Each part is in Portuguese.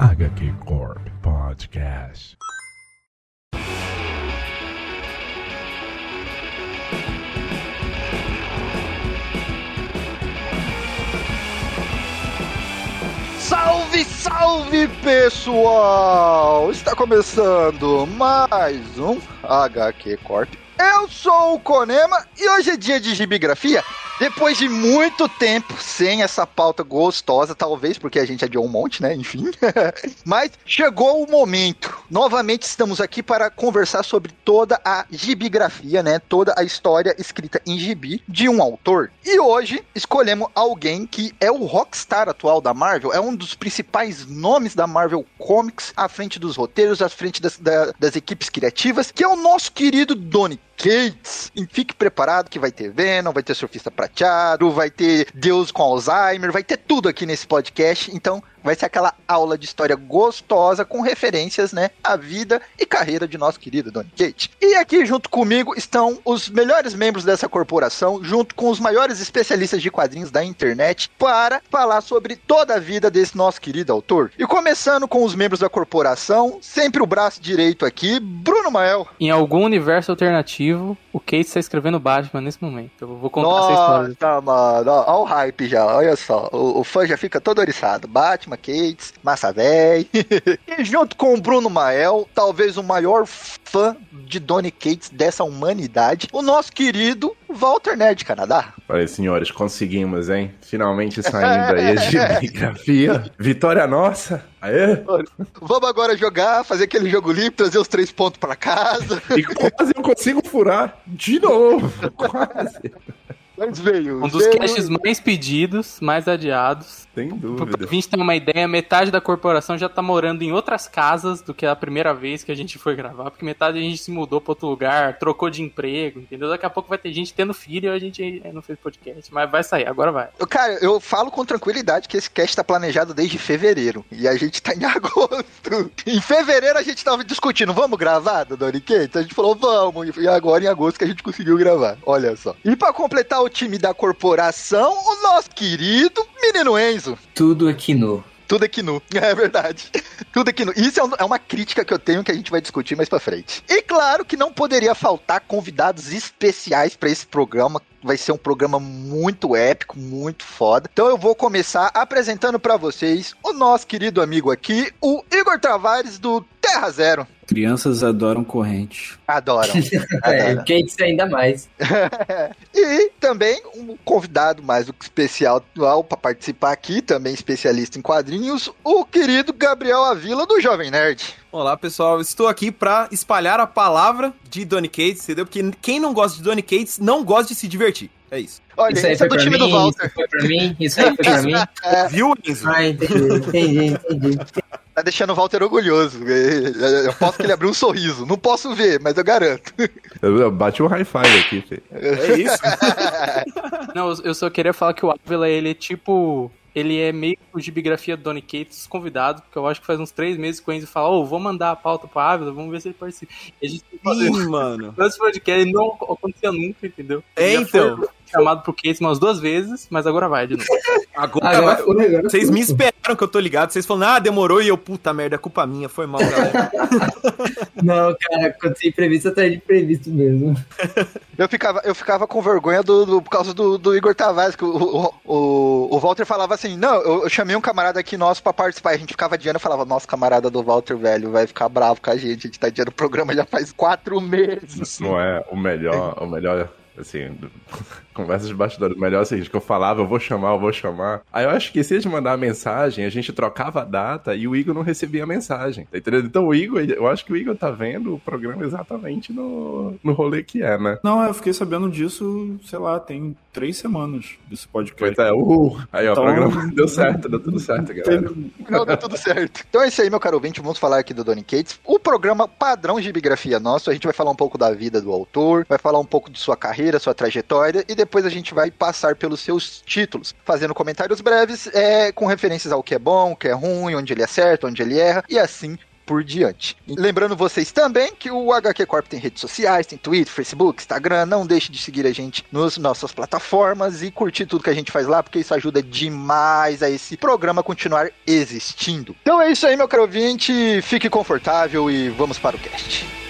HQ Corp Podcast. Salve, salve pessoal! Está começando mais um HQ Corp. Eu sou o Konema e hoje é dia de gibigrafia. Depois de muito tempo sem essa pauta gostosa, talvez porque a gente adiou um monte, né? Enfim. Mas chegou o momento. Novamente estamos aqui para conversar sobre toda a gibigrafia, né? Toda a história escrita em gibi de um autor. E hoje escolhemos alguém que é o rockstar atual da Marvel, é um dos principais nomes da Marvel Comics, à frente dos roteiros, à frente das, da- das equipes criativas, que é o nosso querido Donny Cates. E fique preparado que vai ter Venom, vai ter Surfista Prateado, vai ter Deus com Alzheimer, vai ter tudo aqui nesse podcast. Então, vai ser aquela aula de história gostosa com referências, né, à vida e carreira de nosso querido Donny Cates. E aqui junto comigo estão os melhores membros dessa corporação, junto com os maiores especialistas de quadrinhos da internet, para falar sobre toda a vida desse nosso querido autor. E começando com os membros da corporação, sempre o braço direito aqui, Bruno Mael. Em algum universo alternativo, o Kate está escrevendo Batman nesse momento. Eu vou contar essa história. Nossa, mano, ó o hype já, olha só. O, o fã já fica todo oriçado. Batman, Cates, Massa Véi. e junto com o Bruno Mael, talvez o maior fã de Donny Cates dessa humanidade, o nosso querido Walter Nerd Canadá. Olha, senhores, conseguimos, hein? Finalmente saindo aí a gibigrafia. Vitória nossa! Aê! Vamos agora jogar, fazer aquele jogo limpo, trazer os três pontos pra casa. E quase eu consigo furar de novo! Quase! Mas veio. Um dos veio- caches mais pedidos, mais adiados. Sem Pra dúvida. gente ter uma ideia, metade da corporação já tá morando em outras casas do que a primeira vez que a gente foi gravar, porque metade a gente se mudou pra outro lugar, trocou de emprego, entendeu? Daqui a pouco vai ter gente tendo filho e a gente não fez podcast, mas vai sair, agora vai. Cara, eu falo com tranquilidade que esse cast tá planejado desde fevereiro. E a gente tá em agosto. Em fevereiro a gente tava discutindo, vamos gravar, do Donny Cates? A gente falou, vamos. E agora em agosto que a gente conseguiu gravar. Olha só. E pra completar o time da corporação, o nosso querido menino Enzo. Tudo aqui no. Tudo aqui nu. É verdade. Tudo aqui nu. Isso é, um- é uma crítica que eu tenho que a gente vai discutir mais pra frente. E claro que não poderia faltar convidados especiais pra esse programa. Vai ser um programa muito épico, muito foda. Então eu vou começar apresentando pra vocês o nosso querido amigo aqui, o Igor Travares do Terra Zero. Crianças adoram corrente. Adoram. É, adoram. Kate ainda mais. E também um convidado mais do que especial atual para participar aqui, também especialista em quadrinhos, o querido Gabriel Avila do Jovem Nerd. Olá, pessoal. Estou aqui pra espalhar a palavra de Donny Cates, entendeu? Porque quem não gosta de Donny Cates não gosta de se divertir. É isso. Olha, Isso aí esse é foi do pra time mim, do Walter. isso foi pra mim, isso aí foi pra mim. É, Viu, Enzo? Ah, entendi, entendi, entendi. Tá deixando o Walter orgulhoso. Eu posso que ele abriu um sorriso. Não posso ver, mas eu garanto. Eu, eu bati um high five aqui, filho. É isso. Não, eu- só queria falar que o Ávila, ele é tipo. Ele é meio que o gibigrafia do Donny Cates convidado, porque eu acho que faz uns três meses que o Enzo fala, ô, vou mandar a pauta pro Ávila, vamos ver se ele participa. E a gente tem que fazer Ih, mano. Esse podcast não acontecia nunca, entendeu? É, então. foi chamado pro Case umas duas vezes, mas agora vai de novo. Agora, Agora, negócio- vocês me esperaram que eu tô ligado. Vocês falaram, ah, demorou e eu, puta merda, é culpa minha. Foi mal, galera. Não, cara, quando você imprevisto, atrás de imprevisto mesmo. Eu ficava, eu ficava com vergonha do, do- por causa do, do Igor Tavares, que o, o, o, o Walter falava assim, não, eu, eu chamei um camarada aqui nosso pra participar, a gente ficava adiando, eu falava, nossa, camarada do Walter, velho, vai ficar bravo com a gente, a gente tá adiando o programa já faz quatro meses. Isso não é o melhor, o melhor, assim, conversas de bastidores. Melhor é o seguinte, que eu falava, eu vou chamar, eu vou chamar. Aí eu acho que esquecia de mandar a mensagem, a gente trocava a data e o Igor não recebia a mensagem, tá entendendo? Então o Igor, eu acho que o Igor tá vendo o programa exatamente no, no rolê que é, né? Não, eu fiquei sabendo disso, sei lá, tem três semanas desse podcast. Pois é, uh, aí ó, Então- o programa deu certo, deu tudo certo, galera. Não, deu tudo certo. Então é isso aí, meu caro ouvinte, vamos falar aqui do Donny Cates, o programa padrão de biografia nosso, a gente vai falar um pouco da vida do autor, vai falar um pouco de sua carreira, sua trajetória, e depois a gente vai passar pelos seus títulos, fazendo comentários breves, é, com referências ao que é bom, o que é ruim, onde ele acerta, onde ele erra, e assim por diante. Lembrando vocês também que o HQ Corp tem redes sociais, tem Twitter, Facebook, Instagram. Não deixe de seguir a gente nas nossas plataformas e curtir tudo que a gente faz lá, porque isso ajuda demais a esse programa continuar existindo. Então é isso aí, meu caro ouvinte. Fique confortável e vamos para o cast.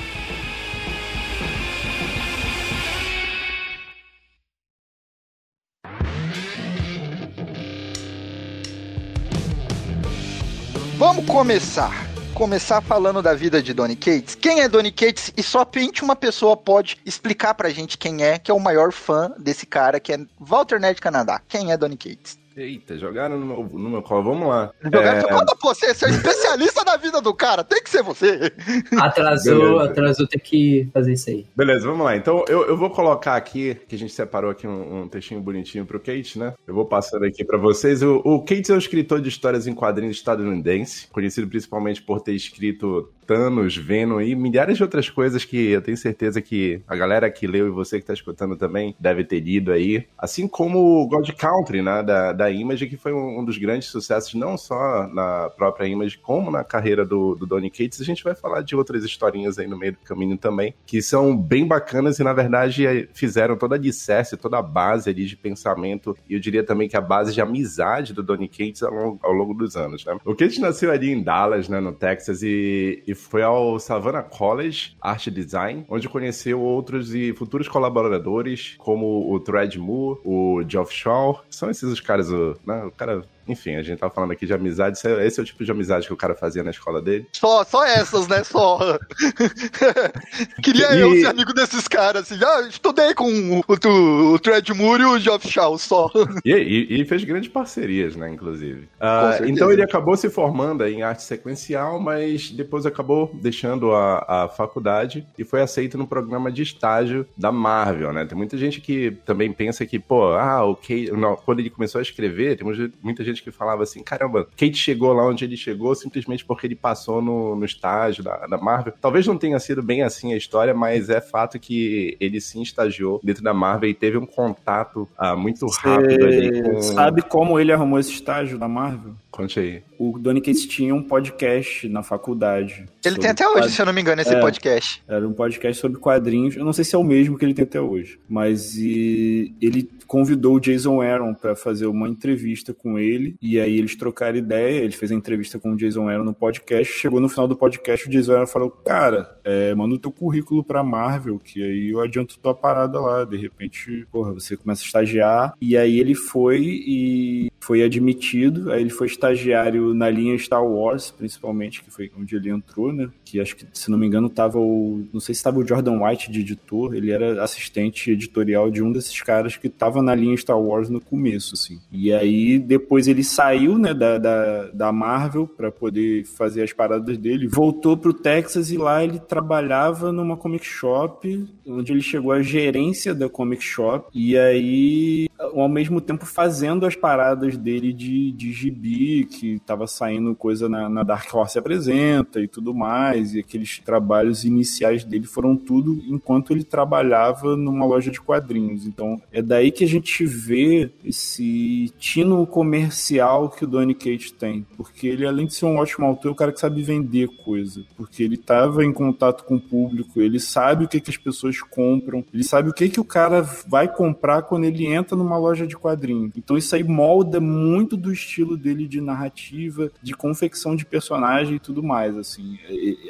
Vamos começar. Começar falando da vida de Donny Cates. Quem é Donny Cates? E somente uma pessoa pode explicar pra gente quem é, que é o maior fã desse cara, que é Walter Nerd Canadá. Quem é Donny Cates? Eita, jogaram no meu, no meu colo. Vamos lá. Jogar- Conta pra você, você é especialista da vida do cara, tem que ser você. Atrasou, Beleza. atrasou ter que fazer isso aí. Beleza, vamos lá. Então, eu, eu vou colocar aqui, que a gente separou aqui um, um textinho bonitinho pro Kate, né? Eu vou passando aqui pra vocês. O, o Kate é um escritor de histórias em quadrinhos estadunidense, conhecido principalmente por ter escrito Thanos, Venom e milhares de outras coisas que eu tenho certeza que a galera que leu e você que tá escutando também deve ter lido aí. Assim como o God Country, né, da, da Image, que foi um, um dos grandes sucessos, não só na própria Image, como na carreira do, do Donny Cates. A gente vai falar de outras historinhas aí no meio do caminho também, que são bem bacanas e, na verdade, eh, fizeram toda a alicerce, toda a base ali de pensamento, e eu diria também que a base de amizade do Donny Cates ao longo, ao longo dos anos, né? O Cates nasceu ali em Dallas, né, no Texas, e, e foi ao Savannah College Art Design, onde conheceu outros e futuros colaboradores, como o Thread Moore, o Geoff Shaw. São esses os caras, o, né, o cara... Enfim, a gente tava falando aqui de amizade. Esse é, esse é o tipo de amizade que o cara fazia na escola dele. Só, só essas, né? Só. Queria E- eu ser amigo desses caras, assim. Ah, estudei com o, o, o Thread Moore e o Geoff Shaw, só. E, e- e fez grandes parcerias, né, inclusive. Certeza. então ele acabou se formando em arte sequencial, mas depois acabou deixando a, a faculdade e foi aceito no programa de estágio da Marvel, né? Tem muita gente que também pensa que, pô, ah, o Kate... Não, quando ele começou a escrever, tem muita- muita gente que falava assim, caramba, Kate chegou lá onde ele chegou simplesmente porque ele passou no, no estágio da, da Marvel. Talvez não tenha sido bem assim a história, mas é fato que ele sim estagiou dentro da Marvel e teve um contato ah, muito rápido ali com... Sabe como ele arrumou esse estágio da Marvel? Conte aí. O Donny Cates tinha um podcast na faculdade. Ele tem até hoje, quad- se eu não me engano, esse É. podcast. Era um podcast sobre quadrinhos. Eu não sei se é o mesmo que ele tem até hoje, mas e, ele convidou o Jason Aaron para fazer uma entrevista com ele e aí eles trocaram ideia. Ele fez a entrevista com o Jason Aaron no podcast. Chegou no final do podcast, o Jason Aaron falou: Cara, é, manda o teu currículo pra Marvel, que aí eu adianto tua parada lá. De repente, porra, você começa a estagiar. E aí ele foi e foi admitido. Aí ele foi estagiário na linha Star Wars, principalmente, que foi onde ele entrou, né? Que acho que, se não me engano, tava o. Não sei se tava o Jordan White de editor. Ele era assistente editorial de um desses caras que tava na linha Star Wars no começo, assim. E aí, depois ele saiu, né, da, da, da Marvel para poder fazer as paradas dele. Voltou pro Texas e lá ele trabalhava numa comic shop, onde ele chegou à gerência da comic shop. E aí, ao mesmo tempo, fazendo as paradas dele de, de gibi, que tava saindo coisa na, na Dark Horse Apresenta e tudo mais. E aqueles trabalhos iniciais dele foram tudo enquanto ele trabalhava numa loja de quadrinhos. Então, é daí que a gente vê esse tino comercial que o Donny Cates tem. Porque ele, além de ser um ótimo autor, é um cara que sabe vender coisa. Porque ele estava em contato com o público, ele sabe o que, que as pessoas compram, ele sabe o que, que o cara vai comprar quando ele entra numa loja de quadrinhos. Então isso aí molda muito do estilo dele de narrativa, de confecção de personagem e tudo mais, assim.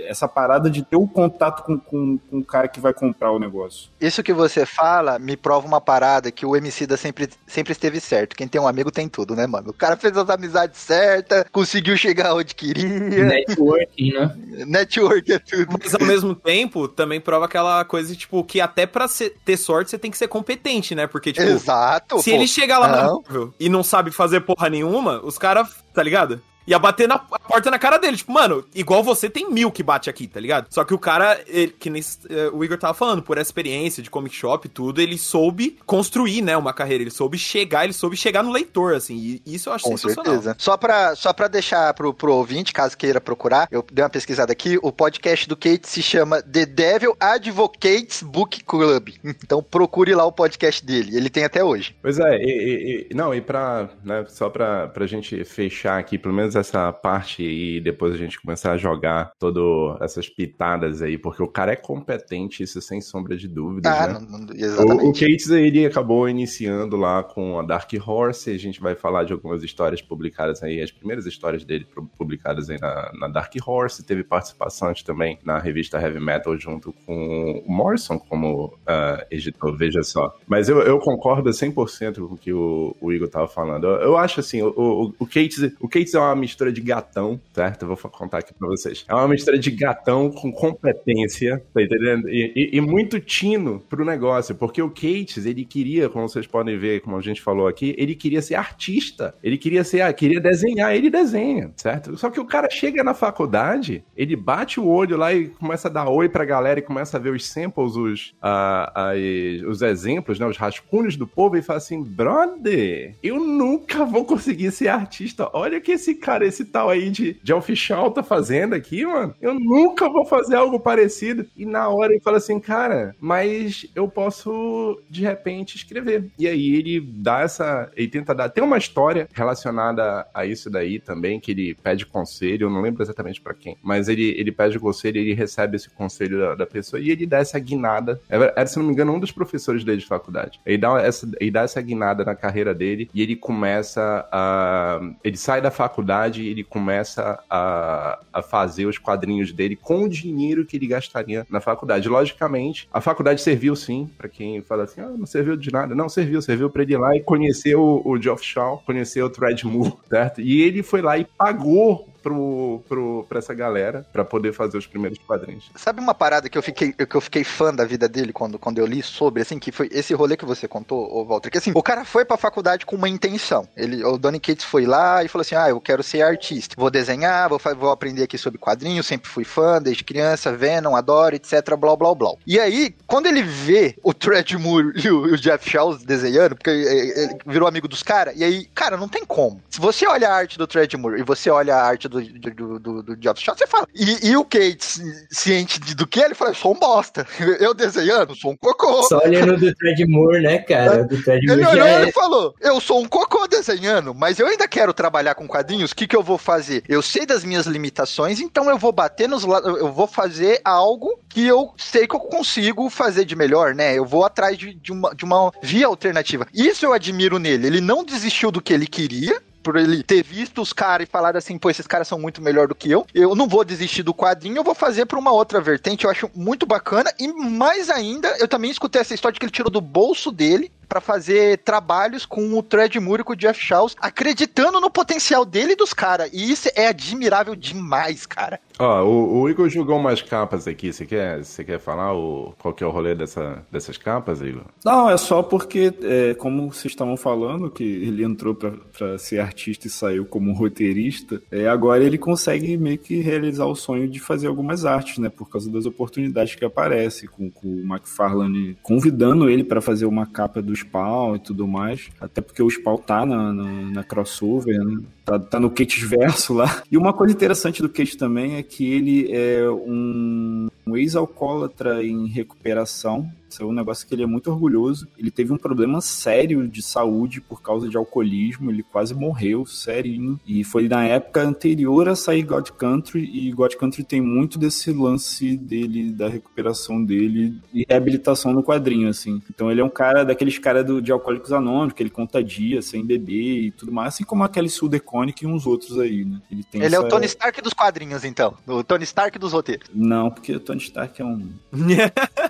Essa parada de ter o contato com, com, com o cara que vai comprar o negócio. Isso que você fala me prova uma parada que o MC da sempre, sempre esteve certo. Quem tem um amigo tem tudo, né, mano? O cara fez as amizades certas, conseguiu chegar onde queria. Networking, né? Network é tudo. Mas ao mesmo tempo, também prova aquela coisa, tipo, que até pra ser- ter sorte você tem que ser competente, né? Porque, tipo, Exato. se pô. ele chegar lá na Não. Marvel e não sabe fazer porra nenhuma, os caras, tá ligado? Ia bater na a porta na cara dele. Tipo, mano, igual você tem mil que bate aqui, tá ligado? Só que o cara, ele- que nem eh, o Igor tava falando, por essa experiência de comic shop e tudo, ele soube construir, né, uma carreira. Ele soube chegar, ele soube chegar no leitor, assim. E isso eu acho Com sensacional. certeza. Só pra, só pra deixar pro, pro ouvinte, caso queira procurar, eu dei uma pesquisada aqui, o podcast do Kate se chama The Devil Advocates Book Club. Então procure lá o podcast dele, ele tem até hoje. Pois é, e, e- e- não, e pra, né, só pra, pra gente fechar aqui, pelo menos essa parte e depois a gente começar a jogar todas essas pitadas aí, porque o cara é competente, isso sem sombra de dúvidas, Ah, né? não- não- O, o exatamente. Cates, ele acabou iniciando lá com a Dark Horse, a gente vai falar de algumas histórias publicadas aí, as primeiras histórias dele pu- publicadas aí na, na Dark Horse, teve participações também na revista Heavy Metal junto com o Morrison como ah, editor, veja só. Mas eu, eu concordo 100% com o que o, o Igor tava falando. Eu, eu acho assim, o, o, o, Cates, o Cates é uma mistura de gatão, certo? Eu vou contar aqui pra vocês. É uma mistura de gatão com competência, tá entendendo? E, e- e muito tino pro negócio, porque o Cates, ele queria, como vocês podem ver, como a gente falou aqui, ele queria ser artista. Ele queria ser, ah, queria desenhar, ele desenha, certo? Só que o cara chega na faculdade, ele bate o olho lá e começa a dar oi pra galera e começa a ver os samples, os, ah, as- os exemplos, né, os rascunhos do povo e fala assim, brother, eu nunca vou conseguir ser artista. Olha que esse cara, esse tal aí de, de official tá fazendo aqui, mano. Eu nunca vou fazer algo parecido. E na hora ele fala assim, cara, mas eu posso de repente escrever. E aí ele dá essa, ele tenta dar, tem uma história relacionada a isso daí também, que ele pede conselho, eu não lembro exatamente pra quem, mas ele, ele pede conselho, ele recebe esse conselho da, da pessoa e ele dá essa guinada. Era, era, se não me engano, um dos professores dele de faculdade. Ele dá essa, ele dá essa guinada na carreira dele e ele começa a. Ele sai da faculdade e ele começa a, a fazer os quadrinhos dele com o dinheiro que ele gastaria na faculdade. Logicamente, a faculdade serviu sim, pra quem fala assim, ah, não serviu de nada. Não, serviu, serviu pra ele ir lá e conhecer o, o Geoff Shaw, conhecer o Thread Moore, certo? E ele foi lá e pagou pro, pro, pra essa galera pra poder fazer os primeiros quadrinhos. Sabe uma parada que eu fiquei, que eu fiquei fã da vida dele quando, quando eu li sobre, assim, que foi esse rolê que você contou, ô Walter, que assim, o cara foi pra faculdade com uma intenção. Ele, o Donny Cates foi lá e falou assim: ah, eu quero ser artista, vou desenhar, vou, vou aprender aqui sobre quadrinhos, sempre fui fã, desde criança, Venom, adoro, etc, blá, blá, blá. E aí, quando ele vê o Moore e o, Jeff Shaw desenhando, porque ele ele virou amigo dos caras, e aí, cara, não tem como. Se você olha a arte do Moore e você olha a arte do, do, do, do Jeff Shaw, você fala. E, e o Cates, ciente de- do que, ele fala: eu sou um bosta. Eu desenhando, sou um cocô. Só olhando do Thread Moore, né, cara? Do Ele olhou já e é. falou: Eu sou um cocô desenhando, mas eu ainda quero trabalhar com quadrinhos. O que, que eu vou fazer? Eu sei das minhas limitações, então eu vou bater nos lados. Eu vou fazer algo que eu sei que eu consigo fazer de melhor, né? Eu vou atrás de, de uma, de uma via alternativa. Isso eu admiro nele. Ele não desistiu do que ele queria. Por ele ter visto os caras e falado assim, pô, esses caras são muito melhor do que eu. Eu não vou desistir do quadrinho, eu vou fazer pra uma outra vertente. Eu acho muito bacana. E mais ainda, eu também escutei essa história de que ele tirou do bolso dele pra fazer trabalhos com o Thread Moore e com o Jeff Shaws, acreditando no potencial dele e dos caras. E isso é admirável demais, cara. Ó, o, o Igor jogou umas capas aqui. Você quer, você quer falar o, qual que é o rolê dessa, dessas capas, Igor? Não, é só porque, é, como vocês estavam falando, que ele entrou pra, pra ser artista e saiu como roteirista, é, agora ele consegue meio que realizar o sonho de fazer algumas artes, né? Por causa das oportunidades que aparecem, com, com o McFarlane convidando ele pra fazer uma capa do Spawn e tudo mais. Até porque o Spawn tá na, na, na crossover, né? Tá, tá no Kate Verso lá. E uma coisa interessante do Kate também é que ele é um, um ex-alcoólatra em recuperação. Isso é um negócio que ele é muito orgulhoso. Ele teve um problema sério de saúde por causa de alcoolismo. Ele quase morreu, sério. E foi na época anterior a sair God Country. E God Country tem muito desse lance dele, da recuperação dele e reabilitação no quadrinho, assim. Então ele é um cara daqueles caras de Alcoólicos Anônimos, que ele conta dias sem beber e tudo mais. Assim como aquele Sudeconic e uns outros aí, né? Ele, ele é o essa- Tony Stark dos quadrinhos, então. O Tony Stark dos roteiros. Não, porque o Tony Stark é um...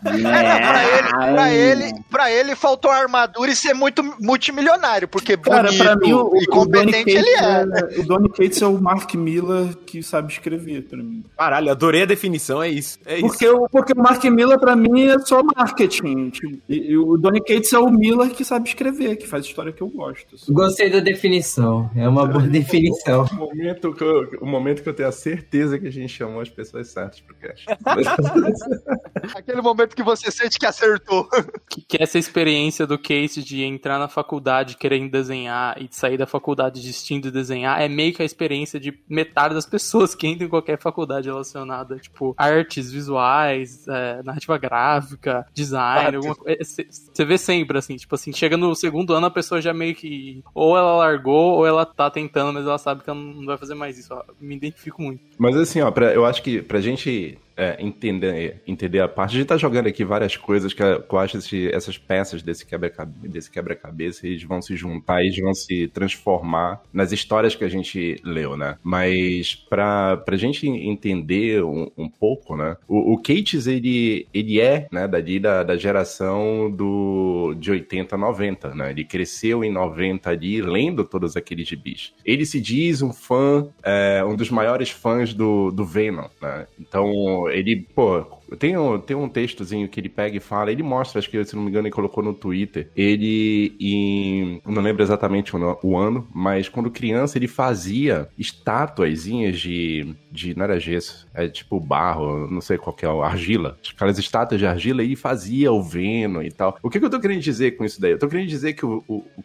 É, não, pra ele, pra ele, pra ele faltou a armadura e ser muito multimilionário, porque Cara, bonito pra mim, o, e competente Cates ele é. é. O Donny Cates é o Mark Miller que sabe escrever, pra mim. Caralho, adorei a definição, é isso. É isso. Porque, o, porque o Mark Miller, pra mim, é só marketing. tipo, e, e o Donny Cates é o Miller que sabe escrever, que faz história que eu gosto. assim. Gostei da definição. É uma boa definição. O momento, que eu, o momento que eu tenho a certeza que a gente chamou as pessoas certas pro cast. Aquele momento que você sente que acertou. Que, que essa experiência do Case de entrar na faculdade querendo desenhar e de sair da faculdade desistindo de desenhar é meio que a experiência de metade das pessoas que entram em qualquer faculdade relacionada, tipo, artes visuais, é, narrativa gráfica, design, alguma coisa. Você vê sempre, assim, tipo assim, chega no segundo ano a pessoa já meio que ou ela largou ou ela tá tentando mas ela sabe que ela não vai fazer mais isso. ó. Me identifico muito. Mas assim, ó, pra- eu acho que pra gente é, entender, entender a parte, a gente tá jogando aqui várias coisas que, eu- acho que essas peças desse quebra-cabeça, desse quebra-cabeça, eles vão se juntar, eles vão se transformar nas histórias que a gente leu, né? Mas pra, pra gente entender um, um pouco, né? O, o Cates, ele, ele é, né, dali da, da geração do, de 80, 90, né? Ele cresceu em 90 ali, lendo todos aqueles gibis. Ele se diz um fã, é, um dos maiores fãs do, do Venom, né? Então, ele, pô, tem um, tem um textozinho que ele pega e fala, ele mostra, acho que, se não me engano, ele colocou no Twitter. Ele, em, não lembro exatamente o, o ano, mas quando criança ele fazia estatuazinhas de, de, não era gesso, é tipo barro, não sei qual que é, argila. Aquelas estátuas de argila e fazia o Venom e tal. O que, que eu tô querendo dizer com isso daí? Eu tô querendo dizer que o, o, o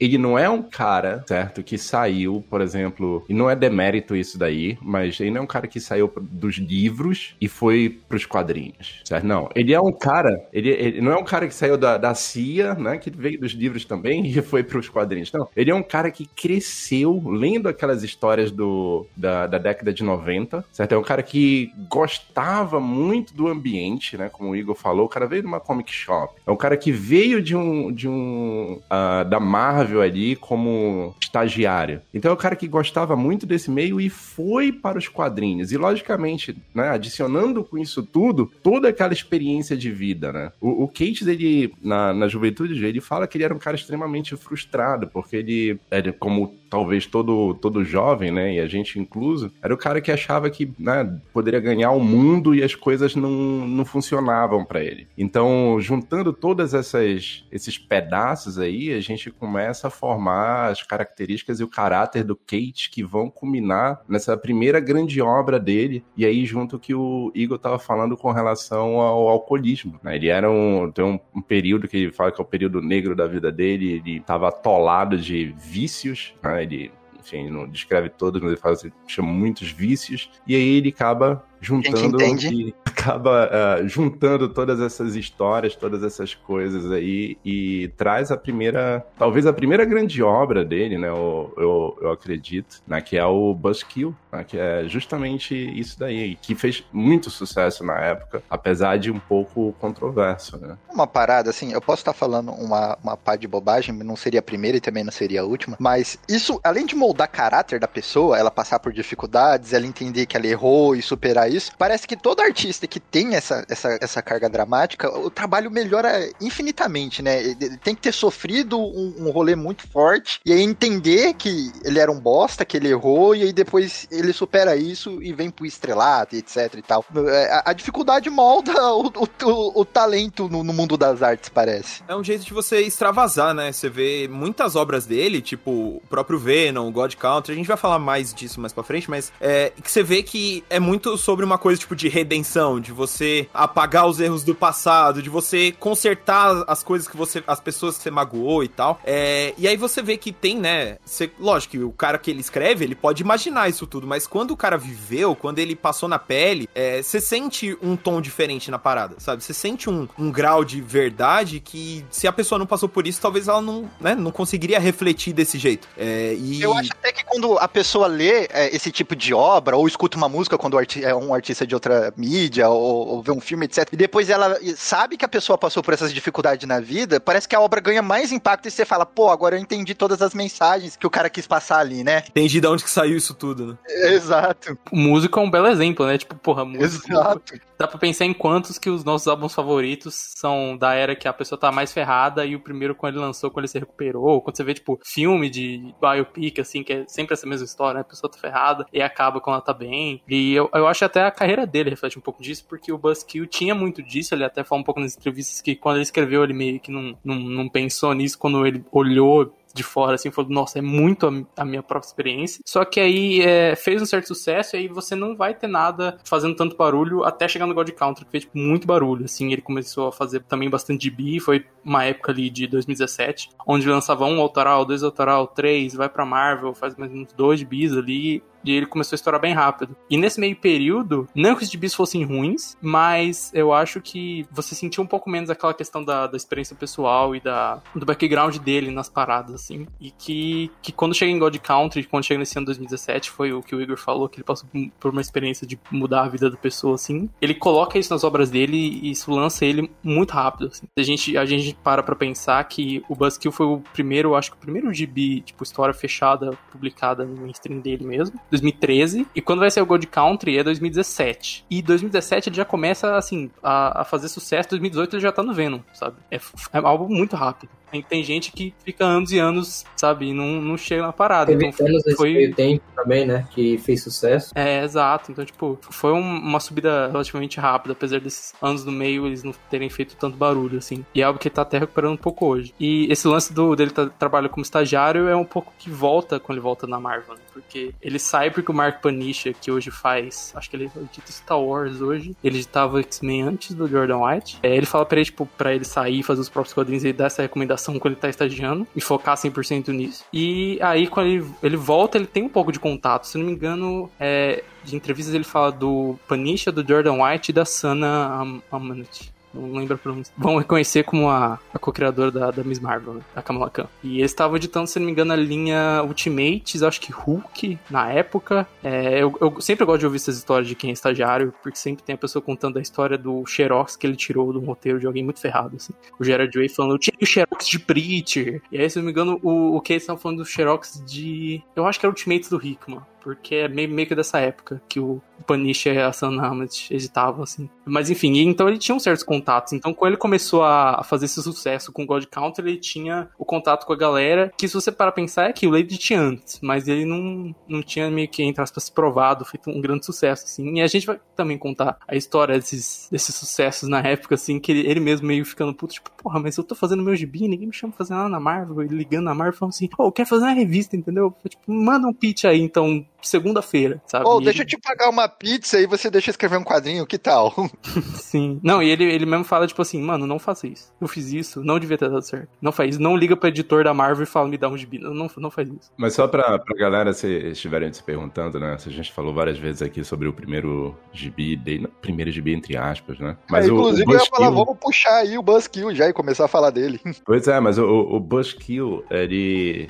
ele não é um cara, certo, que saiu, por exemplo, e não é demérito isso daí, mas ele não é um cara que saiu dos livros e foi pros quadrinhos, certo? Não, ele é um cara, ele, ele não é um cara que saiu da, da CIA, né, que veio dos livros também e foi pros quadrinhos. Não, ele é um cara que cresceu lendo aquelas histórias do, da, da década de 90, certo? É um cara que gostava muito do ambiente, né, como o Igor falou, o cara veio de uma comic shop. É um cara que veio de um, de um ah, da Marvel ali como estagiário. Então é um cara que gostava muito desse meio e foi para os quadrinhos. E logicamente, né, adicionando com isso tudo, toda aquela experiência de vida, né? O, o Cates, ele, na, na juventude ele fala que ele era um cara extremamente frustrado, porque ele, ele como talvez todo, todo jovem, né, e a gente incluso, era o cara que achava que, né, poderia ganhar o mundo e as coisas não, não funcionavam para ele. Então, juntando todas essas esses pedaços aí, a gente começa a formar as características e o caráter do Kate que vão culminar nessa primeira grande obra dele, e aí junto que o Igor tava falando com relação ao alcoolismo, né? Ele era um tem um, um período que ele fala que é o período negro da vida dele, ele tava atolado de vícios, né? Ele enfim, não descreve todos, mas ele fala assim, muitos vícios, e aí ele acaba juntando e acaba ah, juntando todas essas histórias, todas essas coisas aí e traz a primeira, talvez a primeira grande obra dele, né? Eu, eu, eu acredito, né? Que é o Buzzkill, né, que é justamente isso daí, que fez muito sucesso na época, apesar de um pouco controverso, né? Uma parada, assim, eu posso estar falando uma, uma pá de bobagem, não seria a primeira e também não seria a última, mas isso, além de moldar caráter da pessoa, ela passar por dificuldades, ela entender que ela errou e superar isso, parece que todo artista que tem essa, essa, essa carga dramática, o trabalho melhora infinitamente, né? Ele tem que ter sofrido um, um rolê muito forte e aí entender que ele era um bosta, que ele errou, e aí depois ele supera isso e vem pro estrelato etc e tal. É, A, a dificuldade molda o, o, o- o talento no, no mundo das artes, parece. É um jeito de você extravasar, né? Você vê muitas obras dele, tipo o próprio Venom, God Country, a gente vai falar mais disso mais pra frente, mas é que você vê que é muito sobre uma coisa tipo de redenção, de você apagar os erros do passado, de você consertar as coisas que você, as pessoas que você magoou e tal. É, e aí você vê que tem, né? Você, lógico que o cara que ele escreve, ele pode imaginar isso tudo, mas quando o cara viveu, quando ele passou na pele, é, você sente um tom diferente na parada, sabe? Você sente um, um grau de verdade que se a pessoa não passou por isso, talvez ela não, né, não conseguiria refletir desse jeito. É, e... Eu acho até que quando a pessoa lê é, esse tipo de obra, ou escuta uma música quando é um artista de outra mídia, ou, ou vê um filme, etc., e depois ela sabe que a pessoa passou por essas dificuldades na vida, parece que a obra ganha mais impacto e você fala, pô, agora eu entendi todas as mensagens que o cara quis passar ali, né? Entendi de onde que saiu isso tudo, né? Exato, O músico é um belo exemplo, né? Tipo, porra, músico. exato. Dá pra pensar em quantos que os nossos álbuns favoritos são da era que a pessoa tá mais ferrada e o primeiro quando ele lançou, quando ele se recuperou. Quando você vê, tipo, filme de biopic, assim, que é sempre essa mesma história, né? A pessoa tá ferrada e acaba quando ela tá bem. E eu, eu acho até a carreira dele reflete um pouco disso, porque o Buzzkill tinha muito disso. Ele até fala um pouco nas entrevistas que quando ele escreveu, ele meio que não, não, não pensou nisso. Quando ele olhou de fora, assim, falou, nossa, é muito a, a minha própria experiência. Só que aí é, fez um certo sucesso e aí você não vai ter nada fazendo tanto barulho até chegar no God Country, que fez tipo, muito barulho, assim, ele começou a fazer também bastante bi, foi uma época ali de 2017, onde lançava um autoral, dois autoral, três, vai pra Marvel, faz mais uns dois bis ali, E ele começou a estourar bem rápido. E nesse meio período, não que os gibis fossem ruins, mas eu acho que você sentiu um pouco menos aquela questão da, da experiência pessoal e da, do background dele nas paradas, assim. E que, que quando chega em God Country, quando chega nesse ano 2017, foi o que o Igor falou, que ele passou por uma experiência de mudar a vida da pessoa, assim. Ele coloca isso nas obras dele e isso lança ele muito rápido, assim. A gente, a gente para pra pensar que o Buzzkill foi o primeiro, acho que o primeiro gibi, tipo, história fechada, publicada no mainstream dele mesmo, 2013. E quando vai ser o God Country é 2017. E 2017 ele já começa, assim, a, a fazer sucesso. 2018 ele já tá no Venom, sabe? É, é algo muito rápido. Tem, tem gente que fica anos e anos, sabe, e não, não chega na parada. Teve então anos foi. meio tempo também, né? Que fez sucesso. É, exato. Então, tipo, foi um- uma subida relativamente rápida, apesar desses anos no meio eles não terem feito tanto barulho, assim. E é algo que ele tá até recuperando um pouco hoje. E esse lance do, dele tá, trabalha como estagiário é um pouco que volta quando ele volta na Marvel, né? Porque ele sai porque o Mark Panisha, que hoje faz, acho que ele edita Star Wars hoje, ele editava X-Men antes do Jordan White. É, ele fala pra ele, tipo, pra ele sair, fazer os próprios quadrinhos e dar essa recomendação quando ele tá estagiando e focar 100% nisso. E aí, quando ele, ele volta, ele tem um pouco de contato. Se não me engano, é, de entrevistas ele fala do Panisha, do Jordan White e da Sana Am- Amanat. Não lembro a pronúncia. Vão reconhecer como a, a co-criadora da, da Miss Marvel, né? a Kamala Khan. E eles estavam editando, se não me engano, a linha Ultimates, acho que Hulk, na época. É, eu, eu sempre gosto de ouvir essas histórias de quem é estagiário, porque sempre tem a pessoa contando a história do Xerox que ele tirou um roteiro de alguém muito ferrado, assim. O Gerard Way falando, eu tirei o Xerox de Preacher. E aí, se não me engano, o, o que eles estavam falando do Xerox de... Eu acho que era Ultimates do Hickman. Porque é meio, meio que dessa época que o Punisher e a Sam Hammett editavam, assim. Mas enfim, então ele tinha uns certos contatos. Então, quando ele começou a fazer esse sucesso com God Counter, ele tinha o contato com a galera, que se você parar pra pensar, é aquilo, ele tinha antes, mas ele não, não tinha meio que, entre aspas, provado, feito um grande sucesso, assim. E a gente vai também contar a história desses, desses sucessos na época, assim, que ele, ele mesmo meio ficando puto, tipo, porra, mas eu tô fazendo meu gibi, ninguém me chama pra fazer nada na Marvel, ele ligando na Marvel, falando assim, pô, eu quero fazer uma revista, entendeu? Eu, Tipo, manda um pitch aí, então, segunda-feira, sabe? Ô, E deixa eu te pagar uma pizza e você deixa eu escrever um quadrinho, que tal? Sim. Não, e ele, ele mesmo fala, tipo assim, mano, não faça isso. Eu fiz isso, não devia ter dado certo. Não faz isso. Não liga pro editor da Marvel e fala, me dá um gibi. Não, não, não faz isso. Mas só pra, pra galera, se estiverem se perguntando, né? A gente falou várias vezes aqui sobre o primeiro gibi, de, primeiro gibi entre aspas, né? Mas É, o, o inclusive, eu ia falar, Buzzkill- vamos puxar aí o Buzzkill já e começar a falar dele. Pois é, mas o, o Buzzkill, ele.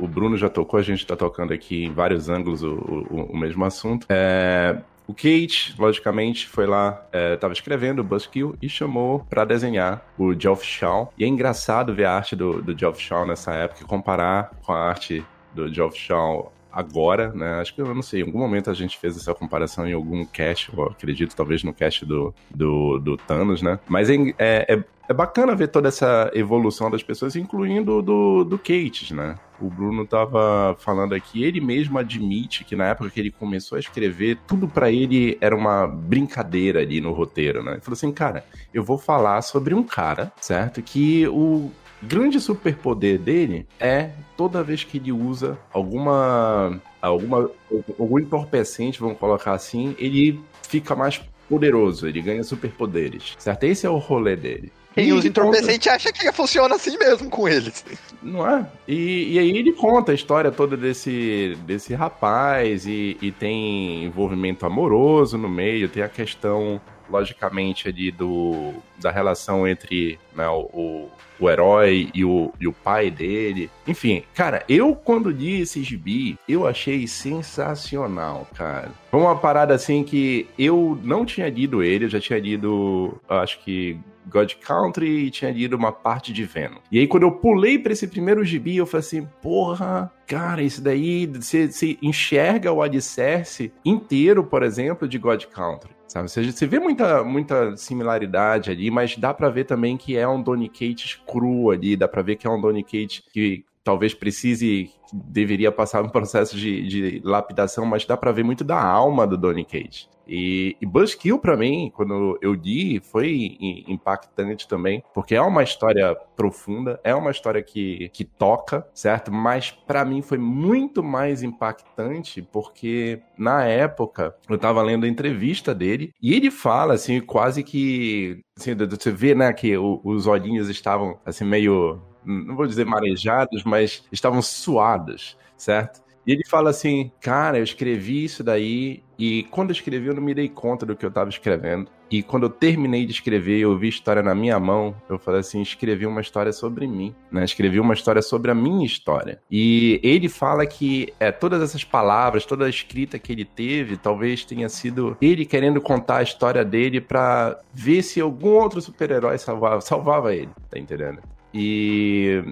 O, Bruno já tocou, a gente tá tocando aqui em vários ângulos o, o- o mesmo assunto. É, o Kate, logicamente, foi lá, é, tava escrevendo o Buzzkill e chamou pra desenhar o Geoff Shaw. E é engraçado ver a arte do, do Geoff Shaw nessa época comparar com a arte do Geoff Shaw agora, né? Acho que eu não sei, em algum momento a gente fez essa comparação em algum cast, acredito, talvez no cast do, do, do Thanos, né? Mas é, é, é- é bacana ver toda essa evolução das pessoas, incluindo do, do Kate, né? O Bruno tava falando aqui, ele mesmo admite que na época que ele começou a escrever, tudo pra ele era uma brincadeira ali no roteiro, né? Ele falou assim, cara, eu vou falar sobre um cara, certo? Que o grande superpoder dele é toda vez que ele usa alguma alguma algum entorpecente, vamos colocar assim, ele fica mais poderoso, ele ganha superpoderes, certo? Esse é o rolê dele. E usa ele conta- entorpecente acha que funciona assim mesmo com eles. não é? E, e aí ele conta a história toda desse, desse rapaz e, e tem envolvimento amoroso no meio, tem a questão, logicamente, ali do, da relação entre né, o, o herói e o, e o pai dele. Enfim, cara, eu quando li esse gibi, eu achei sensacional, cara. Foi uma parada assim que eu não tinha lido ele, eu já tinha lido, acho que God Country e tinha lido uma parte de Venom. E aí, quando eu pulei pra esse primeiro gibi, eu falei assim: porra, cara, isso daí você enxerga o alicerce inteiro, por exemplo, de God Country. Sabe? Você, você vê muita, muita similaridade ali, mas dá pra ver também que é um Donny Cates cru ali, dá pra ver que é um Donny Cates que talvez precise, deveria passar um processo de, de lapidação, mas dá pra ver muito da alma do Donny Cates. E, e Buzzkill, pra mim, quando eu li, foi impactante também, porque é uma história profunda, é uma história que, que toca, certo? Mas pra mim foi muito mais impactante, porque na época eu tava lendo a entrevista dele, e ele fala, assim, quase que. Assim, você vê, né, que os olhinhos estavam, assim, meio. Não vou dizer marejados, mas estavam suados, certo? E ele fala assim, cara, eu escrevi isso daí e quando eu escrevi eu não me dei conta do que eu tava escrevendo. E quando eu terminei de escrever, eu vi a história na minha mão, eu falei assim, escrevi uma história sobre mim, né? Escrevi uma história sobre a minha história. E ele fala que é, todas essas palavras, toda a escrita que ele teve, talvez tenha sido ele querendo contar a história dele pra ver se algum outro super-herói salvava, salvava ele, tá entendendo? E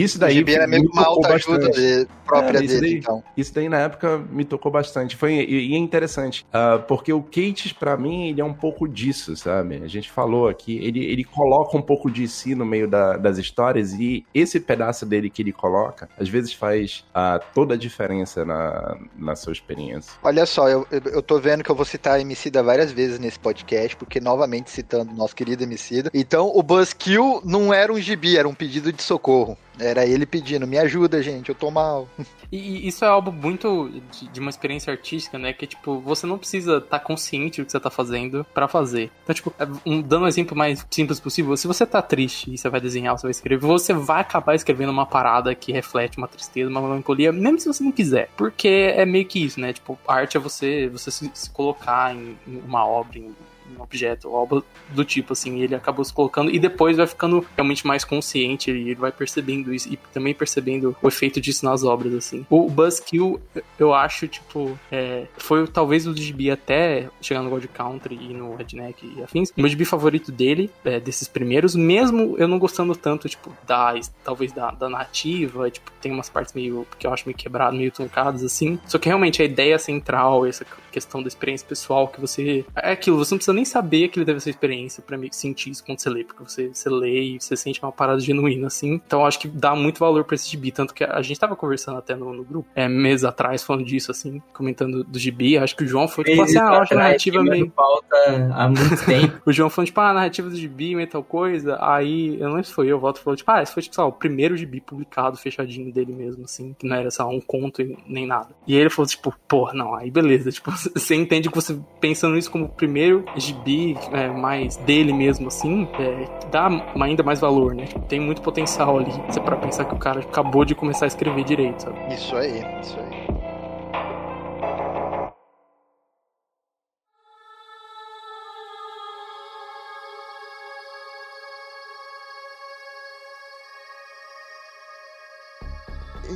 isso daí o gibi era meio uma autoajuda de- própria É, dele, daí- então. Isso daí na época me tocou bastante. Foi, e, é interessante, ah, porque o Kate, pra mim, ele é um pouco disso, sabe? A gente falou aqui, ele, ele coloca um pouco de si no meio da- das histórias e esse pedaço dele que ele coloca, às vezes faz ah, toda a diferença na, na sua experiência. Olha só, eu, eu- tô vendo que eu vou citar Emicida várias vezes nesse podcast, porque novamente citando nosso querido Emicida. Então, o Buzzkill não era um gibi, era um pedido de socorro. Era ele pedindo, me ajuda, gente, eu tô mal. E isso é algo muito de, de uma experiência artística, né? Que, tipo, você não precisa estar consciente do que você tá fazendo pra fazer. Então, tipo, é um- dando um exemplo mais simples possível, se você tá triste e você vai desenhar, você vai escrever, você vai acabar escrevendo uma parada que reflete uma tristeza, uma melancolia, mesmo se você não quiser. Porque é meio que isso, né? Tipo, arte é você, você se, se colocar em, em uma obra, em um objeto, algo do tipo, assim, ele acabou se colocando, e depois vai ficando realmente mais consciente, e ele vai percebendo isso, e também percebendo o efeito disso nas obras, assim. O Buzzkill, eu acho, tipo, é, foi talvez o gibi até chegar no God Country e no Redneck e afins, o meu gibi favorito dele, é, desses primeiros, mesmo eu não gostando tanto, tipo, da, talvez da, da narrativa, tipo, tem umas partes meio, que eu acho meio quebradas, meio truncadas, assim, só que realmente a ideia central, essa questão da experiência pessoal, que você, é aquilo, você não precisa nem saber que ele deve ser experiência que sentir isso quando você lê, porque você, você lê e você sente uma parada genuína, assim. Então acho que dá muito valor pra esse gibi, tanto que a gente tava conversando até no, no grupo, é, meses atrás, falando disso, assim, comentando do gibi, acho que o João foi, tipo assim, ah, acho a narrativa meio... pauta há muito tempo. O João falando, tipo, ah, a narrativa do gibi, meio tal coisa. Aí, eu não lembro se foi eu, o Walter falou, tipo, ah, esse foi, tipo, sei lá, o primeiro gibi publicado, fechadinho dele mesmo, assim, que não era, sei lá, um conto e nem nada. E ele falou, tipo, porra, não, aí beleza. Tipo, você entende que você pensando isso como o primeiro gibi é, mais dele mesmo, assim, é, dá ainda mais valor, né? Tem muito potencial ali. Você para pensar que o cara acabou de começar a escrever direito, sabe? Isso aí, isso aí.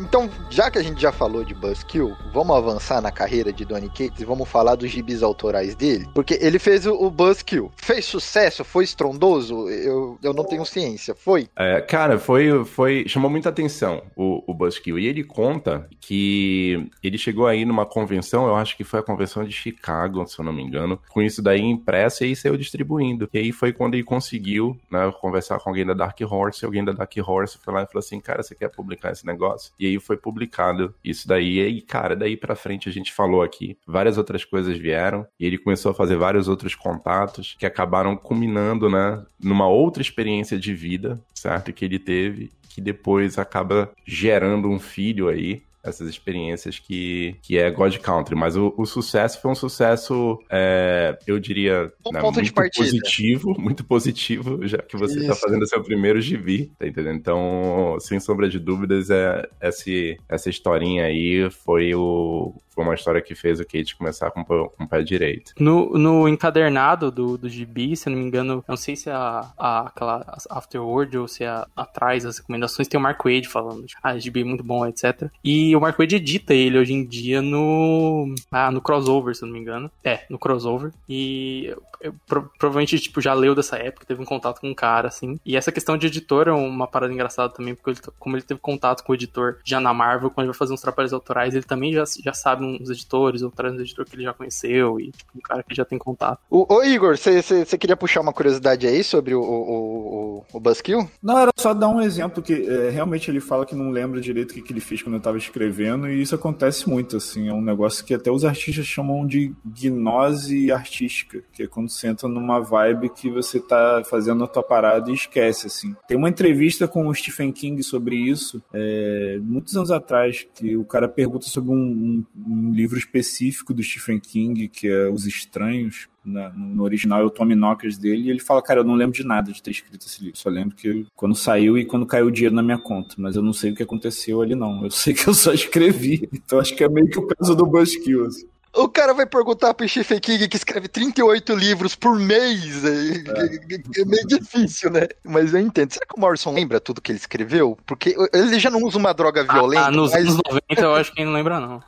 Então, já que a gente já falou de Buzzkill, vamos avançar na carreira de Donny Cates e vamos falar dos gibis autorais dele? Porque ele fez o, Buzzkill. Fez sucesso? Foi estrondoso? Eu, eu não tenho ciência. Foi? É, cara, foi, foi. chamou muita atenção o, o Buzzkill. E ele conta que ele chegou aí numa convenção, eu acho que foi a convenção de Chicago, se eu não me engano, com isso daí impresso e saiu distribuindo. E aí foi quando ele conseguiu, né, conversar com alguém da Dark Horse, e alguém da Dark Horse foi lá e falou assim: cara, você quer publicar esse negócio? E aí foi publicado isso daí. E aí, cara, daí pra frente a gente falou aqui, várias outras coisas vieram, e ele começou a fazer vários outros contatos que acabaram culminando, né, numa outra experiência de vida, certo? Que ele teve, que depois acaba gerando um filho aí. Essas experiências que, que é God Country. Mas o, o sucesso foi um sucesso, é, eu diria, Um né, muito positivo, muito positivo, já que você está fazendo seu primeiro gibi, tá entendendo? Então, sem sombra de dúvidas, é, esse, essa historinha aí foi, o, foi uma história que fez o Kate começar com, com o pé direito. No, no encadernado do, do gibi, se não me engano, não sei se é a, a, aquela Afterword ou se é atrás das recomendações, tem o Mark Wade falando, tipo, ah, esse gibi é muito bom, etc. E o Mark Wade edita ele hoje em dia no. Ah, no crossover, se não me engano. É, no crossover. E eu- eu pro- provavelmente, tipo, já leu dessa época, teve um contato com um cara, assim. E essa questão de editor é uma parada engraçada também, porque ele, como ele teve contato com o editor já na Marvel, quando ele vai fazer uns trabalhos autorais, ele também já, já sabe uns editores, ou traz um editor que ele já conheceu, e tipo, um cara que já tem contato. O, ô Igor, você queria puxar uma curiosidade aí sobre o, o, o, o Buzzkill? Não, era só dar um exemplo que é, realmente ele fala que não lembra direito o que, que ele fez quando eu tava escrevendo, e isso acontece muito, assim, é um negócio que até os artistas chamam de gnose artística, que é quando você entra numa vibe que você tá fazendo a tua parada e esquece, assim. Tem uma entrevista com o Stephen King sobre isso, é, muitos anos atrás, que o cara pergunta sobre um, um- um livro específico do Stephen King, que é Os Estranhos, na- no original é o Tommy Knockers dele, e ele fala, cara, eu não lembro de nada de ter escrito esse livro, só lembro que quando saiu e quando caiu o dinheiro na minha conta, mas eu não sei o que aconteceu ali não, eu sei que eu só escrevi, então acho que é meio que o caso do Buzzkill, assim. O cara vai perguntar pro Stephen King que escreve 38 livros por mês. É, é meio difícil, né? Mas eu entendo. Será que o Morrison lembra tudo que ele escreveu? Porque ele já não usa uma droga violenta. Ah, nos mas- anos 90 eu acho que ele não lembra, não.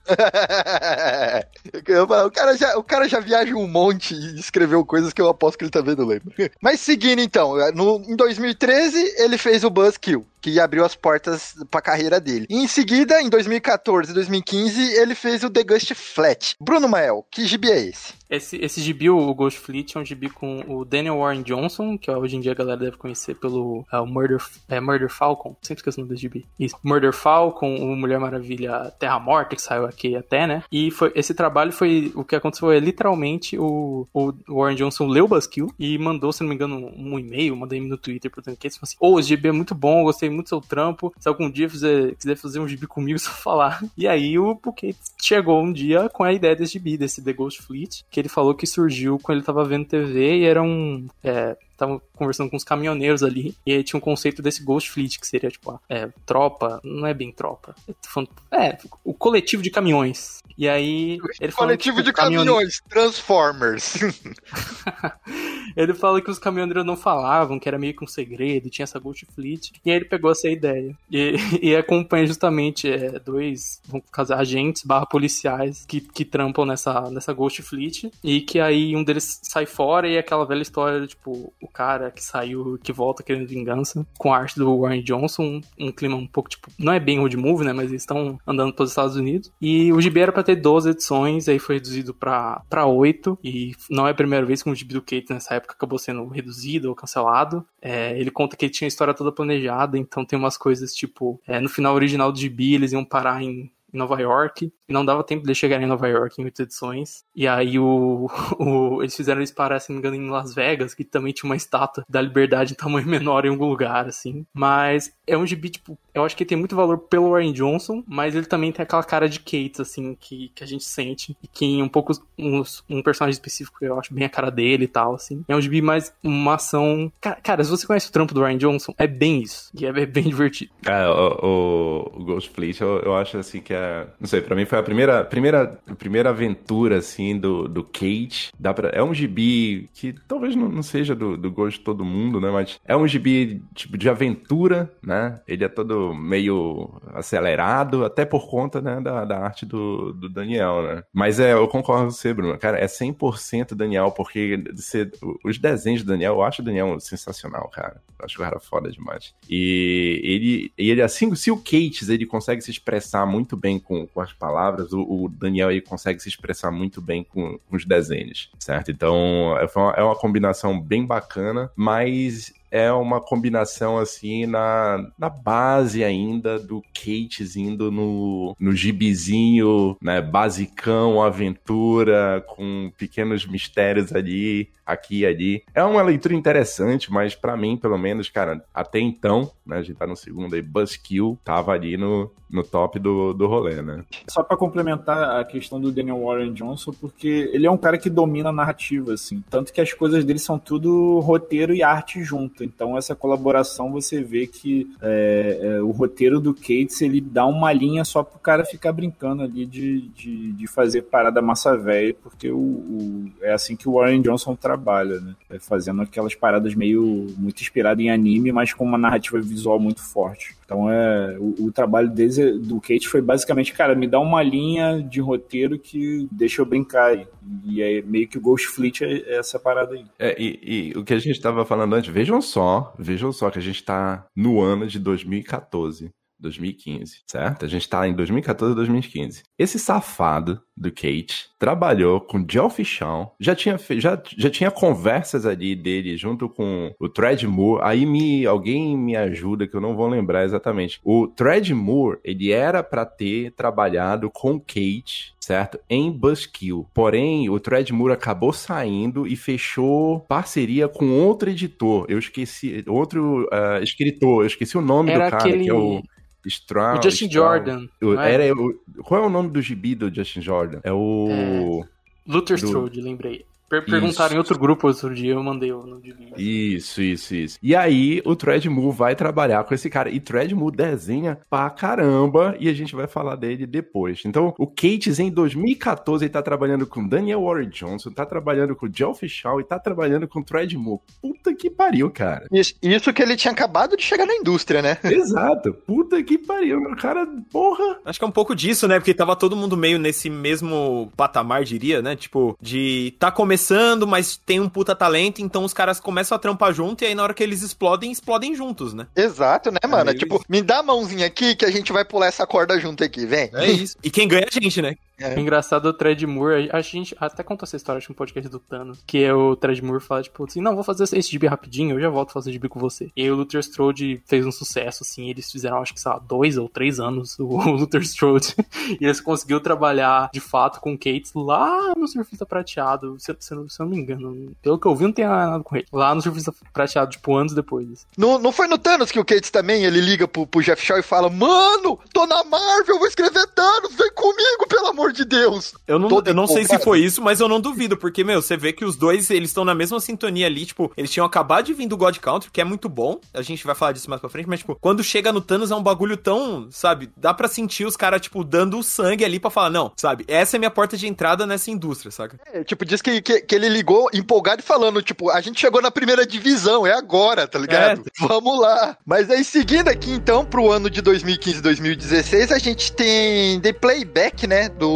o, cara já, o cara já viaja um monte e escreveu coisas que eu aposto que ele também não lembra. Mas seguindo então, no, em 2013 ele fez o Buzzkill, que abriu as portas pra carreira dele. E em seguida, em 2014 e 2015, ele fez o The Ghost Flat. Bruno Mael, que gibi é esse? Esse, esse gibi, o Ghost Fleet, é um gibi com o Daniel Warren Johnson, que hoje em dia a galera deve conhecer pelo é, o Murder, é, Murder Falcon. Sempre esqueço o nome desse gibi. Isso. Murder Falcon, o Mulher Maravilha Terra Morta, que saiu aqui até, né? E foi, esse trabalho foi. O que aconteceu é literalmente o, o Warren Johnson leu o Buzzkill e mandou, se não me engano, um e-mail, mandei no Twitter pro Tanque falou assim: Ô, esse gibi é muito bom, gostei muito do seu trampo. Se algum dia fizer, quiser fazer um gibi comigo, só falar. E aí o Puket chegou um dia com a ideia desse gibi, desse The Ghost Fleet, que ele falou que surgiu quando ele tava vendo TV e era um. É, tava conversando com os caminhoneiros ali, e aí tinha um conceito desse Ghost Fleet, que seria tipo, a é, tropa, não é bem tropa, é, falando- é, o coletivo de caminhões. E aí ele Coletivo que de caminhone- caminhões, Transformers. Ele fala que os caminhoneiros não falavam, que era meio que um segredo, tinha essa Ghost Fleet. E aí ele pegou essa ideia. E, e acompanha justamente é, dois casar, agentes barra policiais que, que trampam nessa, nessa Ghost Fleet. E que aí um deles sai fora e é aquela velha história, tipo, cara que saiu, que volta querendo vingança, com a arte do Warren Johnson, um clima um pouco, tipo, não é bem road movie, né, mas eles estão andando pelos Estados Unidos. E o gibi era pra ter 12 edições, aí foi reduzido pra, pra 8, e não é a primeira vez que um gibi do Kate nessa época acabou sendo reduzido ou cancelado. É, ele conta que ele tinha a história toda planejada, então tem umas coisas tipo, é, no final original do gibi eles iam parar em em Nova York, e não dava tempo de eles chegarem em Nova York em oito edições. E aí o, o- eles fizeram eles parar, se não me engano, em Las Vegas, que também tinha uma estátua da liberdade em tamanho menor em algum lugar, assim. Mas é um gibi, tipo, eu acho que tem muito valor pelo Warren Johnson, mas ele também tem aquela cara de Kate, assim, que, que a gente sente. E que um pouco, uns- um personagem específico eu acho bem a cara dele e tal, assim. É um gibi mais uma ação. Cara, cara, se você conhece o trampo do Warren Johnson, é bem isso. E é bem divertido. Cara, o- o Ghost Fleet, eu, eu acho assim que é. Não sei, pra mim foi a primeira, primeira, primeira aventura, assim, do, do Kate. Dá pra, é um gibi que talvez não, não seja do, do gosto de todo mundo, né? Mas é um gibi tipo de aventura, né? Ele é todo meio acelerado, até por conta né, da, da arte do, do Daniel, né? Mas é, eu concordo com você, Bruno. Cara, é 100% Daniel, porque você- os desenhos do Daniel, eu acho o Daniel sensacional, cara. Eu acho o cara foda demais. E ele, ele assim, se o Cates ele consegue se expressar muito bem com, com as palavras, o, o Daniel ele consegue se expressar muito bem com, com os desenhos, certo? Então é uma, é uma combinação bem bacana, mas é uma combinação assim na, na base ainda do Cates indo no, no gibizinho, né, basicão, aventura, com pequenos mistérios ali, aqui e ali. É uma leitura interessante, mas pra mim, pelo menos, cara, até então, né, a gente tá no segundo aí, Buzzkill tava ali no, no top do, do rolê, né? Só pra complementar a questão do Daniel Warren Johnson, porque ele é um cara que domina a narrativa, assim. Tanto que as coisas dele são tudo roteiro e arte junto. Então, essa colaboração você vê que é, é, o roteiro do Cates ele dá uma linha só pro cara ficar brincando ali de, de, de fazer parada massa velha, porque o, o- é assim que o Warren Johnson trabalha, né? É fazendo aquelas paradas meio muito inspirado em anime, mas com uma narrativa visual muito forte. Então é o, o trabalho deles, é- do Kate foi basicamente, cara, me dá uma linha de roteiro que deixa eu brincar. E é meio que o Ghost Fleet é, é essa parada aí. É, e, e o que a gente estava falando antes, vejam só, vejam só que a gente tá no ano de 2014. 2015, certo? A gente tá em 2014 e 2015. Esse safado do Kate trabalhou com Geoff Shaw, já tinha, já, já tinha conversas ali dele junto com o Thread Moore. Aí me, alguém me ajuda que eu não vou lembrar exatamente. O Thread Moore, ele era pra ter trabalhado com Kate certo? Em Buzzkill. Porém, o Thread Moore acabou saindo e fechou parceria com outro editor. Eu esqueci, outro ah, escritor, eu esqueci o nome Era do cara, aquele- que é o Stroud. o Justin Stroud. Jordan. O- é? era, o- qual é o nome do gibi do Justin Jordan? É o. Luther do- Strode, lembrei. Isso. perguntaram em outro grupo outro dia, eu mandei o nome de vídeo. Isso, isso, isso. E aí, o Treadmoor vai trabalhar com esse cara. E Treadmoor desenha pra caramba. E a gente vai falar dele depois. Então, o Cates, em 2014, ele tá trabalhando com Daniel Warren Johnson, tá trabalhando com Geoff Shaw e tá trabalhando com Treadmoor. Puta que pariu, cara. Isso, isso que ele tinha acabado de chegar na indústria, né? Exato. Puta que pariu. O cara, porra. Acho que é um pouco disso, né? Porque tava todo mundo meio nesse mesmo patamar, diria, né? Tipo, de tá começando, mas tem um puta talento, então os caras começam a trampar junto e aí na hora que eles explodem, explodem juntos, né? Exato, né, mano? É tipo, me dá a mãozinha aqui que a gente vai pular essa corda junto aqui, vem. É isso. E quem ganha é a gente, né? O engraçado é o Thread Moore, a gente até contou essa história, acho no podcast do Thanos, que é o Moore fala, tipo, assim, não, vou fazer esse gibi rapidinho, eu já volto a fazer gibi com você. E aí o Luther Strode fez um sucesso, assim, eles fizeram, acho que, sei lá, dois ou três anos o, Luther Strode, e eles conseguiu trabalhar, de fato, com o Cates lá no Surfista Prateado, se, se, eu- se eu não me engano, pelo que eu vi, não tem nada com ele. Lá no Surfista Prateado, tipo, anos depois. Não, não foi no Thanos que o Cates também, ele liga pro, pro Jeff Shaw e fala, mano, tô na Marvel, vou escrever Thanos, vem comigo, pelo amor de Deus. Eu não, Todo eu não sei se foi isso, mas eu não duvido, porque, meu, você vê que os dois, eles estão na mesma sintonia ali, tipo, eles tinham acabado de vir do God Country, que é muito bom, a gente vai falar disso mais pra frente, mas, tipo, quando chega no Thanos é um bagulho tão, sabe, dá pra sentir os caras, tipo, dando o sangue ali pra falar, não, sabe, essa é minha porta de entrada nessa indústria, saca? É, tipo, diz que, que, que ele ligou empolgado e falando, tipo, a gente chegou na primeira divisão, é agora, tá ligado? Vamos lá. Mas aí, seguindo aqui, então, pro ano de 2015 e 2016, a gente tem The Playback, né, do,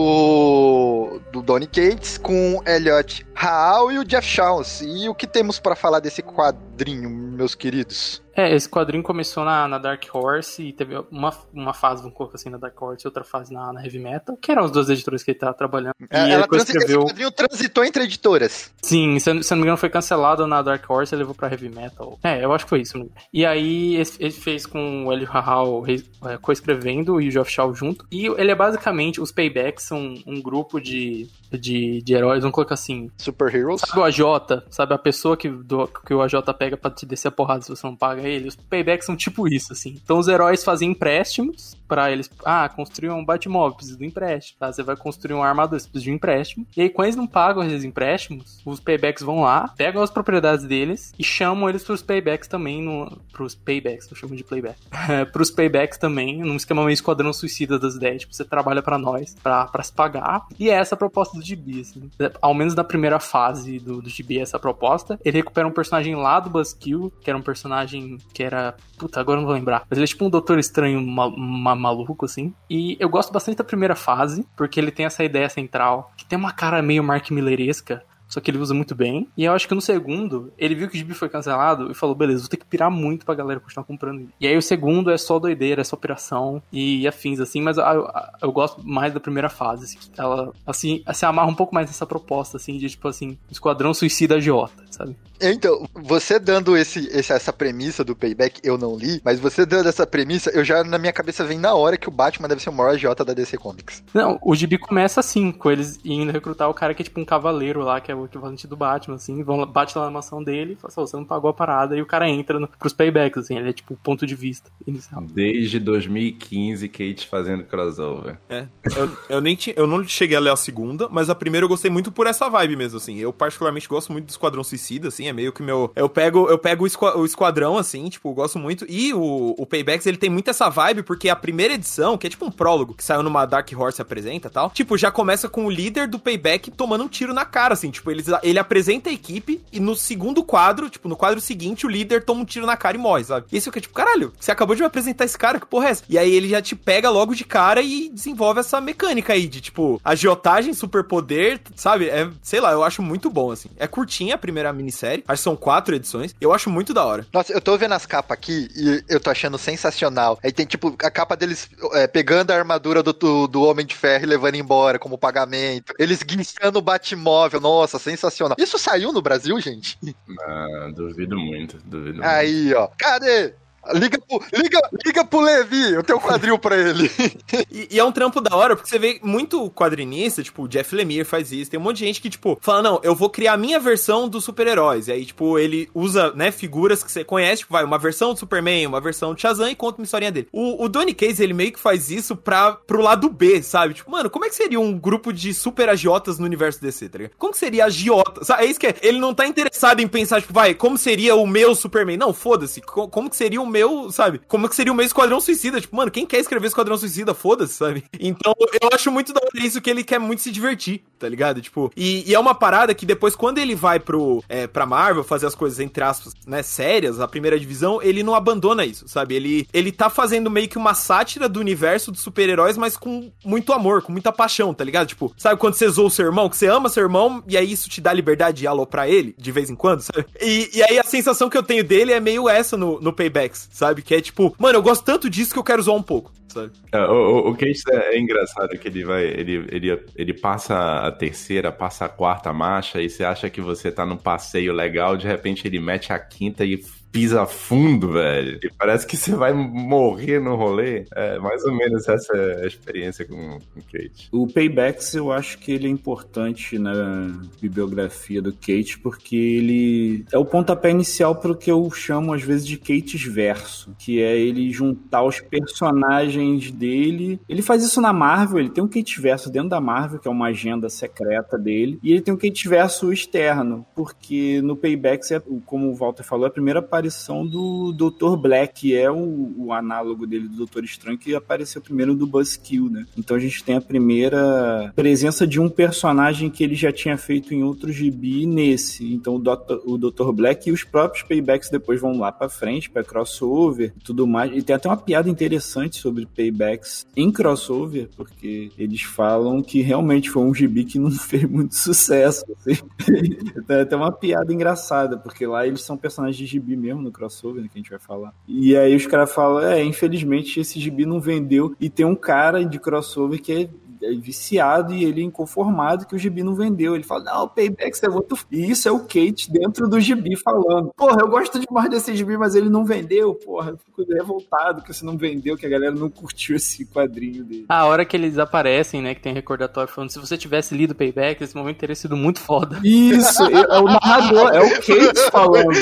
do Donny Cates com Elliot Raal e o Jeff Shawns. E o que temos pra falar desse quadrinho, meus queridos? É, esse quadrinho começou na, na Dark Horse e teve uma, uma fase, vamos colocar assim, na Dark Horse e outra fase na, na Heavy Metal, que eram as duas editoras que ele tava trabalhando. E É, ele ela transi- escreveu... Esse quadrinho transitou entre editoras. Sim, se, se não me engano foi cancelado na Dark Horse e levou pra Heavy Metal. É, eu acho que foi isso. né? E aí ele fez com o Elio Rahal é, co-escrevendo e o Geoff Shaw junto. E ele é basicamente, os Paybacks são um grupo de, de, de heróis, vamos colocar assim, Super Heroes. Sabe o AJ? Sabe a pessoa que, do- que o AJ pega pra te descer a porrada se você não paga ele? Os paybacks são tipo isso, assim. Então os heróis fazem empréstimos pra eles. Ah, construir um Batmóvel, precisa do empréstimo. Tá? Você vai construir uma armadura, você precisa de um empréstimo. E aí, quando eles não pagam esses empréstimos, os paybacks vão lá, pegam as propriedades deles e chamam eles pros paybacks também. No, pros paybacks, eu chamo de playback. pros paybacks também, num esquema meio esquadrão suicida das ideias. Tipo, você trabalha pra nós, pra, pra se pagar. E é essa a proposta do gibi, assim. Ao menos na primeira fase do, do gibi, essa proposta. Ele recupera um personagem lá do Buzzkill, que era um personagem que era. Puta, agora não vou lembrar. Mas ele é tipo um doutor estranho ma- ma- maluco, assim. E eu gosto bastante da primeira fase, porque ele tem essa ideia central, que tem uma cara meio Mark Milleresca. Só que ele usa muito bem. E eu acho que no segundo, ele viu que o gibi foi cancelado e falou: beleza, vou ter que pirar muito pra galera continuar comprando ele. E aí o segundo é só doideira, é só piração e afins, assim. Mas eu, eu- eu gosto mais da primeira fase. assim, que ela, assim, se amarra um pouco mais nessa proposta, assim, de tipo assim, Esquadrão Suicida Agiota, sabe? Então, você dando esse, esse- essa premissa do payback, eu não li, mas você dando essa premissa, eu já na minha cabeça vem na hora que o Batman deve ser o maior agiota da DC Comics. Não, o gibi começa assim, com eles indo recrutar o cara que é tipo um cavaleiro lá, que é o equivalente do Batman, assim, vão lá- bate lá na mansão dele e fala assim, "Ô, você não pagou a parada, e o cara entra no, pros paybacks, assim, ele é tipo o ponto de vista inicial. Desde 2015, Kate fazendo crossover. É. Eu, eu nem tinha, eu não cheguei a ler a segunda, mas a primeira eu gostei muito por essa vibe mesmo, assim. Eu particularmente gosto muito do Esquadrão Suicida, assim, é meio que meu... Eu pego, eu pego o, esqua- o Esquadrão, assim, tipo, eu gosto muito. E o, o Paybacks, ele tem muito essa vibe, porque a primeira edição, que é tipo um prólogo, que saiu numa Dark Horse apresenta e tal, tipo, já começa com o líder do Payback tomando um tiro na cara, assim, tipo, eles, ele apresenta a equipe e no segundo quadro, tipo, no quadro seguinte, o líder toma um tiro na cara e morre, sabe? E isso que é tipo, caralho, você acabou de me apresentar esse cara, que porra é essa? E aí ele já te pega logo de cara e desenvolve essa mecânica aí de, tipo, agiotagem, superpoder, sabe? É, sei lá, eu acho muito bom, assim. É curtinha a primeira minissérie, acho que são quatro edições, eu acho muito da hora. Nossa, eu tô vendo as capas aqui e eu tô achando sensacional. Aí tem, tipo, a capa deles é, pegando a armadura do, do, Homem de Ferro e levando embora como pagamento. Eles guinchando o Batmóvel. Nossa, sensacional. Isso saiu no Brasil, gente? Ah, duvido muito, duvido muito. Aí, ó. Cadê? Liga pro, liga, liga pro Levi, eu tenho um quadril pra ele. E, e é um trampo da hora, porque você vê muito quadrinista, tipo, o Jeff Lemire faz isso. Tem um monte de gente que, tipo, fala, não, eu vou criar a minha versão dos super-heróis. E aí, tipo, ele usa, né, figuras que você conhece, tipo, vai, uma versão do Superman, uma versão do Shazam e conta uma historinha dele. O, o Donny Case, ele meio que faz isso pra, pro lado B, sabe? Tipo, mano, como é que seria um grupo de super agiotas no universo DC, tá ligado? Como que seria agiota? É isso que é. Ele não tá interessado em pensar, tipo, vai, como seria o meu Superman? Não, foda-se. Co- Como que seria o meu, sabe? Como que seria o meu Esquadrão Suicida? Tipo, mano, quem quer escrever Esquadrão Suicida? Foda-se, sabe? Então, eu acho muito da hora isso que ele quer muito se divertir, tá ligado? Tipo, e, e é uma parada que depois, quando ele vai pro, é, pra Marvel fazer as coisas, entre aspas, né, sérias, a primeira divisão, ele não abandona isso, sabe? Ele, ele tá fazendo meio que uma sátira do universo dos super-heróis, mas com muito amor, com muita paixão, tá ligado? Tipo, sabe quando você zoou o seu irmão, que você ama seu irmão, e aí isso te dá liberdade de aloprar ele, de vez em quando, sabe? E, e aí a sensação que eu tenho dele é meio essa no, no Sabe? Que é tipo, mano, eu gosto tanto disso que eu quero zoar um pouco? É, o, o, o Cage é, é engraçado que ele vai. Ele, ele, ele passa a terceira, passa a quarta marcha e você acha que você tá num passeio legal, de repente ele mete a quinta e pisa fundo, velho. E parece que você vai morrer no rolê. É mais ou menos essa é a experiência com, o Cage. O Paybacks eu acho que ele é importante na bibliografia do Kate porque ele é o pontapé inicial para o que eu chamo às vezes de Kate's verso, que é ele juntar os personagens dele. Ele faz isso na Marvel, ele tem um Kate verso dentro da Marvel, que é uma agenda secreta dele, e ele tem um Kate verso externo, porque no Paybacks é, como o Walter falou, é a primeira aparição do Dr. Black, que é o, o análogo dele do Doutor Estranho, que apareceu primeiro do Buzzkill, né? Então a gente tem a primeira presença de um personagem que ele já tinha feito em outro gibi nesse. Então o Dr. o Dr. Black e os próprios Paybacks depois vão lá pra frente, pra crossover e tudo mais. E tem até uma piada interessante sobre Paybacks em crossover, porque eles falam que realmente foi um gibi que não fez muito sucesso. Assim. Tem até uma piada engraçada, porque lá eles são personagens de gibi mesmo no crossover, né, que a gente vai falar. E aí os caras falam, é, infelizmente esse gibi não vendeu. E tem um cara de crossover que é é viciado e ele é inconformado que o gibi não vendeu. Ele fala, não, o Paybacks é muito... E isso é o Kate dentro do gibi falando. Porra, eu gosto demais desse gibi, mas ele não vendeu, porra. Eu fico revoltado que você não vendeu, que a galera não curtiu esse quadrinho dele. A hora que eles aparecem, né, que tem recordatório falando, se você tivesse lido Payback, esse momento teria sido muito foda. Isso, é o narrador, é o Kate falando.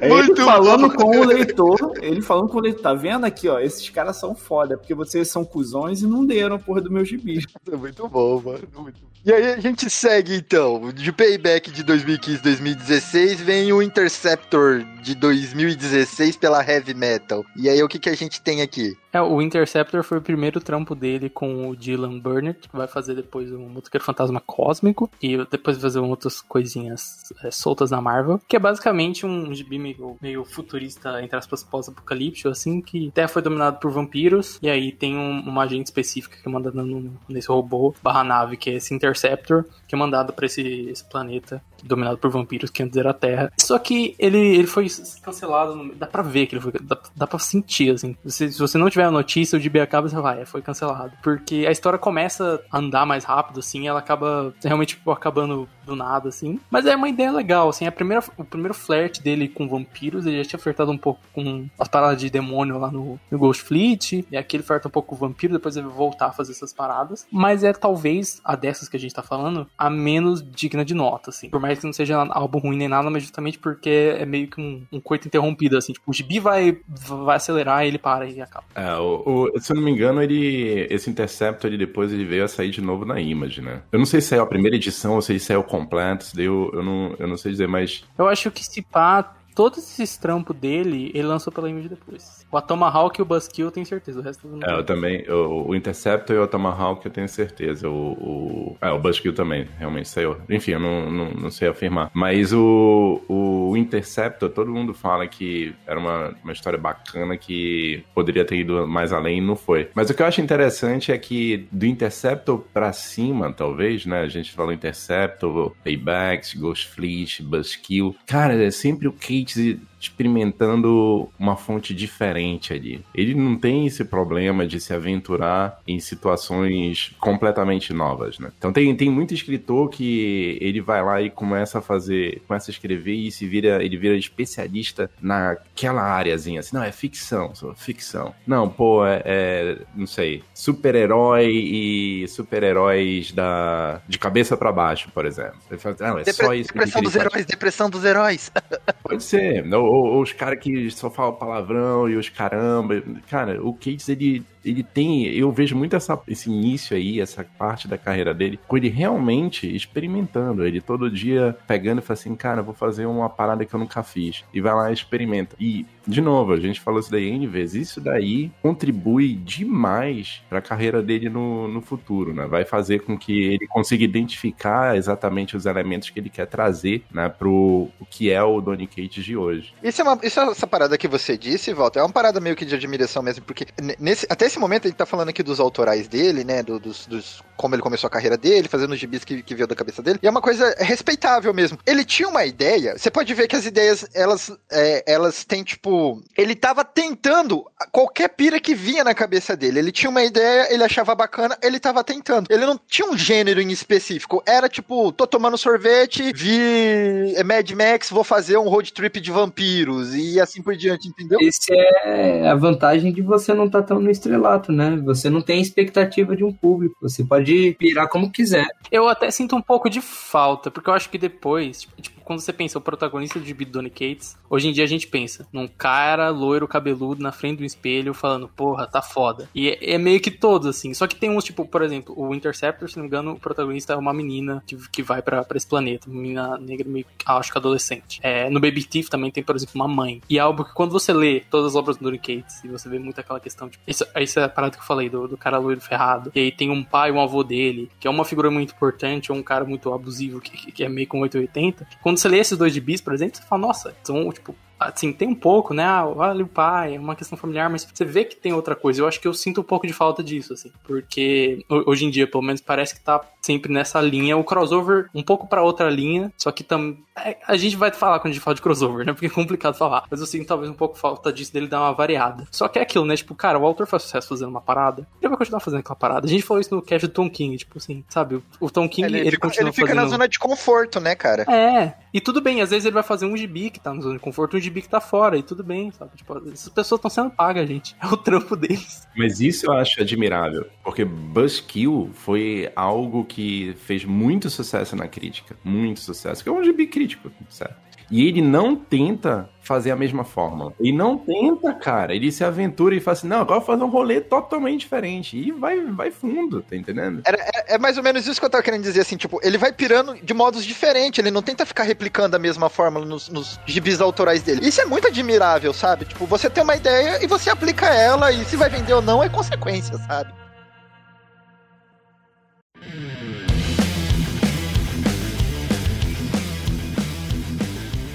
É ele Muito falando com o leitor, ele falando com o leitor, tá vendo aqui, ó, esses caras são foda, porque vocês são cuzões e não deram a porra do meu gibi. É muito bom, mano. Muito... E aí a gente segue então. De Payback de 2015-2016 vem o Interceptor de 2016 pela Heavy Metal. E aí o que, que a gente tem aqui? É, o Interceptor foi o primeiro trampo dele com o Dylan Burnett, que vai fazer depois um Motoqueiro Fantasma Cósmico, e depois fazer outras coisinhas é, soltas na Marvel, que é basicamente um gibi meio, meio futurista, entre aspas, pós-apocalíptico, assim, que até foi dominado por vampiros, e aí tem um- uma agente específica que é no- nesse robô barra nave, que é esse Interceptor, que é mandado pra esse, esse planeta dominado por vampiros que antes era a Terra. Só que ele, ele foi cancelado, no- dá pra ver que ele foi, dá, dá pra sentir, assim. Se, se você não tiver a notícia, o gibi acaba, você vai, é, foi cancelado. Porque a história começa a andar mais rápido, assim, ela acaba realmente, tipo, acabando do nada, assim. Mas é uma ideia legal, assim, a primeira, o primeiro flerte dele com vampiros, ele já tinha flertado um pouco com as paradas de demônio lá no, no Ghost Fleet, e aqui ele flerta um pouco com o vampiro, depois ele vai voltar a fazer essas paradas. Mas é talvez, a dessas que a gente tá falando, a menos digna de nota, assim. Por mais que não seja álbum ruim nem nada, mas justamente porque é meio que um, um coito interrompido, assim. Tipo, o gibi vai, vai acelerar, ele para e acaba. É, o, o- se eu não me engano, ele. Esse Interceptor ele depois ele veio a sair de novo na Image, né? Eu não sei se saiu a primeira edição ou se ele saiu completo, isso daí eu, eu, não, eu não sei dizer, mas. Eu acho que se pá, todos esses trampos dele, ele lançou pela Image depois. O Tomahawk e o Buzzkill eu tenho certeza, o resto não É, eu também. O, o Interceptor e o Tomahawk eu tenho certeza. O, o, é, o Buzzkill também, realmente saiu. Enfim, eu não, não, não sei afirmar. Mas o, o Interceptor, todo mundo fala que era uma, uma história bacana que poderia ter ido mais além e não foi. Mas o que eu acho interessante é que do Interceptor pra cima, talvez, né? A gente falou Interceptor, Paybacks, Ghost Fleet, Buzzkill. Cara, é sempre o Kate experimentando uma fonte diferente ali. Ele não tem esse problema de se aventurar em situações completamente novas, né? Então tem, tem muito escritor que ele vai lá e começa a fazer, começa a escrever e se vira, ele vira especialista naquela áreazinha, assim, não, é ficção, só ficção. Não, pô, é, é não sei, super-herói e super-heróis da de cabeça para baixo, por exemplo. Ele fala, não, é Depre- só isso depressão dos heróis, depressão dos heróis. Pode ser. Ou, ou- ou os caras que só falam palavrão e os caramba. Cara, o Cates, ele, ele tem. Eu vejo muito essa, esse início aí, essa parte da carreira dele, com ele realmente experimentando. Ele todo dia pegando e fala assim: cara, vou fazer uma parada que eu nunca fiz. E vai lá e experimenta. E, de novo, a gente falou isso daí N vezes. Isso daí contribui demais pra carreira dele no, no futuro, né? Vai fazer com que ele consiga identificar exatamente os elementos que ele quer trazer, né, pro o que é o Donny Cates de hoje. Isso é uma, isso, essa parada que você disse, Walter, é uma parada meio que de admiração mesmo, porque nesse, até esse momento gente tá falando aqui dos autorais dele, né, do- dos, dos- como ele começou a carreira dele, fazendo os gibis que, que veio da cabeça dele, e é uma coisa respeitável mesmo. Ele tinha uma ideia, você pode ver que as ideias, elas, é, elas têm, tipo, ele tava tentando qualquer pira que vinha na cabeça dele, ele tinha uma ideia, ele achava bacana, ele tava tentando. Ele não tinha um gênero em específico, era tipo, tô tomando sorvete, vi é, Mad Max, vou fazer um road trip de vampiros, e assim por diante, entendeu? Esse é a vantagem de você não estar tão no estrelato, né? Você não tem expectativa de um público. Você pode pirar como quiser. Eu até sinto um pouco de falta, porque eu acho que depois, tipo, tipo, quando você pensa o protagonista de Donny Cates, hoje em dia a gente pensa num cara loiro cabeludo na frente do espelho falando, porra, tá foda. E é, é meio que todos, assim. Só que tem uns, tipo, por exemplo, o Interceptor, se não me engano, o protagonista é uma menina que, que vai pra esse planeta, uma menina negra meio, acho que adolescente. É, no Baby Thief também tem, por exemplo, uma mãe. E é algo que quando você lê todas as obras do Donny Cates, e você vê muito aquela questão, tipo, isso, isso é parada que eu falei, do, do cara loiro ferrado, e aí tem um pai, um avô dele, que é uma figura muito importante, ou um cara muito abusivo, que- que é meio com 880. Quando você lê esses dois de bis, por exemplo, você fala, nossa, são, tipo, assim, tem um pouco, né? Ah, olha o pai, é uma questão familiar, mas você vê que tem outra coisa. Eu acho que eu sinto um pouco de falta disso, assim, porque ho- hoje em dia, pelo menos, parece que tá sempre nessa linha. O crossover um pouco pra outra linha, só que também. A gente vai falar quando a gente fala de crossover, né? Porque é complicado falar. Mas eu sinto talvez um pouco falta disso dele dar uma variada. Só que é aquilo, né? Tipo, cara, o autor faz sucesso fazendo uma parada. Ele vai continuar fazendo aquela parada. A gente falou isso no cast do Tom King, tipo assim, sabe? O- O Tom King, Ele, ele, fica, continua ele fica fazendo... na zona de conforto, né, cara? É, e tudo bem, às vezes ele vai fazer um gibi que tá no zona de conforto, um gibi que tá fora, e tudo bem, sabe? Tipo, essas pessoas estão sendo pagas, gente. É o trampo deles. Mas isso eu acho admirável, porque Buzzkill foi algo que fez muito sucesso na crítica, muito sucesso, que é um gibi crítico, certo? E ele não tenta fazer a mesma fórmula. Ele não tenta, cara. Ele se aventura e fala assim, não, agora vou fazer um rolê totalmente diferente. E vai, vai fundo, tá entendendo? É, é mais ou menos isso que eu tava querendo dizer, assim, tipo, ele vai pirando de modos diferentes, ele não tenta ficar replicando a mesma fórmula nos, nos gibis autorais dele. Isso é muito admirável, sabe? Tipo, você tem uma ideia e você aplica ela, e se vai vender ou não é consequência, sabe?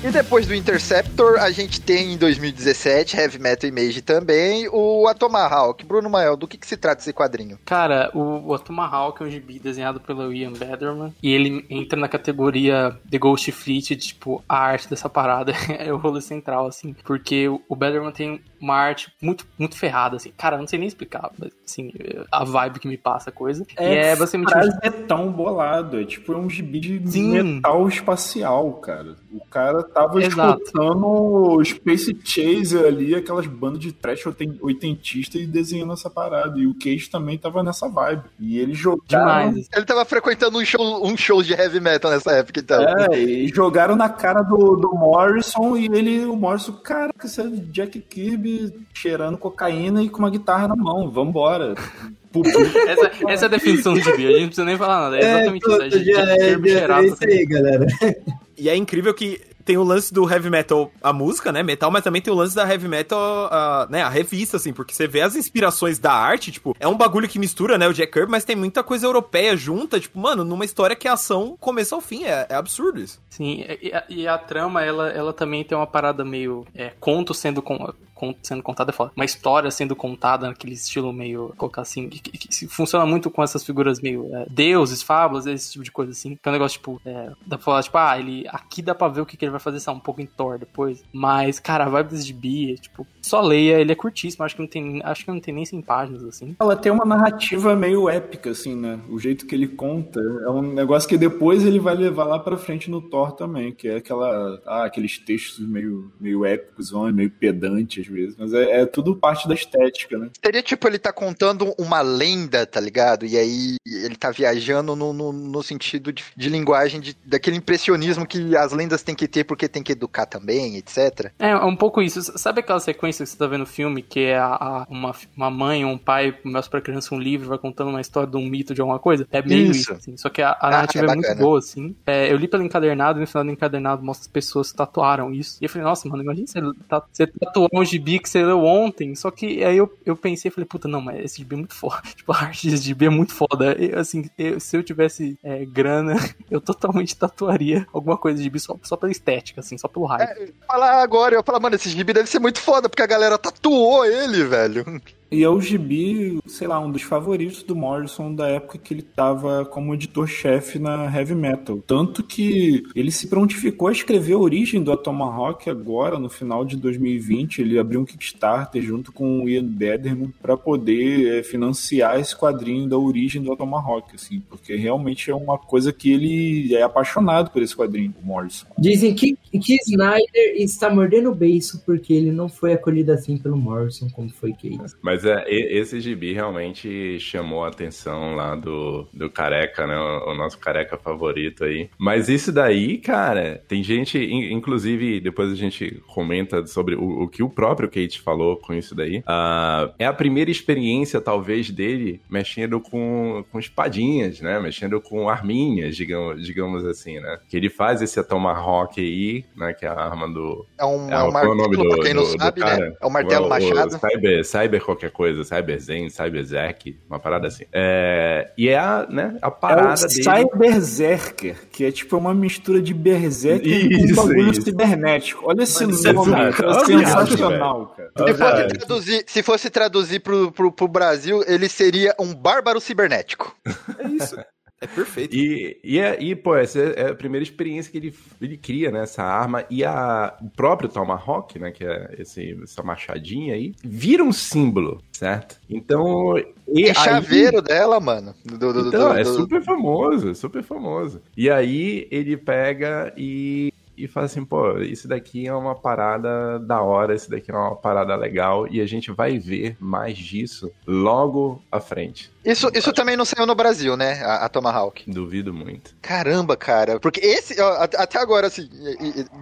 E depois do Interceptor, a gente tem em 2017, Heavy Metal Image também, o Atomahawk. Bruno Mael, do que, que se trata esse quadrinho? Cara, o, o Tomahawk é um gibi desenhado pelo Ian Bederman, e ele entra na categoria The Ghost Fleet, tipo, a arte dessa parada é o rolê central, assim, porque o, o Bederman tem uma arte muito, muito ferrada, assim. Cara, eu não sei nem explicar, mas, assim, a vibe que me passa a coisa. e é basicamente... frase é tão bolado. É tipo um gibi de Sim. metal espacial, cara. O cara tava Exato. escutando Space Chaser ali, aquelas bandas de trash oiten- oitentista e desenhando essa parada. E o Cage também tava nessa vibe. E eles jogaram. Demais. Ele tava frequentando um show, um show de heavy metal nessa época, então. É, e jogaram na cara do, do Morrison e ele, o Morrison, caraca, você é Jack Kirby cheirando cocaína e com uma guitarra na mão, vambora. Essa, essa é a definição do gibi, a gente não precisa nem falar nada. É exatamente isso. É, pronto, já é, Kirby é cheirado, isso aí, galera. E é incrível que tem o lance do heavy metal, a música, né, metal, mas também tem o lance da heavy metal, a, né, a revista, assim, porque você vê as inspirações da arte, tipo, é um bagulho que mistura, né, o Jack Kirby, mas tem muita coisa europeia junta, tipo, mano, numa história que a ação começa ao fim, é, é absurdo isso. Sim, e a, e a trama, ela, ela também tem uma parada meio é, conto sendo com, sendo contada é. Uma história sendo contada naquele estilo meio, colocar assim, que, que- que funciona muito com essas figuras meio é, deuses, fábulas, esse tipo de coisa assim. Que é um negócio, tipo, é, dá pra falar, tipo, ah, ele, aqui dá pra ver o que, que ele vai fazer, sabe, um pouco em Thor depois. Mas, cara, a vibe desse gibi, é, tipo, só leia, ele é curtíssimo, acho que não tem, acho que não tem nem 100 páginas, assim. Ela tem uma narrativa meio épica, assim, né? O jeito que ele conta é um negócio que depois ele vai levar lá pra frente no Thor também, que é aquela, ah, aqueles textos meio, meio épicos, meio pedantes vezes, mas é, é tudo parte da estética, né? Seria tipo ele tá contando uma lenda, tá ligado? E aí ele tá viajando no, no, no sentido de, de linguagem de, daquele impressionismo que as lendas têm que ter porque tem que educar também, etc. É, é um pouco isso. Sabe aquela sequência que você tá vendo no filme, que é a, a- uma, uma mãe ou um pai começa pra criança um livro, vai contando uma história de um mito de alguma coisa? É meio Isso. isso, assim. Só que a, a narrativa é é, muito boa, assim. É, eu li pelo encadernado, e no final do encadernado mostra as pessoas que tatuaram isso. E eu falei, nossa, mano, imagina você, tá, você tatuou um gibi que você leu ontem. Só que aí eu, eu pensei, falei, puta, não, mas esse gibi é muito foda. Tipo, a arte desse gibi é muito foda. Eu, assim, eu- se eu tivesse é, grana, eu totalmente tatuaria alguma coisa de gibi só, só pela estética, assim, só pelo hype. É, falar agora, eu falar, mano, esse gibi deve ser muito foda, porque a galera tatuou ele, velho. E é o gibi, sei lá, um dos favoritos do Morrison da época que ele tava como editor-chefe na Heavy Metal. Tanto que ele se prontificou a escrever a origem do Atomahawk agora, no final de 2020. Ele abriu um Kickstarter junto com o Ian Bederman para poder é, financiar esse quadrinho da origem do Atomahawk, assim, porque realmente é uma coisa que ele é apaixonado por esse quadrinho, o Morrison. Dizem que, que Snyder está mordendo o beiço porque ele não foi acolhido assim pelo Morrison, como foi Kate. Mas é, e- esse gibi realmente chamou a atenção lá do, do careca, né? O, o nosso careca favorito aí. Mas isso daí, cara, tem gente, in- inclusive, depois a gente comenta sobre o, o que o próprio Kate falou com isso daí. Ah, é a primeira experiência, talvez, dele mexendo com, com espadinhas, né? Mexendo com arminhas, digamos, digamos assim, né? Que ele faz esse Tomahawk aí, né? Que é a arma do, É um, é, é um é o nome martelo, do, pra quem não do- do sabe, cara? né? É o martelo O- o machado. Cyber, cyber qualquer coisa, Cyber Zen, Cyber Zack, uma parada assim. É, e é a, né, a É parada o dele. Cyberzerker, que é tipo uma mistura de Berserker com um Isso, bagulho isso. cibernético. Olha esse Mas é nome, do cara. sensacional, cara. Se fosse traduzir, se fosse traduzir pro, pro, pro Brasil, ele seria um bárbaro cibernético. É isso. É perfeito. E, e, é, e, pô, essa é a primeira experiência que ele, ele cria, né? Essa arma. E a, o próprio Tomahawk, né? Que é esse, essa machadinha aí, vira um símbolo, certo? Então. E É aí- chaveiro dela, mano. Do, do, do- Então, do- é super famoso, é super famoso. E aí ele pega e, e fala assim, pô, isso daqui é uma parada da hora, isso daqui é uma parada legal, e a gente vai ver mais disso logo à frente. Isso, isso também não saiu no Brasil, né? A, a Tomahawk. Duvido muito. Caramba, cara. Porque esse, ó, at- até agora, assim,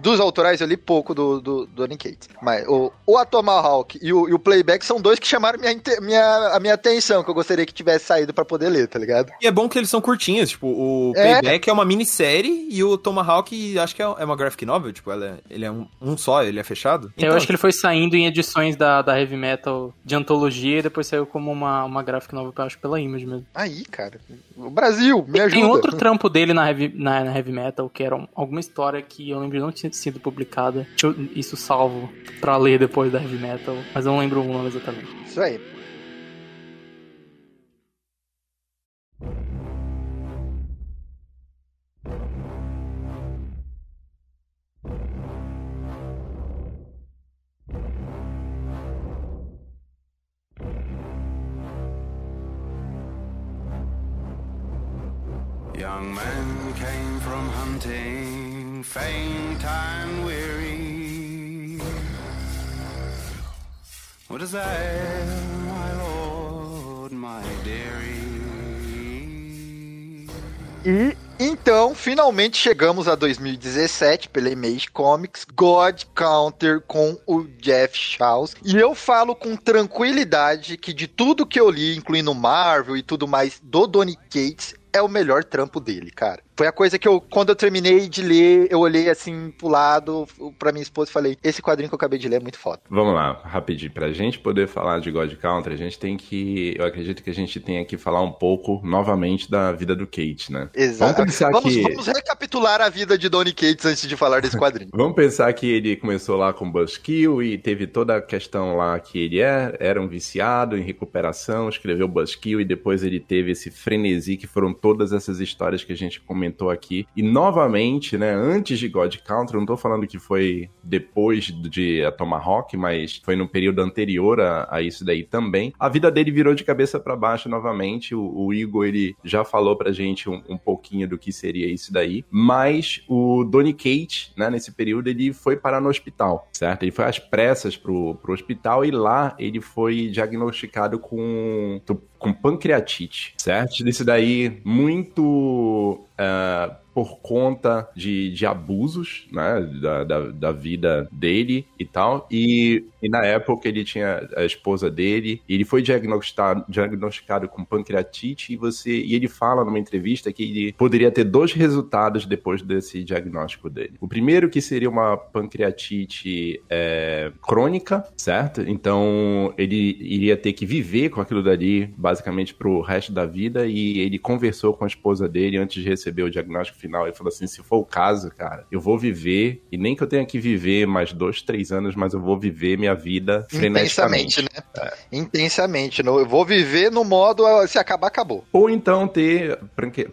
dos autorais eu li pouco do, do, do Donny Cates. Mas o, o A Tomahawk e o, e o Playback são dois que chamaram minha, minha, a minha atenção, que eu gostaria que tivesse saído pra poder ler, tá ligado? E é bom que eles são curtinhos, tipo, o É. Playback é, uma minissérie e o Tomahawk acho que é é uma graphic novel, tipo, ela é- ele é um, um só, ele é fechado. eu acho que ele foi saindo em edições da, da Heavy Metal de antologia e depois saiu como uma, uma graphic novel, eu acho, pela Image mesmo. Aí, cara. O Brasil, me ajuda. Tem outro trampo dele na heavy, na, na heavy Metal, que era um- alguma história que eu lembro não tinha sido publicada. Deixa eu- isso salvo pra ler depois da Heavy Metal, mas eu não lembro o nome exatamente. Isso aí. Young men came from hunting, faint and weary. What is that, my lord, my dearie? E então, finalmente chegamos a 2017 pela Image Comics, God Counter com o Jeff Shaws. E eu falo com tranquilidade que de tudo que eu li, incluindo Marvel e tudo mais do Donny Cates, é o melhor trampo dele, cara. Foi a coisa que eu, quando eu terminei de ler, eu olhei assim pro lado, pra minha esposa e falei: esse quadrinho que eu acabei de ler é muito foda. Vamos lá, rapidinho. Pra gente poder falar de God Country, a gente tem que. Eu acredito que a gente tenha que falar um pouco novamente da vida do Kate, né? Exato. Vamos pensar Vamos, que- vamos recapitular a vida de Donny Cates antes de falar desse quadrinho. Vamos pensar que ele começou lá com Buzzkill e teve toda a questão lá que ele é, era um viciado em recuperação, escreveu Buzzkill e depois ele teve esse frenesi que foram todas essas histórias que a gente comentou aqui. E novamente, né, antes de God Country, não tô falando que foi depois de a Tomahawk, mas foi no período anterior a, a isso daí também. A vida dele virou de cabeça para baixo novamente. O, o Igor, ele já falou pra gente um, um pouquinho do que seria isso daí, mas o Donny Kate, né, nesse período, ele foi parar no hospital, certo? Ele foi às pressas pro, pro hospital e lá ele foi diagnosticado com, com pancreatite, certo? Isso daí muito ah, por conta de, de abusos, né, da, da, da vida dele e tal, e, e na época ele tinha a esposa dele, ele foi diagnosticado, diagnosticado com pancreatite, e você e ele fala numa entrevista que ele poderia ter dois resultados depois desse diagnóstico dele. O primeiro que seria uma pancreatite é, crônica, certo? Então ele iria ter que viver com aquilo dali basicamente pro resto da vida, e ele conversou com a esposa dele antes de receber o diagnóstico final e falou assim: se for o caso, cara, eu vou viver, e nem que eu tenha que viver mais dois, três anos, mas eu vou viver minha vida freneticamente. Intensamente, né? Intensamente. No- Eu vou viver no modo ah, se acabar, acabou. Ou então ter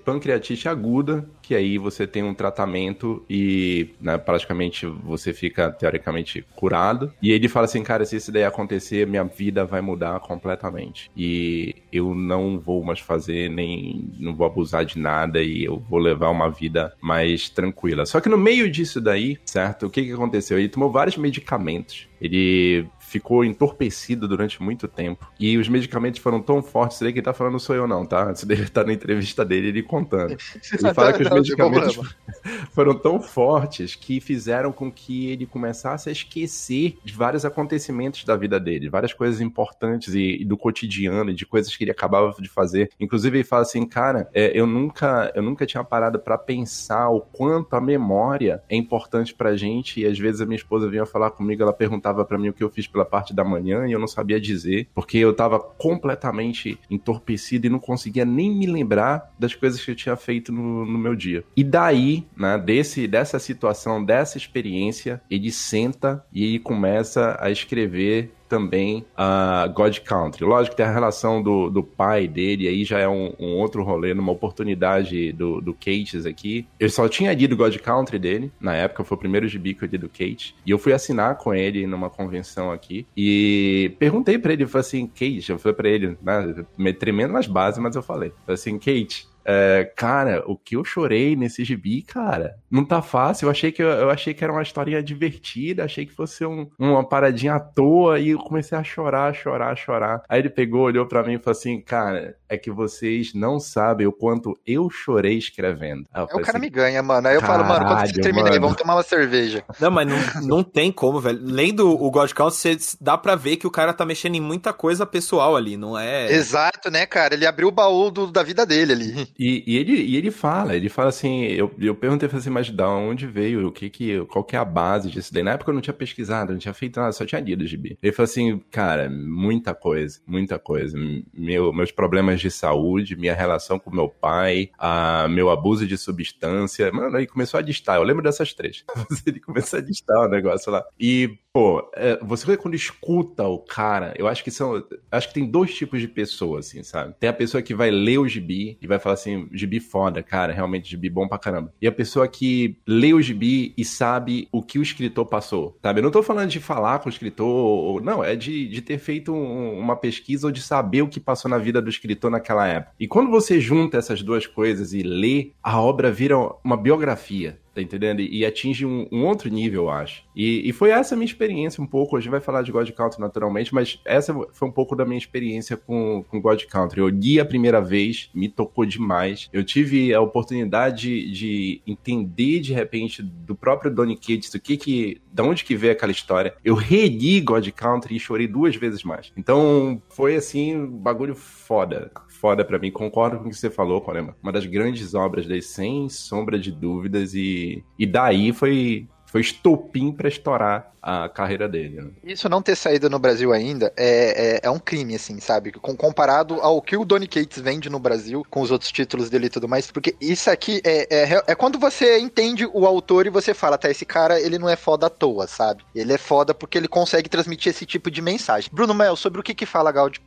pancreatite aguda, que aí você tem um tratamento e né, praticamente você fica teoricamente curado. E ele fala assim, cara, se isso daí acontecer, minha vida vai mudar completamente. E eu não vou mais fazer, nem não vou abusar de nada e eu vou levar uma vida mais tranquila. Só que no meio disso daí, certo? O que, que aconteceu? Ele tomou vários medicamentos. Ele ficou entorpecido durante muito tempo. E os medicamentos foram tão fortes, isso daí que ele tá falando sou eu não, tá? Isso daí tá na entrevista dele, ele contando. Ele fala que os sem medicamentos foram tão fortes que fizeram com que ele começasse a esquecer de vários acontecimentos da vida dele, várias coisas importantes e, e do cotidiano, e de coisas que ele acabava de fazer. Inclusive ele fala assim, cara, é, eu nunca, eu nunca tinha parado pra pensar o quanto a memória é importante pra gente. E às vezes a minha esposa vinha falar comigo, ela perguntava pra mim o que eu fiz pela parte da manhã e eu não sabia dizer, porque eu tava completamente entorpecido e não conseguia nem me lembrar das coisas que eu tinha feito no, no meu dia. E daí, né, desse, dessa situação, dessa experiência, ele senta e começa a escrever também a God Country. Lógico que tem a relação do, do pai dele, aí já é um, um outro rolê, numa oportunidade do, do Cates aqui. Eu só tinha lido God Country dele, na época foi o primeiro gibi que eu li do Kate, e eu fui assinar com ele numa convenção aqui, e perguntei pra ele, eu falei assim, Kate, eu falei pra ele, né, me tremendo nas bases, mas eu falei, falei assim, Kate, é, cara, o que eu chorei nesse gibi, cara, não tá fácil. Eu achei que, eu, eu achei que era uma historinha divertida, achei que fosse um- uma paradinha à toa, e eu comecei a chorar, chorar, chorar. Aí ele pegou, olhou pra mim e falou assim: Cara, é que vocês não sabem o quanto eu chorei escrevendo. Aí eu Aí falei o cara assim, me ganha, mano. Aí eu falo, mano, quando você Caralho, termina aí, mano. vamos tomar uma cerveja. Não, mas não, não tem como, velho. Lendo o God Count, você dá pra ver que o cara tá mexendo em muita coisa pessoal ali, não é? Exato, né, cara? Ele abriu o baú do- da vida dele ali. E, e ele, e ele fala, ele fala assim, eu, eu perguntei assim, mas da onde veio, o que que, qual que é a base disso daí? Na época eu não tinha pesquisado, não tinha feito nada, só tinha lido o gibi. Ele falou assim, cara, muita coisa, muita coisa. Meu, meus problemas de saúde, minha relação com meu pai, a, meu abuso de substância, mano, aí começou a listar, eu lembro dessas três. ele começou a listar o negócio lá. E, pô, é, você quando escuta o cara, eu acho que são, acho que tem dois tipos de pessoas, assim, sabe? Tem a pessoa que vai ler o gibi e vai falar assim, gibi foda, cara, realmente gibi bom pra caramba. E a pessoa que lê o gibi e sabe o que o escritor passou, sabe? Eu não tô falando de falar com o escritor, ou, não, é de, de ter feito um- uma pesquisa ou de saber o que passou na vida do escritor naquela época. E quando você junta essas duas coisas e lê, a obra vira uma biografia. Tá entendendo? E, atinge um, um outro nível, eu acho. E, e foi essa minha experiência um pouco. A gente vai falar de God Country naturalmente, mas essa foi um pouco da minha experiência com, com God Country. Eu li a primeira vez, me tocou demais. Eu tive a oportunidade de entender de repente do próprio Donny Cates, do que que, da onde que veio aquela história. Eu reli God Country e chorei duas vezes mais. Então foi assim, um bagulho foda foda pra mim. Concordo com o que você falou, Corema. Uma das grandes obras dele, sem sombra de dúvidas. E, e daí foi, foi estopim pra estourar a carreira dele. Né? Isso não ter saído no Brasil ainda é, é, é, um crime, assim, sabe? Com, comparado ao que o Donny Cates vende no Brasil, com os outros títulos dele e tudo mais, porque isso aqui é, é, é quando você entende o autor e você fala, tá, esse cara, ele não é foda à toa, sabe? Ele é foda porque ele consegue transmitir esse tipo de mensagem. Bruno Mel, sobre o que que fala God,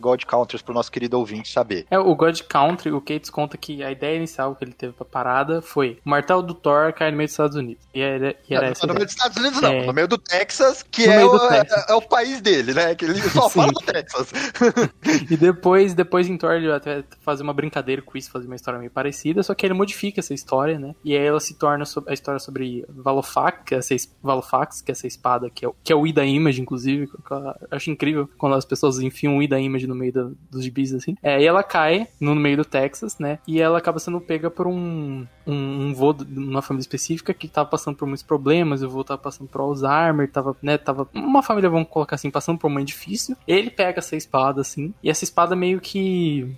God Counters pro nosso querido ouvinte saber? É, o God Country, o Cates conta que a ideia inicial que ele teve pra parada foi o martelo do Thor cair no meio dos Estados Unidos. E era, e era não, essa no meio dos Estados Unidos não, É. no meio do Texas, que é o, do Texas. é, é o país dele, né? Que ele só fala do Texas. E depois, depois em Thor ele até fazer uma brincadeira com isso, fazer uma história meio parecida, só que ele modifica essa história, né? E aí ela se torna a história sobre Valofax, que é essa, es- Valofax, que é essa espada, que é, o- que é o Ida Image, inclusive. eu acho incrível quando as pessoas enfiam o Ida Image no meio da- dos gibis, assim. É, e ela cai no meio do Texas, né? E ela acaba sendo pega por um, um, um vô de uma família específica que tava passando por muitos problemas, o vô tava passando por Alzheimer, tava, né, tava uma família, vamos colocar assim, passando por um momento difícil. Ele pega essa espada, assim, e essa espada meio que,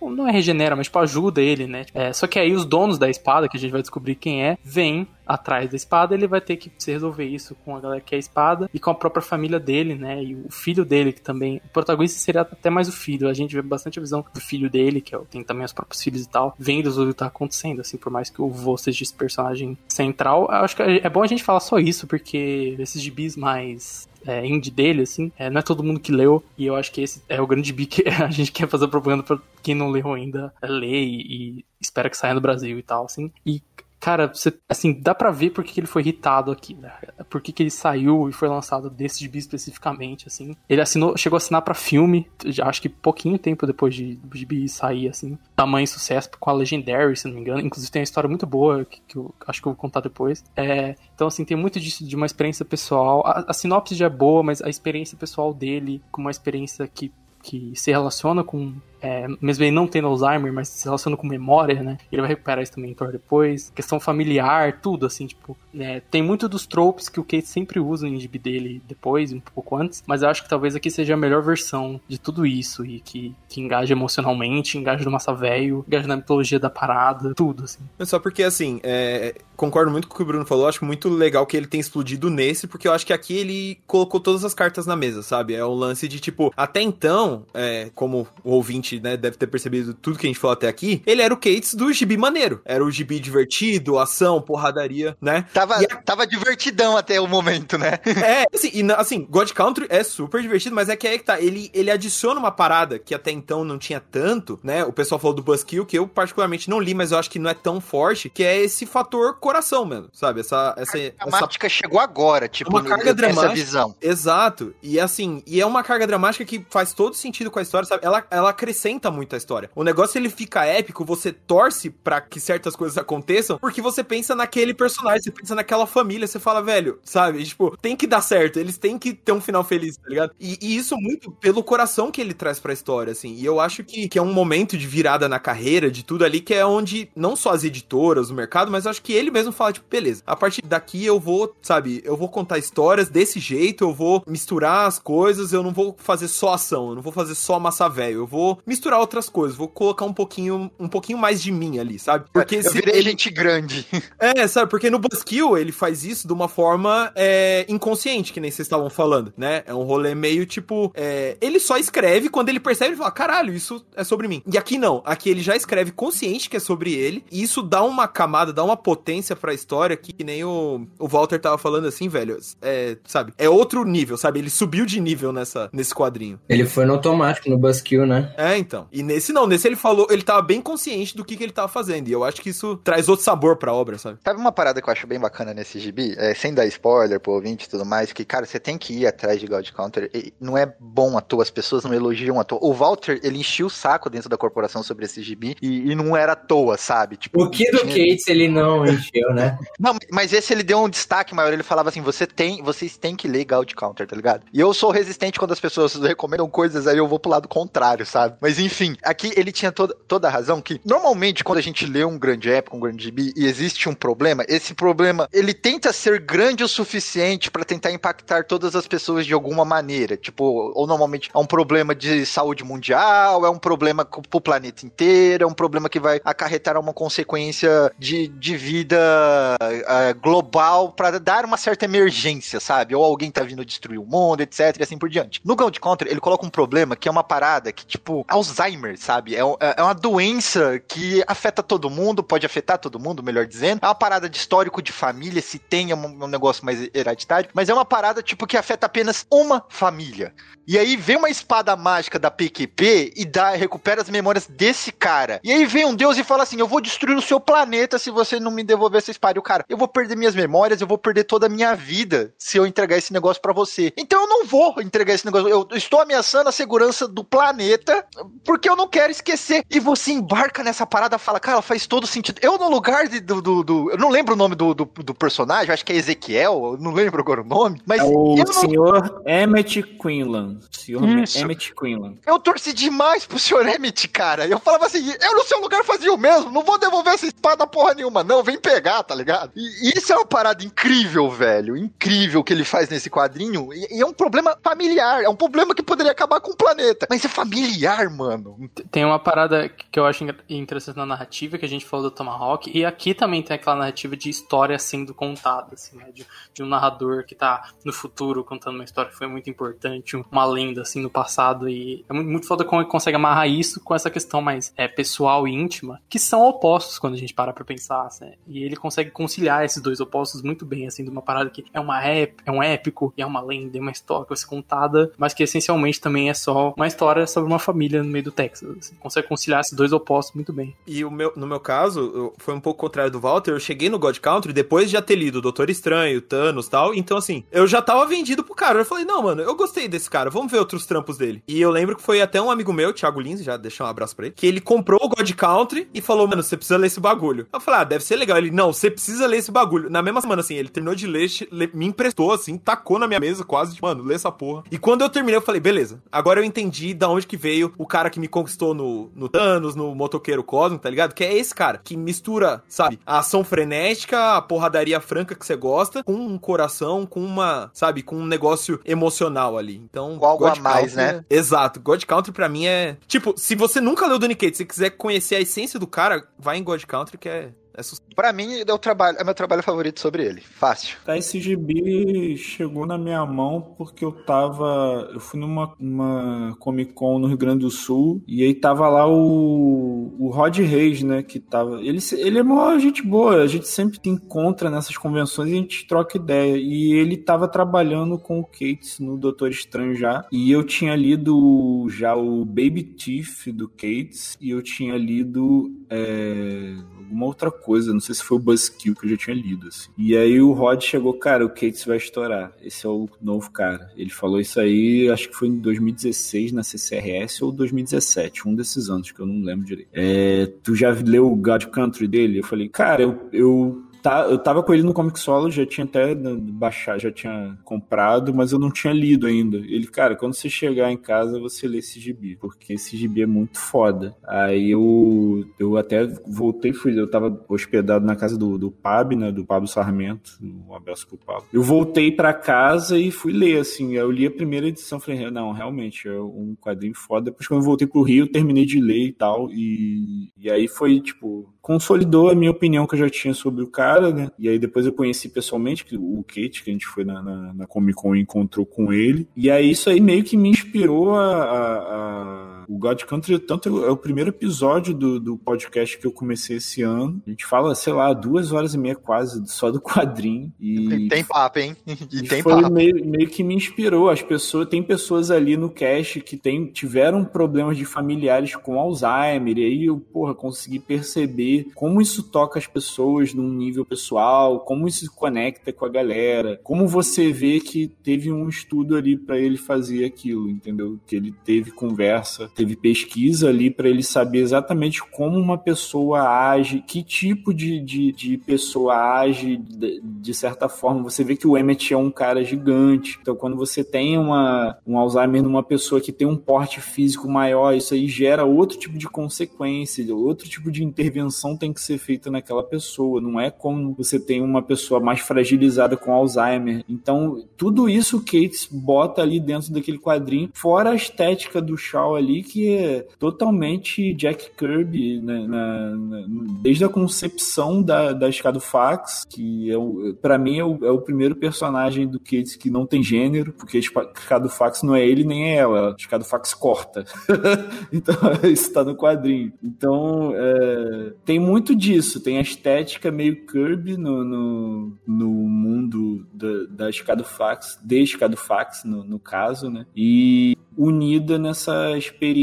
não é regenera, mas tipo, ajuda ele, né? É, só que aí os donos da espada, que a gente vai descobrir quem é, vêm atrás da espada, ele vai ter que se resolver isso com a galera que é a espada e com a própria família dele, né? E o filho dele, que também. O protagonista seria até mais o filho. A gente vê bastante a visão do filho dele, que é, tem também os próprios filhos e tal, vendo o que tá acontecendo, assim, por mais que o vô seja esse personagem central. Acho que é bom a gente falar só isso, porque esses gibis mais é, indie dele, assim, é, não é todo mundo que leu, e eu acho que esse é o grande bi que a gente quer fazer propaganda pra quem não leu ainda, é ler e, e espera que saia no Brasil e tal, assim. E, cara, você, assim, dá pra ver por que ele foi irritado aqui, né? Por que que ele saiu e foi lançado desse gibi especificamente, assim. Ele assinou, chegou a assinar pra filme, já acho que pouquinho tempo depois de do gibi sair, assim. Tamanho sucesso com a Legendary, se não me engano. Inclusive tem uma história muito boa que, que eu acho que eu vou contar depois. É, então, assim, tem muito disso de uma experiência pessoal. A, a sinopse já é boa, mas a experiência pessoal dele, com uma experiência que, que se relaciona com. É, mesmo ele não tendo Alzheimer, mas se relaciona com memória, né? Ele vai recuperar isso também em Thor depois. Questão familiar, tudo, assim, tipo. é, tem muito dos tropes que o Kate sempre usa em gibi dele depois, um pouco antes. Mas eu acho que talvez aqui seja a melhor versão de tudo isso. E que, que engaja emocionalmente, engaja no massa velho, engaja na mitologia da parada, tudo, assim. É Só porque, assim, é, concordo muito com o que o Bruno falou. Acho muito legal que ele tenha explodido nesse, porque eu acho que aqui ele colocou todas as cartas na mesa, sabe? É um lance de, tipo, até então, é, como o ouvinte né, deve ter percebido tudo que a gente falou até aqui, ele era o Cates do gibi maneiro. Era o gibi divertido, ação, porradaria, né? Tava, a- tava divertidão até o momento, né? É, assim, e, assim, God Country é super divertido, mas é que aí que tá, ele, ele adiciona uma parada que até então não tinha tanto, né? O pessoal falou do Buzzkill, que eu particularmente não li, mas eu acho que não é tão forte, que é esse fator coração mesmo, sabe? Essa, essa, A essa dramática chegou agora, tipo, Uma carga essa dramática. visão. Exato. E assim, e é uma carga dramática que faz todo sentido com a história, sabe? Ela, ela acrescenta muito a história. O negócio ele fica épico, você torce pra que certas coisas aconteçam, porque você pensa naquele personagem, você pensa naquela família, você fala, velho, sabe? E, tipo, tem que dar certo, eles têm que ter um final feliz, tá ligado? E, e isso muito pelo coração que ele traz pra história, assim. E eu acho que, que é um momento de virada na carreira, de tudo ali, que é onde não só as editoras, o mercado, mas acho que ele mesmo fala, tipo, beleza, a partir daqui eu vou, sabe, eu vou contar histórias desse jeito, eu vou misturar as coisas, eu não vou fazer só ação, eu não vou fazer só massa velho, eu vou misturar outras coisas, vou colocar um pouquinho, um pouquinho mais de mim ali, sabe? Porque eu se virei ele- gente grande. é, sabe, porque no Buzzkill ele faz isso de uma forma é, inconsciente, que nem vocês estavam falando, né? É um rolê meio tipo. é, ele só escreve quando ele percebe e fala: caralho, isso é sobre mim. E aqui não. Aqui ele já escreve consciente que é sobre ele. E isso dá uma camada, dá uma potência pra história que, que nem o, o Walter tava falando assim, velho. É, sabe? É outro nível, sabe? Ele subiu de nível nessa, nesse quadrinho. Ele foi no automático no Buzzkill, né? É, É, então. E nesse não, nesse ele falou, ele tava bem consciente do que, que ele tava fazendo. E eu acho que isso traz outro sabor pra obra, sabe? Sabe uma parada que eu acho bem bacana nesse gibi? É, sem dar spoiler pro ouvinte e tudo mais, que, cara, você tem que ir atrás de God Counter. E não é bom à toa, as pessoas não elogiam à toa. O Walter, ele enchia o saco dentro da corporação sobre esse gibi e, e não era à toa, sabe? Tipo, O que do tinha- Cates ele não encheu, né? Não, mas esse ele deu um destaque maior. Ele falava assim: você tem, vocês têm que ler God Counter, tá ligado? E eu sou resistente quando as pessoas recomendam coisas, aí eu vou pro lado contrário, sabe? Mas enfim, aqui ele tinha toda, toda a razão que normalmente quando a gente lê um grande época, um grande gibi, e existe um problema, esse problema ele tenta ser grande o suficiente pra tentar impactar todas as pessoas de alguma maneira. Tipo, ou normalmente é um problema de saúde mundial, é um problema pro planeta inteiro, é um problema que vai acarretar uma consequência de, de vida eh, global pra dar uma certa emergência, sabe? Ou alguém tá vindo destruir o mundo, etc, e assim por diante. No Ground Counter, ele coloca um problema que é uma parada que, tipo, Alzheimer, sabe? É, um- é uma doença que afeta todo mundo, pode afetar todo mundo, melhor dizendo. É uma parada de histórico de família, se tem é um, um negócio mais hereditário, mas é uma parada, tipo, que afeta apenas uma família. E aí vem uma espada mágica da PQP e dá, recupera as memórias desse cara. E aí vem um deus e fala assim: Eu vou destruir o seu planeta se você não me devolver essa espada. E o cara, eu vou perder minhas memórias, eu vou perder toda a minha vida se eu entregar esse negócio pra você. Então eu não vou entregar esse negócio. Eu estou ameaçando a segurança do planeta porque eu não quero esquecer. E você embarca nessa parada fala, cara, faz todo sentido. Eu, no lugar de- do. do, do- eu não lembro o nome do, do, do personagem, acho que é Ezequiel, eu não lembro agora o nome, mas É o eu não senhor Emmett Quinlan. Senhor Isso. Emmett Quinlan. Eu torci demais pro Sr. Emmett, cara. Eu falava assim, eu no seu lugar fazia o mesmo, não vou devolver essa espada porra nenhuma, não, vem pegar, tá ligado? E isso é uma parada incrível, velho, incrível que ele faz nesse quadrinho, e, e é um problema familiar, é um problema que poderia acabar com o planeta, mas é familiar, mano. Tem uma parada que eu acho interessante na narrativa, que a gente falou do Tomahawk, e aqui também tem aquela narrativa de história sendo contada, assim, né? De, de um narrador que tá no futuro contando uma história que foi muito importante, uma lenda, assim, no passado, e é muito, foda como ele consegue amarrar isso com essa questão mais é, pessoal e íntima, que são opostos quando a gente para pra pensar, assim, né? E ele consegue conciliar esses dois opostos muito bem, assim, de uma parada que é, uma ép é um épico, e é uma lenda, é uma história que vai ser contada, mas que essencialmente também é só uma história sobre uma família no meio do Texas. Assim, consegue conciliar esses dois opostos muito bem. E o meu, no meu caso, foi um pouco contrário do Walter. Eu cheguei no God Country depois de já ter lido Doutor Estranho, Thanos tal. Então, assim, eu já tava vendido pro cara. Eu falei, não, mano, eu gostei desse cara, vamos ver outros trampos dele. E eu lembro que foi até um amigo meu, Thiago Lins, já deixar um abraço pra ele, que ele comprou o God Country e falou, mano, você precisa ler esse bagulho. Eu falei, ah, deve ser legal. Ele, não, você precisa ler esse bagulho. Na mesma semana, assim, ele terminou de ler, me emprestou, assim, tacou na minha mesa quase, tipo, mano, lê essa porra. E quando eu terminei, eu falei, beleza, agora eu entendi da onde que veio o cara que me conquistou no, no Thanos, no Motoqueiro Cósmico, tá ligado? Que é esse cara, que mistura, sabe, a ação frenética, a porradaria franca que você gosta, com um coração, com uma, sabe, com um negócio emocional ali. Então, Com algo God a mais, Country né? é- Exato, God Country pra mim é... Tipo, se você nunca leu Donny Cates, se quiser conhecer a essência do cara, vai em God Country que é... é Pra mim, é o trabalho, é meu trabalho favorito sobre ele. Fácil. Tá, esse gibi chegou na minha mão porque eu tava. Eu fui numa uma Comic Con no Rio Grande do Sul e aí tava lá o, o Rod Reis, né? Que tava. Ele, ele é uma gente boa, a gente sempre se encontra nessas convenções e a gente troca ideia. E ele tava trabalhando com o Cates no Doutor Estranho já. E eu tinha lido já o Baby Teeth do Cates e eu tinha lido. É, alguma outra coisa, não sei se foi o Buzzkill que eu já tinha lido, assim. E aí o Rod chegou, cara, o Cates vai estourar, esse é o novo cara. Ele falou isso aí, acho que foi em 2016 na CCRS ou 2017, um desses anos que eu não lembro direito. É, tu já leu o God Country dele? Eu falei, cara, eu, eu tá, eu tava com ele no Comic Solo, já tinha até baixado, já tinha comprado, mas eu não tinha lido ainda. Ele, cara, quando você chegar em casa, você lê esse gibi, porque esse gibi é muito foda. Aí eu, eu até voltei, fui, eu tava hospedado na casa do, do Pab, né, do Pablo Sarmento, um abraço pro Pablo. Eu voltei pra casa e fui ler, assim, eu li a primeira edição, falei, não, realmente, é um quadrinho foda. Depois quando eu voltei pro Rio, eu terminei de ler e tal, e, e aí foi, tipo, consolidou a minha opinião que eu já tinha sobre o cara, né? E aí depois eu conheci pessoalmente o Kate, que a gente foi na, na, na Comic Con e encontrou com ele. E aí isso aí meio que me inspirou a, a, a O God Country, tanto é o primeiro episódio do, do podcast que eu comecei esse ano. A gente fala, sei lá, duas horas e meia quase só do quadrinho. E Tem papo, hein? E e tem foi papo. meio, meio que me inspirou. As pessoas, tem pessoas ali no cast que tem, tiveram problemas de familiares com Alzheimer, e aí eu, porra, consegui perceber como isso toca as pessoas num nível pessoal, como isso se conecta com a galera, como você vê que teve um estudo ali pra ele fazer aquilo, entendeu? Que ele teve conversa, teve pesquisa ali pra ele saber exatamente como uma pessoa age, que tipo de, de, de pessoa age de, de certa forma. Você vê que o Emmett é um cara gigante. Então, quando você tem uma, um Alzheimer numa pessoa que tem um porte físico maior, isso aí gera outro tipo de consequência, outro tipo de intervenção tem que ser feita naquela pessoa. Não é como você tem uma pessoa mais fragilizada com Alzheimer. Então, tudo isso o Cates bota ali dentro daquele quadrinho, fora a estética do Shaw ali, que é totalmente Jack Kirby, né, na- na- desde a concepção da, da escada Fax, que é o, pra mim é o, é o primeiro personagem do Cates que não tem gênero, porque a escada Fax não é ele nem é ela, a escada Fax corta. então, isso tá no quadrinho. Então, é, tem muito disso, tem a estética meio Kirby no, no, no mundo da, da escada Fax, de escada Fax, no, no caso, né? E unida nessa experiência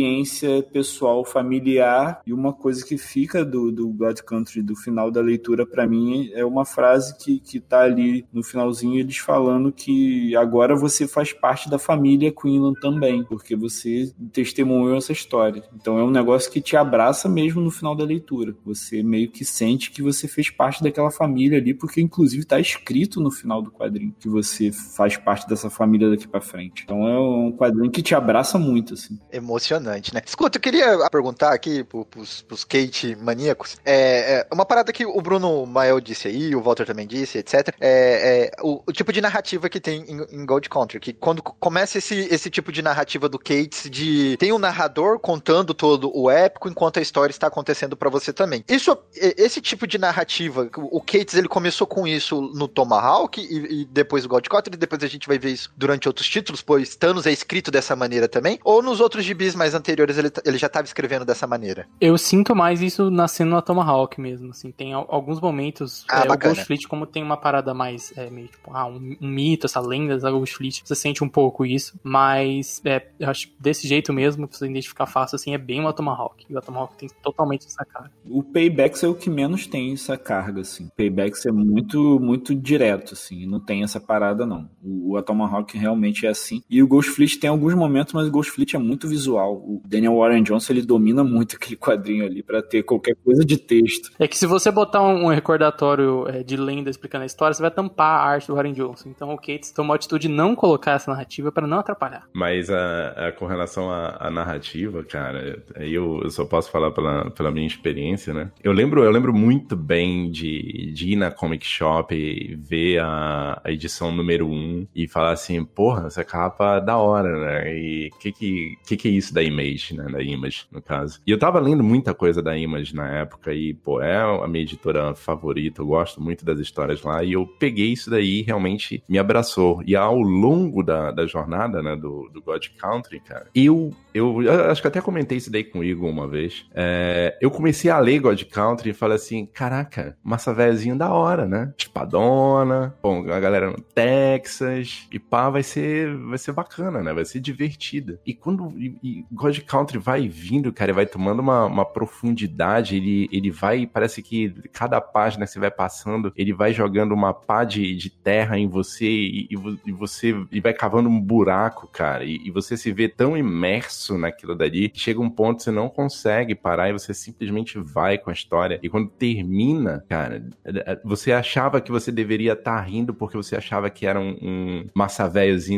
pessoal familiar e uma coisa que fica do, do God Country do final da leitura pra mim é uma frase que, que tá ali no finalzinho eles falando que agora você faz parte da família Quinlan também, porque você testemunhou essa história. Então é um negócio que te abraça mesmo no final da leitura. Você meio que sente que você fez parte daquela família ali, porque inclusive tá escrito no final do quadrinho que você faz parte dessa família daqui pra frente. Então é um quadrinho que te abraça muito, assim. Emocionante, né? Escuta, eu queria perguntar aqui pro- pros, pros Kate maníacos. É, é, uma parada que o Bruno Mael disse aí, o Walter também disse, etc. É, é, o, o tipo de narrativa que tem em, em Gold Country. Que quando começa esse, esse tipo de narrativa do Cates, de tem um narrador contando todo o épico enquanto a história está acontecendo pra você também. Isso, esse tipo de narrativa, o Cates ele começou com isso no Tomahawk e, e depois o Gold Country, depois a gente vai ver isso durante outros títulos, pois Thanos é escrito dessa maneira também. Ou nos outros gibis mais anteriores ele, ele já estava escrevendo dessa maneira? Eu sinto mais isso nascendo na Tomahawk mesmo, assim, tem al- alguns momentos, Ah, é, o. Ghost Fleet, como tem uma parada mais, é, meio tipo, ah, um, um mito, essa lenda da Ghost Fleet, você sente um pouco isso, mas, é, eu acho desse jeito mesmo, pra você identificar fácil, assim, é bem uma Tomahawk, e a Tomahawk tem totalmente essa cara. O Paybacks é o que menos tem essa carga, assim. Paybacks é muito, muito direto, assim. Não tem essa parada, não. O, o Tomahawk realmente é assim. E o Ghost Fleet tem alguns momentos, mas o Ghost Fleet é muito visual. O Daniel Warren Johnson, ele domina muito aquele quadrinho ali pra ter qualquer coisa de texto. É que se você botar um, um recordatório é, de lenda explicando a história, você vai tampar a arte do Warren Johnson, então o Cates tomou a atitude de não colocar essa narrativa pra não atrapalhar. Mas a, a- com relação à, narrativa, cara, aí eu, eu só posso falar pela, pela minha experiência, né? Eu lembro, eu lembro muito bem de, de ir na Comic Shop e ver a, a edição número 1 e falar assim, porra, essa capa é da hora, né? E o que que, que que é isso da Image, né? Da Image, no caso. E eu tava lendo muita coisa da Image na época e, pô, é a minha editora favorita, eu gosto muito das histórias lá e eu peguei isso daí e realmente me abraçou. E ao longo da, da jornada, né, do, do God Country, cara, eu, eu, acho que até comentei isso daí com o Igor uma vez. É, eu comecei a ler God Country e falei assim: caraca, massa velhozinho da hora, né? Espadona, bom, a galera no Texas, e pá, vai ser, vai ser bacana, né? Vai ser divertida. E quando e, e God Country vai vindo, cara, vai tomando uma, uma profundidade, ele, ele vai, parece que cada página que você vai passando, ele vai jogando uma pá de, de terra em você e, e e você e vai cavando um buraco, cara, e, e você se vê tão imerso naquilo dali, chega um ponto que você não consegue parar e você simplesmente vai com a história. E quando termina, cara, é, você achava que você deveria estar rindo porque você achava que era um, um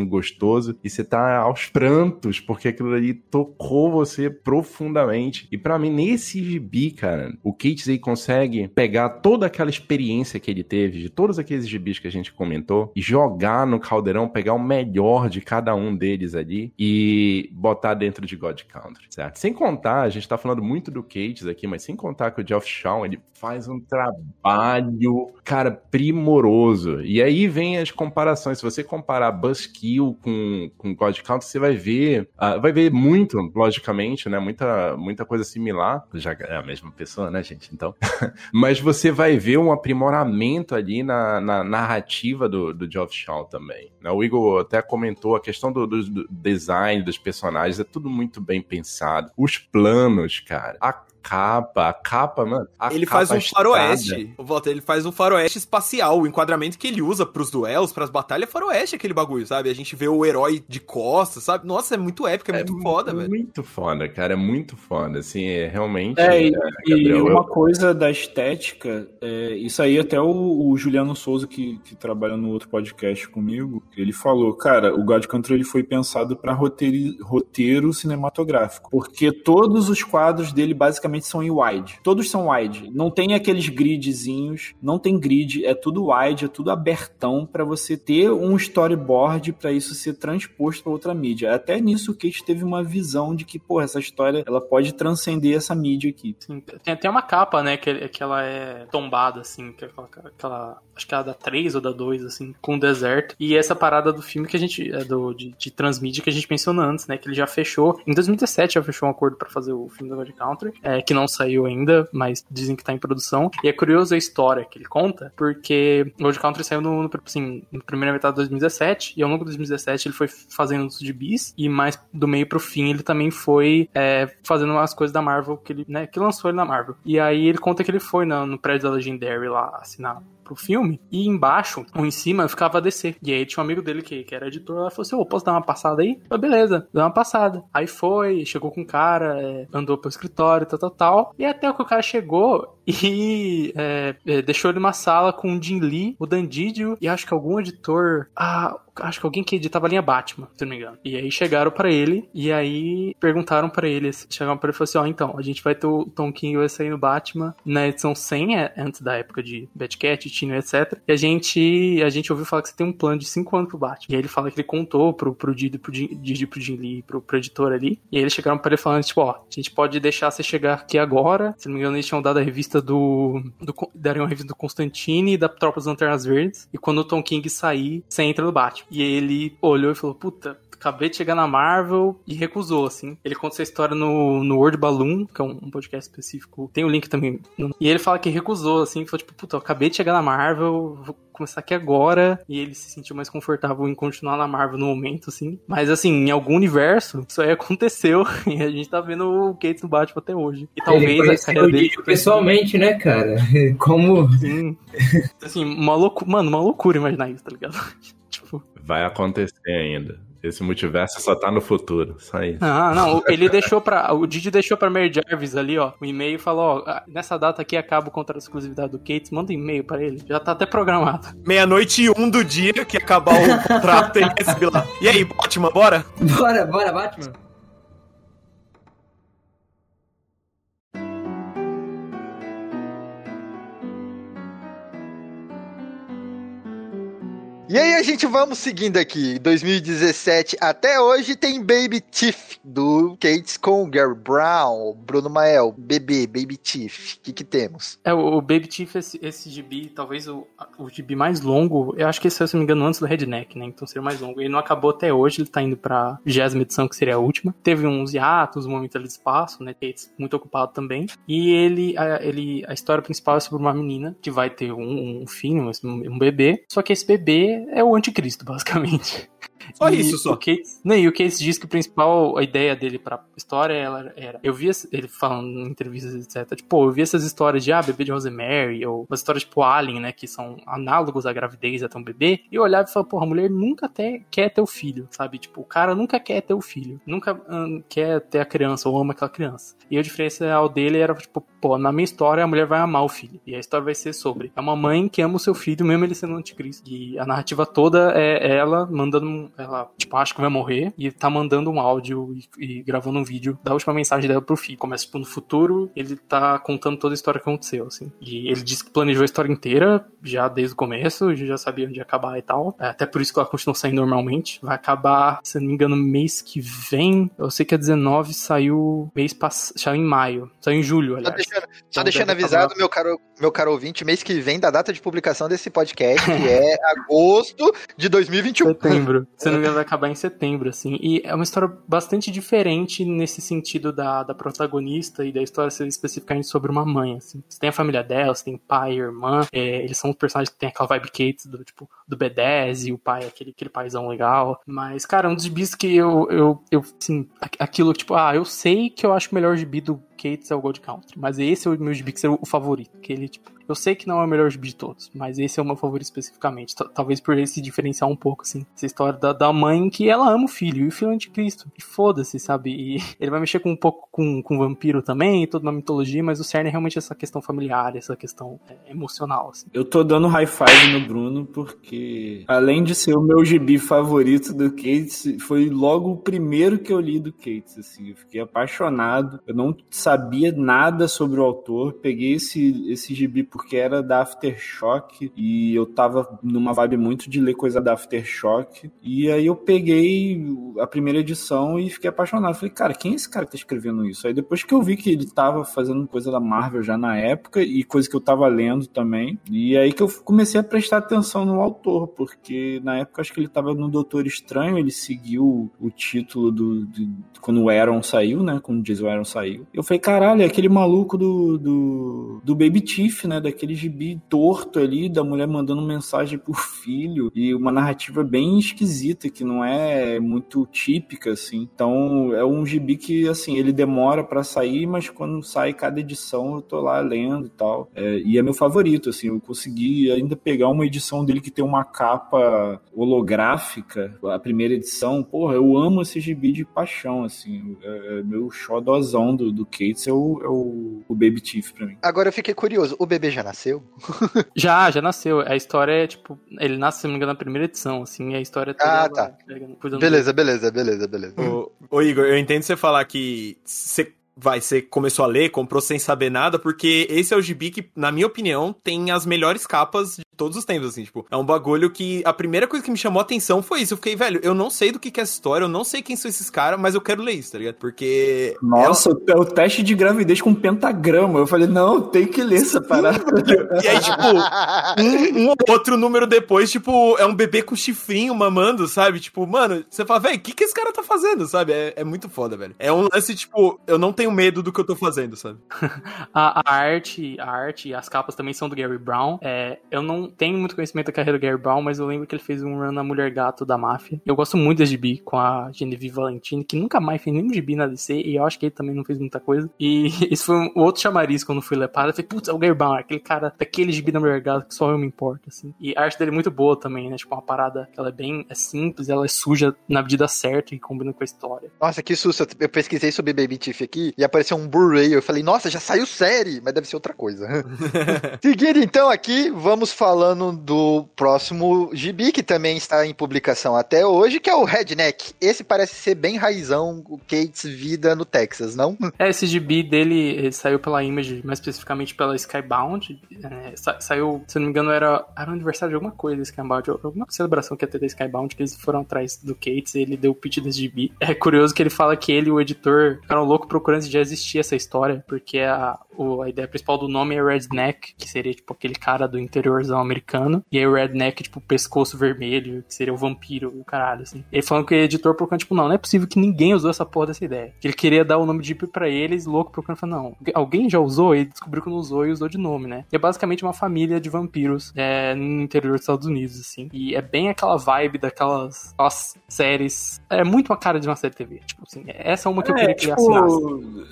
gostoso e você tá aos prantos porque aquilo ali tocou você profundamente. E pra mim, nesse gibi, cara, o aí consegue pegar toda aquela experiência que ele teve, de todos aqueles gibis que a gente comentou, e jogar no caldeirão, pegar o melhor de cada um deles ali e botar dentro de God Country, certo? Sem contar, a gente tá falando muito do Cates aqui, mas sem contar que o Geoff Shaw, ele faz um trabalho, cara, primoroso. E aí vem as comparações. Se você comparar Buzzkill com, com God Country, você vai ver ah, vai ver muito, logicamente, né? Muita, muita coisa similar. Já é a mesma pessoa, né, gente? Então. Mas você vai ver um aprimoramento ali na, na narrativa do, do Geoff Shaw também. né? O Igor até comentou a questão do, do- do design dos personagens, é tudo muito bem pensado. Os planos, cara. A capa, a capa, mano. a Ele faz capa um estrada. faroeste. Ô, Walter, ele faz um faroeste espacial. O enquadramento que ele usa pros duelos, pras batalhas, é faroeste aquele bagulho, sabe? A gente vê o herói de costas, sabe? Nossa, é muito épico, é, muito foda, velho. Muito foda, cara. É muito foda. Assim, é realmente. É, e, é, e Gabriel, uma eu- coisa da estética, é, isso aí até o, o Juliano Souza, que, que trabalha no outro podcast comigo, ele falou, cara, o God Country ele foi pensado para roteiro cinematográfico, porque todos os quadros dele basicamente são em wide. Todos são wide. Não tem aqueles gridzinhos, não tem grid, é tudo wide, é tudo abertão para você ter um storyboard para isso ser transposto para outra mídia. Até nisso o Kate teve uma visão de que, pô, essa história ela pode transcender essa mídia aqui. Sim, tem até uma capa, né, que, que ela é tombada, assim, que é aquela, aquela- acho que é a da 3 ou da 2, assim, com o deserto. E essa parada do filme que a gente, é do, de, de transmídia que a gente mencionou antes, né, que ele já fechou, em 2017 já fechou um acordo pra fazer o filme do God Country, é, que não saiu ainda, mas dizem que tá em produção. E é curioso a história que ele conta, porque o God Country saiu no, no, assim, na primeira metade de 2017, e ao longo de 2017 ele foi fazendo os gibis, e mais do meio pro fim ele também foi é, fazendo as coisas da Marvel que ele, né, que lançou ele na Marvel. E aí ele conta que ele foi no prédio da Legendary lá assinar pro filme, e embaixo, ou em cima, ficava a DC. E aí tinha um amigo dele que, que era editor, lá falou assim, ô, posso dar uma passada aí? Eu, beleza, dá uma passada. Aí foi, chegou com o cara, é, andou pro escritório, tal, tal, tal, e até que o cara chegou e é, é, deixou ele numa sala com o Jim Lee, o Dan Didio, e acho que algum editor, ah, acho que alguém que editava a linha Batman, se não me engano. E aí chegaram pra ele, e aí perguntaram pra ele, chegaram pra ele e falaram assim, ó, então, a gente vai ter o Tom King vai sair no Batman na edição 100, é, antes da época de Batcat, Tino, etc. E a gente, a gente ouviu falar que você tem um plano de 5 anos pro Batman. E aí ele fala que ele contou pro, pro Didi, pro Didi, pro Jim Lee, pro, pro editor ali. E aí eles chegaram pra ele falando, tipo, ó, a gente pode deixar você chegar aqui agora. Se não me engano, eles tinham dado a revista do... do dariam a revista do Constantine e da Tropas Lanternas Verdes. E quando o Tom King sair, você entra no Batman. E ele olhou e falou, puta, acabei de chegar na Marvel e recusou, assim. Ele conta essa história no, no Word Balloon, que é um, um podcast específico. Tem o link também. E ele fala que recusou, assim, falou tipo, puta, acabei de chegar na Marvel, vou começar aqui agora. E ele se sentiu mais confortável em continuar na Marvel no momento, assim. Mas, assim, em algum universo, isso aí aconteceu. E a gente tá vendo o Gates no Batman até hoje. E talvez a o dele... Didi pessoalmente, né, cara? Como Sim. Assim, uma loucura. Mano, uma loucura imaginar isso, tá ligado? tipo... Vai acontecer ainda. Esse multiverso só tá no futuro. Só isso. Ah, não, ele deixou pra. O Didi deixou pra Mary Jarvis ali, ó, o e-mail e falou: ó, ah, nessa data aqui acaba o contrato de exclusividade do Cates, manda um e-mail pra ele. Já tá até programado. Meia-noite e um do dia que acabar o contrato, recebe lá. E aí, Batman, bora? Bora, bora, Batman. E aí a gente vamos seguindo aqui, 2017 até hoje tem Baby Tiff do o Gary Brown, Bruno Mael, Bebê, Baby Tiff, o que que temos? É, o, Baby Chief, esse, esse gibi, talvez o, o gibi mais longo, eu acho que esse, se não me engano, antes do Redneck, né? Então seria mais longo. Ele não acabou até hoje, ele tá indo pra 20 edição, que seria a última. Teve uns hiatos, um momento ali de espaço, né? Cates muito ocupado também. E ele a, ele, a história principal é sobre uma menina que vai ter um, um filho, um bebê. Só que esse bebê é o anticristo, basicamente. Só E isso, só. O Case, não, e o Case diz que o principal, a ideia dele pra história ela era. Eu vi ele falando em entrevistas, etc. Tipo, eu vi essas histórias de ah, bebê de Rosemary, ou umas histórias tipo Alien, né? Que são análogos à gravidez até um bebê. E eu olhava e falava, porra, a mulher nunca até quer ter o filho, sabe? Tipo, o cara nunca quer ter o filho. Nunca hum, quer ter a criança ou ama aquela criança. E a diferencial dele era, tipo, pô, na minha história a mulher vai amar o filho. E a história vai ser sobre. É uma mãe que ama o seu filho, mesmo ele sendo um anticristo. E a narrativa toda é ela mandando. Ela, tipo, acha que vai morrer. E tá mandando um áudio e, e gravando um vídeo da última mensagem dela pro filho. Começa, tipo, no futuro, ele tá contando toda a história que aconteceu, assim. E ele disse que planejou a história inteira, já desde o começo, já sabia onde ia acabar e tal. É, Até por isso que ela continua saindo normalmente. Vai acabar, se não me engano, mês que vem. Eu sei que a 19 saiu mês passado. Saiu em maio. Saiu em julho, Só aliás. deixando, só Então deixando avisado, acabar. meu caro, meu caro ouvinte, mês que vem da data de publicação desse podcast, que é agosto de 2021. Setembro. Se não me engano, vai acabar em setembro, assim. E é uma história bastante diferente nesse sentido da, da protagonista e da história ser especificamente sobre uma mãe, assim. Você tem a família dela, você tem pai, irmã, é, eles são os personagens que tem aquela vibe Kate do, tipo, do B10 e o pai, aquele, aquele paizão legal. Mas, cara, um dos gibis que eu, eu, eu assim, aqu- aquilo, tipo, ah, eu sei que eu acho o melhor gibi do Kates é o Gold Country, mas esse é o meu seria o favorito, que ele, tipo, eu sei que não é o melhor gibi de todos, mas esse é o meu favorito especificamente. Talvez por ele se diferenciar um pouco, assim. Essa história da, da mãe que ela ama o filho, e o filho é anticristo. E foda-se, sabe? E ele vai mexer com um pouco com, com vampiro também, toda uma mitologia, mas o cerne é realmente essa questão familiar, essa questão é, emocional, assim. Eu tô dando high five no Bruno porque, além de ser o meu gibi favorito do Cates, foi logo o primeiro que eu li do Cates, assim. Eu fiquei apaixonado. Eu não sabia nada sobre o autor. Peguei esse, esse gibi porque era da Aftershock e eu tava numa vibe muito de ler coisa da Aftershock. E aí eu peguei a primeira edição e fiquei apaixonado. Falei, cara, quem é esse cara que tá escrevendo isso? Aí depois que eu vi que ele tava fazendo coisa da Marvel já na época e coisa que eu tava lendo também. E aí que eu comecei a prestar atenção no autor, porque na época acho que ele tava no Doutor Estranho, ele seguiu o título do, do- quando o Aaron saiu, né? Quando o Jason Aaron saiu. Eu falei, caralho, é aquele maluco do, do, do Baby Tiff, né? Daquele gibi torto ali, da mulher mandando mensagem pro filho. E uma narrativa bem esquisita, que não é muito típica, assim. Então, é um gibi que, assim, ele demora pra sair, mas quando sai cada edição eu tô lá lendo e tal. É, e é meu favorito, assim. Eu consegui ainda pegar uma edição dele que tem uma capa holográfica, a primeira edição. Porra, eu amo esse gibi de paixão, assim. É, é meu xodozão do, do Cates é o, é o, o Baby Tiff pra mim. Agora eu fiquei curioso, o bebê já nasceu? Já, já nasceu. A história é, tipo, ele nasce, se não me engano, na primeira edição, assim, e a história toda Ah, tá. pega- cuidando Beleza, beleza, beleza, beleza. Ô, ô, Igor, eu entendo você falar que você vai, você começou a ler, comprou sem saber nada, porque esse é o gibi que, na minha opinião, tem as melhores capas de todos os tempos, assim, tipo, é um bagulho que a primeira coisa que me chamou a atenção foi isso. Eu fiquei, velho, eu não sei do que, que é essa história, eu não sei quem são esses caras, mas eu quero ler isso, tá ligado? Porque. Nossa, o- o teste de gravidez com pentagrama. Eu falei, não, tem que ler essa parada. E aí, tipo, um, um ou outro número depois, tipo, é um bebê com chifrinho mamando, sabe? Tipo, mano, você fala, velho, o que, que esse cara tá fazendo, sabe? É, é muito foda, velho. É um lance, tipo, eu não tenho medo do que eu tô fazendo, sabe? A, a arte, a arte e as capas também são do Gary Brown. É, eu não tenho muito conhecimento da carreira do Gary Brown, mas eu lembro que ele fez um run na Mulher Gato da Máfia. Eu gosto muito desse gibi com a Genevieve Valentine, que nunca mais fez nenhum gibi na DC, e eu acho que ele também não fez muita coisa. E isso foi um outro chamariz quando eu fui lepado. Eu falei, putz, é o Gary Brown, aquele cara daquele gibi da Mulher Gato que só eu me importo, assim. E a arte dele é muito boa também, né? Tipo, uma parada que ela é bem é simples, ela é suja na medida certa e combina com a história. Nossa, que susto. Eu pesquisei sobre Baby Tiff aqui e apareceu um Blu-ray. Eu falei, nossa, já saiu série, mas deve ser outra coisa. Seguindo então aqui, vamos falando do próximo gibi, que também está em publicação até hoje, que é o Redneck. Esse parece ser bem raizão, o Kate's vida no Texas, não? É, esse gibi dele ele saiu pela Image, mais especificamente pela Skybound. É, sa- saiu, se não me engano, era, era um aniversário de alguma coisa Skybound, alguma celebração que ia ter da Skybound, que eles foram atrás do Cates e ele deu o pitch desse gibi. É curioso que ele fala que ele e o editor ficaram loucos procurando já existia essa história, porque a, o- a ideia principal do nome é Redneck, que seria tipo aquele cara do interiorzão americano, e aí o Redneck, tipo, pescoço vermelho, que seria o vampiro, o caralho, assim. Ele falando que o editor procurando, tipo, não, não é possível que ninguém usou essa porra dessa ideia. Que ele queria dar o nome de gibi pra eles, louco, procurando, falando, não, alguém já usou? Ele descobriu que não usou e usou de nome, né? E é basicamente uma família de vampiros é, no interior dos Estados Unidos, assim. E é bem aquela vibe daquelas aquelas séries. É muito uma cara de uma série TV. Tipo assim, essa é uma que eu queria É, que tipo,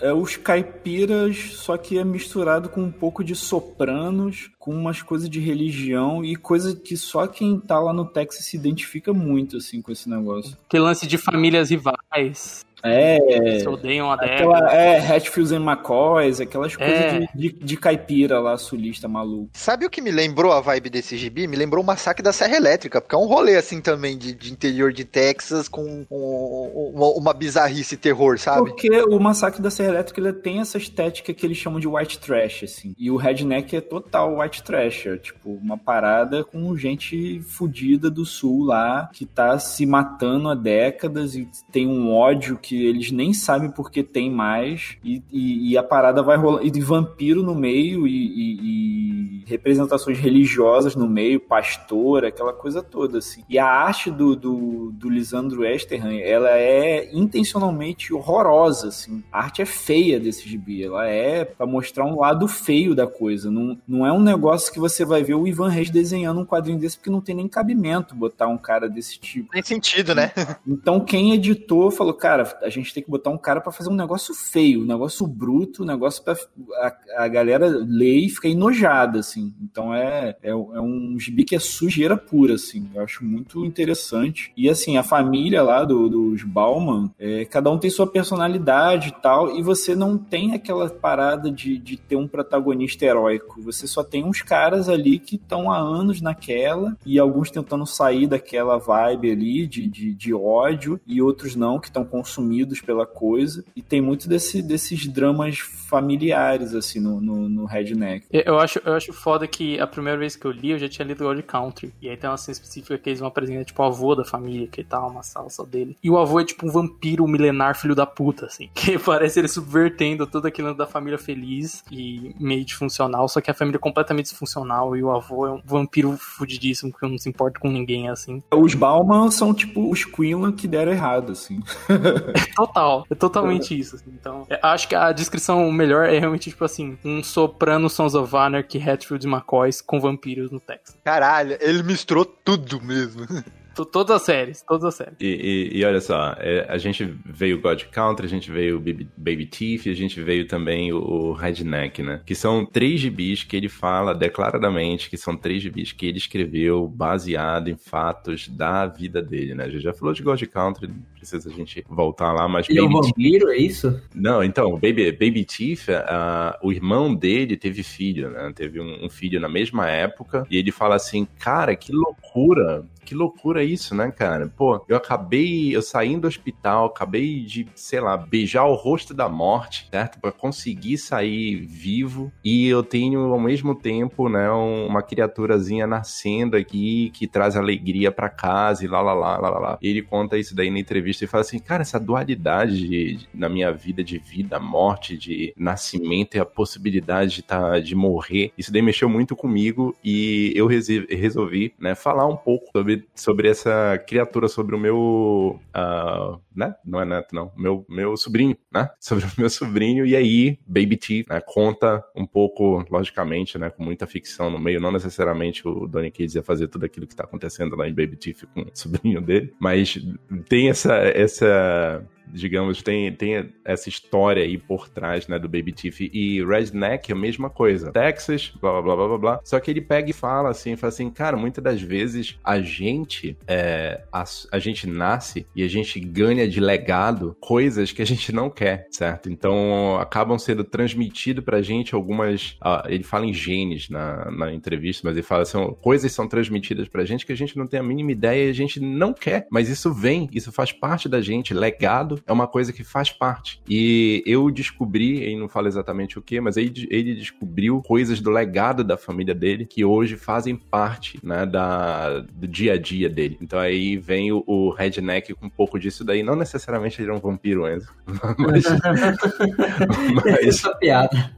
é os caipiras, só que é misturado com um pouco de sopranos, com umas coisas de religião e coisa que só quem tá lá no Texas se identifica muito, assim, com esse negócio. Aquele lance de famílias rivais. É, se odeiam a década. aquela, é, Hatfields and McCoys, aquelas coisas É. de, de, de caipira lá, sulista maluco. Sabe o que me lembrou a vibe desse gibi? Me lembrou o massacre da Serra Elétrica, porque é um rolê assim também de, de interior de Texas com um- uma, uma bizarrice e terror, sabe? Porque o Massacre da Serra Elétrica ele tem essa estética que eles chamam de white trash, assim. E o Redneck é total white trash. É, tipo, uma parada com gente fudida do sul lá, que tá se matando há décadas e tem um ódio que que eles nem sabem porque tem mais, e, e, e a parada vai rolar. E de vampiro no meio, e, e- representações religiosas no meio, pastor, aquela coisa toda, assim. E a arte do, do, do Lisandro Esterhan, ela é intencionalmente horrorosa, assim. A arte é feia desse gibi, ela é pra mostrar um lado feio da coisa. Não, não é um negócio que você vai ver o Ivan Reis desenhando um quadrinho desse, porque não tem nem cabimento botar um cara desse tipo. Tem sentido, né? Então quem editou falou, cara, a gente tem que botar um cara pra fazer um negócio feio, um negócio bruto, um negócio pra a, a galera ler e ficar enojada, assim. Então é, é, é um gibi que é sujeira pura, assim. Eu acho muito interessante. E assim, a família lá do- dos Bauman, é, cada um tem sua personalidade e tal, e você não tem aquela parada de, de ter um protagonista heróico. Você só tem uns caras ali que estão há anos naquela, e alguns tentando sair daquela vibe ali de, de, de ódio, e outros não, que estão consumidos pela coisa. E tem muito desse, desses dramas familiares, assim, no, no, no Redneck. Eu acho, eu acho foda que a primeira vez que eu li, eu já tinha lido God Country. E aí tem uma cena específica que eles vão apresentar, tipo, o avô da família, que tá uma sala só dele. E o avô é tipo um vampiro milenar, filho da puta, assim. Que parece ele subvertendo tudo aquilo da família feliz e meio disfuncional, só que a família é completamente disfuncional e o avô é um vampiro fudidíssimo que não se importa com ninguém, assim. Os Bauman são tipo os Quinlan que deram errado, assim. Total, é totalmente isso. assim. Então, é, acho que a descrição melhor é realmente, tipo assim, um soprano Sons of Anarchy, Hatfield e McCoys com vampiros no Texas. Caralho, ele misturou tudo mesmo. To- Todas as séries, todas as séries. E, e- e olha só, é, a gente veio o God Country, a gente veio o Baby, Baby Teeth, e a gente veio também o, o Redneck, né? Que são três gibis que ele fala declaradamente que são três gibis que ele escreveu baseado em fatos da vida dele, né? A gente já falou de God Country, não precisa a gente voltar lá, mas Ele é um Baby Teeth- vampiro, é isso? não, então, o Baby, Baby Teeth, ah, o irmão dele teve filho, né? Teve um, um filho na mesma época. E ele fala assim, cara, que loucura. Que loucura isso, né, cara? Pô, eu acabei, eu saindo do hospital, acabei de, sei lá, beijar o rosto da morte, certo? Pra conseguir sair vivo. E eu tenho, ao mesmo tempo, né, um- uma criaturazinha nascendo aqui que traz alegria pra casa e lá, lá, lá, lá, lá. E ele conta isso daí na entrevista e fala assim, cara, essa dualidade de- de- na minha vida de vida, morte, de nascimento e a possibilidade de, tá, de morrer, isso daí mexeu muito comigo e eu resolvi, né, falar um pouco sobre, sobre essa criatura, sobre o meu, ah, né, não é neto não, meu, meu sobrinho, né, sobre o meu sobrinho. E aí Baby T, né, conta um pouco, logicamente, né, com muita ficção no meio, não necessariamente o Donny Cates ia fazer tudo aquilo que tá acontecendo lá em Baby Teeth com o sobrinho dele, mas tem essa, essa digamos, tem, tem essa história aí por trás, né, do Baby Teeth. E Redneck é a mesma coisa. Texas, blá, blá, blá, blá, blá, blá. Só que ele pega e fala assim, fala assim, cara, muitas das vezes a gente, é, a, a gente nasce e a gente ganha de legado coisas que a gente não quer, certo? Então, acabam sendo transmitido pra gente algumas... ah, ele fala em genes na, na entrevista, mas ele fala assim, coisas são transmitidas pra gente que a gente não tem a mínima ideia e a gente não quer, mas isso vem, isso faz parte da gente, legado é uma coisa que faz parte. E eu descobri, ele não fala exatamente o que, mas ele, ele descobriu coisas do legado da família dele que hoje fazem parte, né, da, do dia a dia dele. Então aí vem o, o Redneck com um pouco disso daí. Não necessariamente ele é um vampiro, Enzo. mas, mas, Essa piada.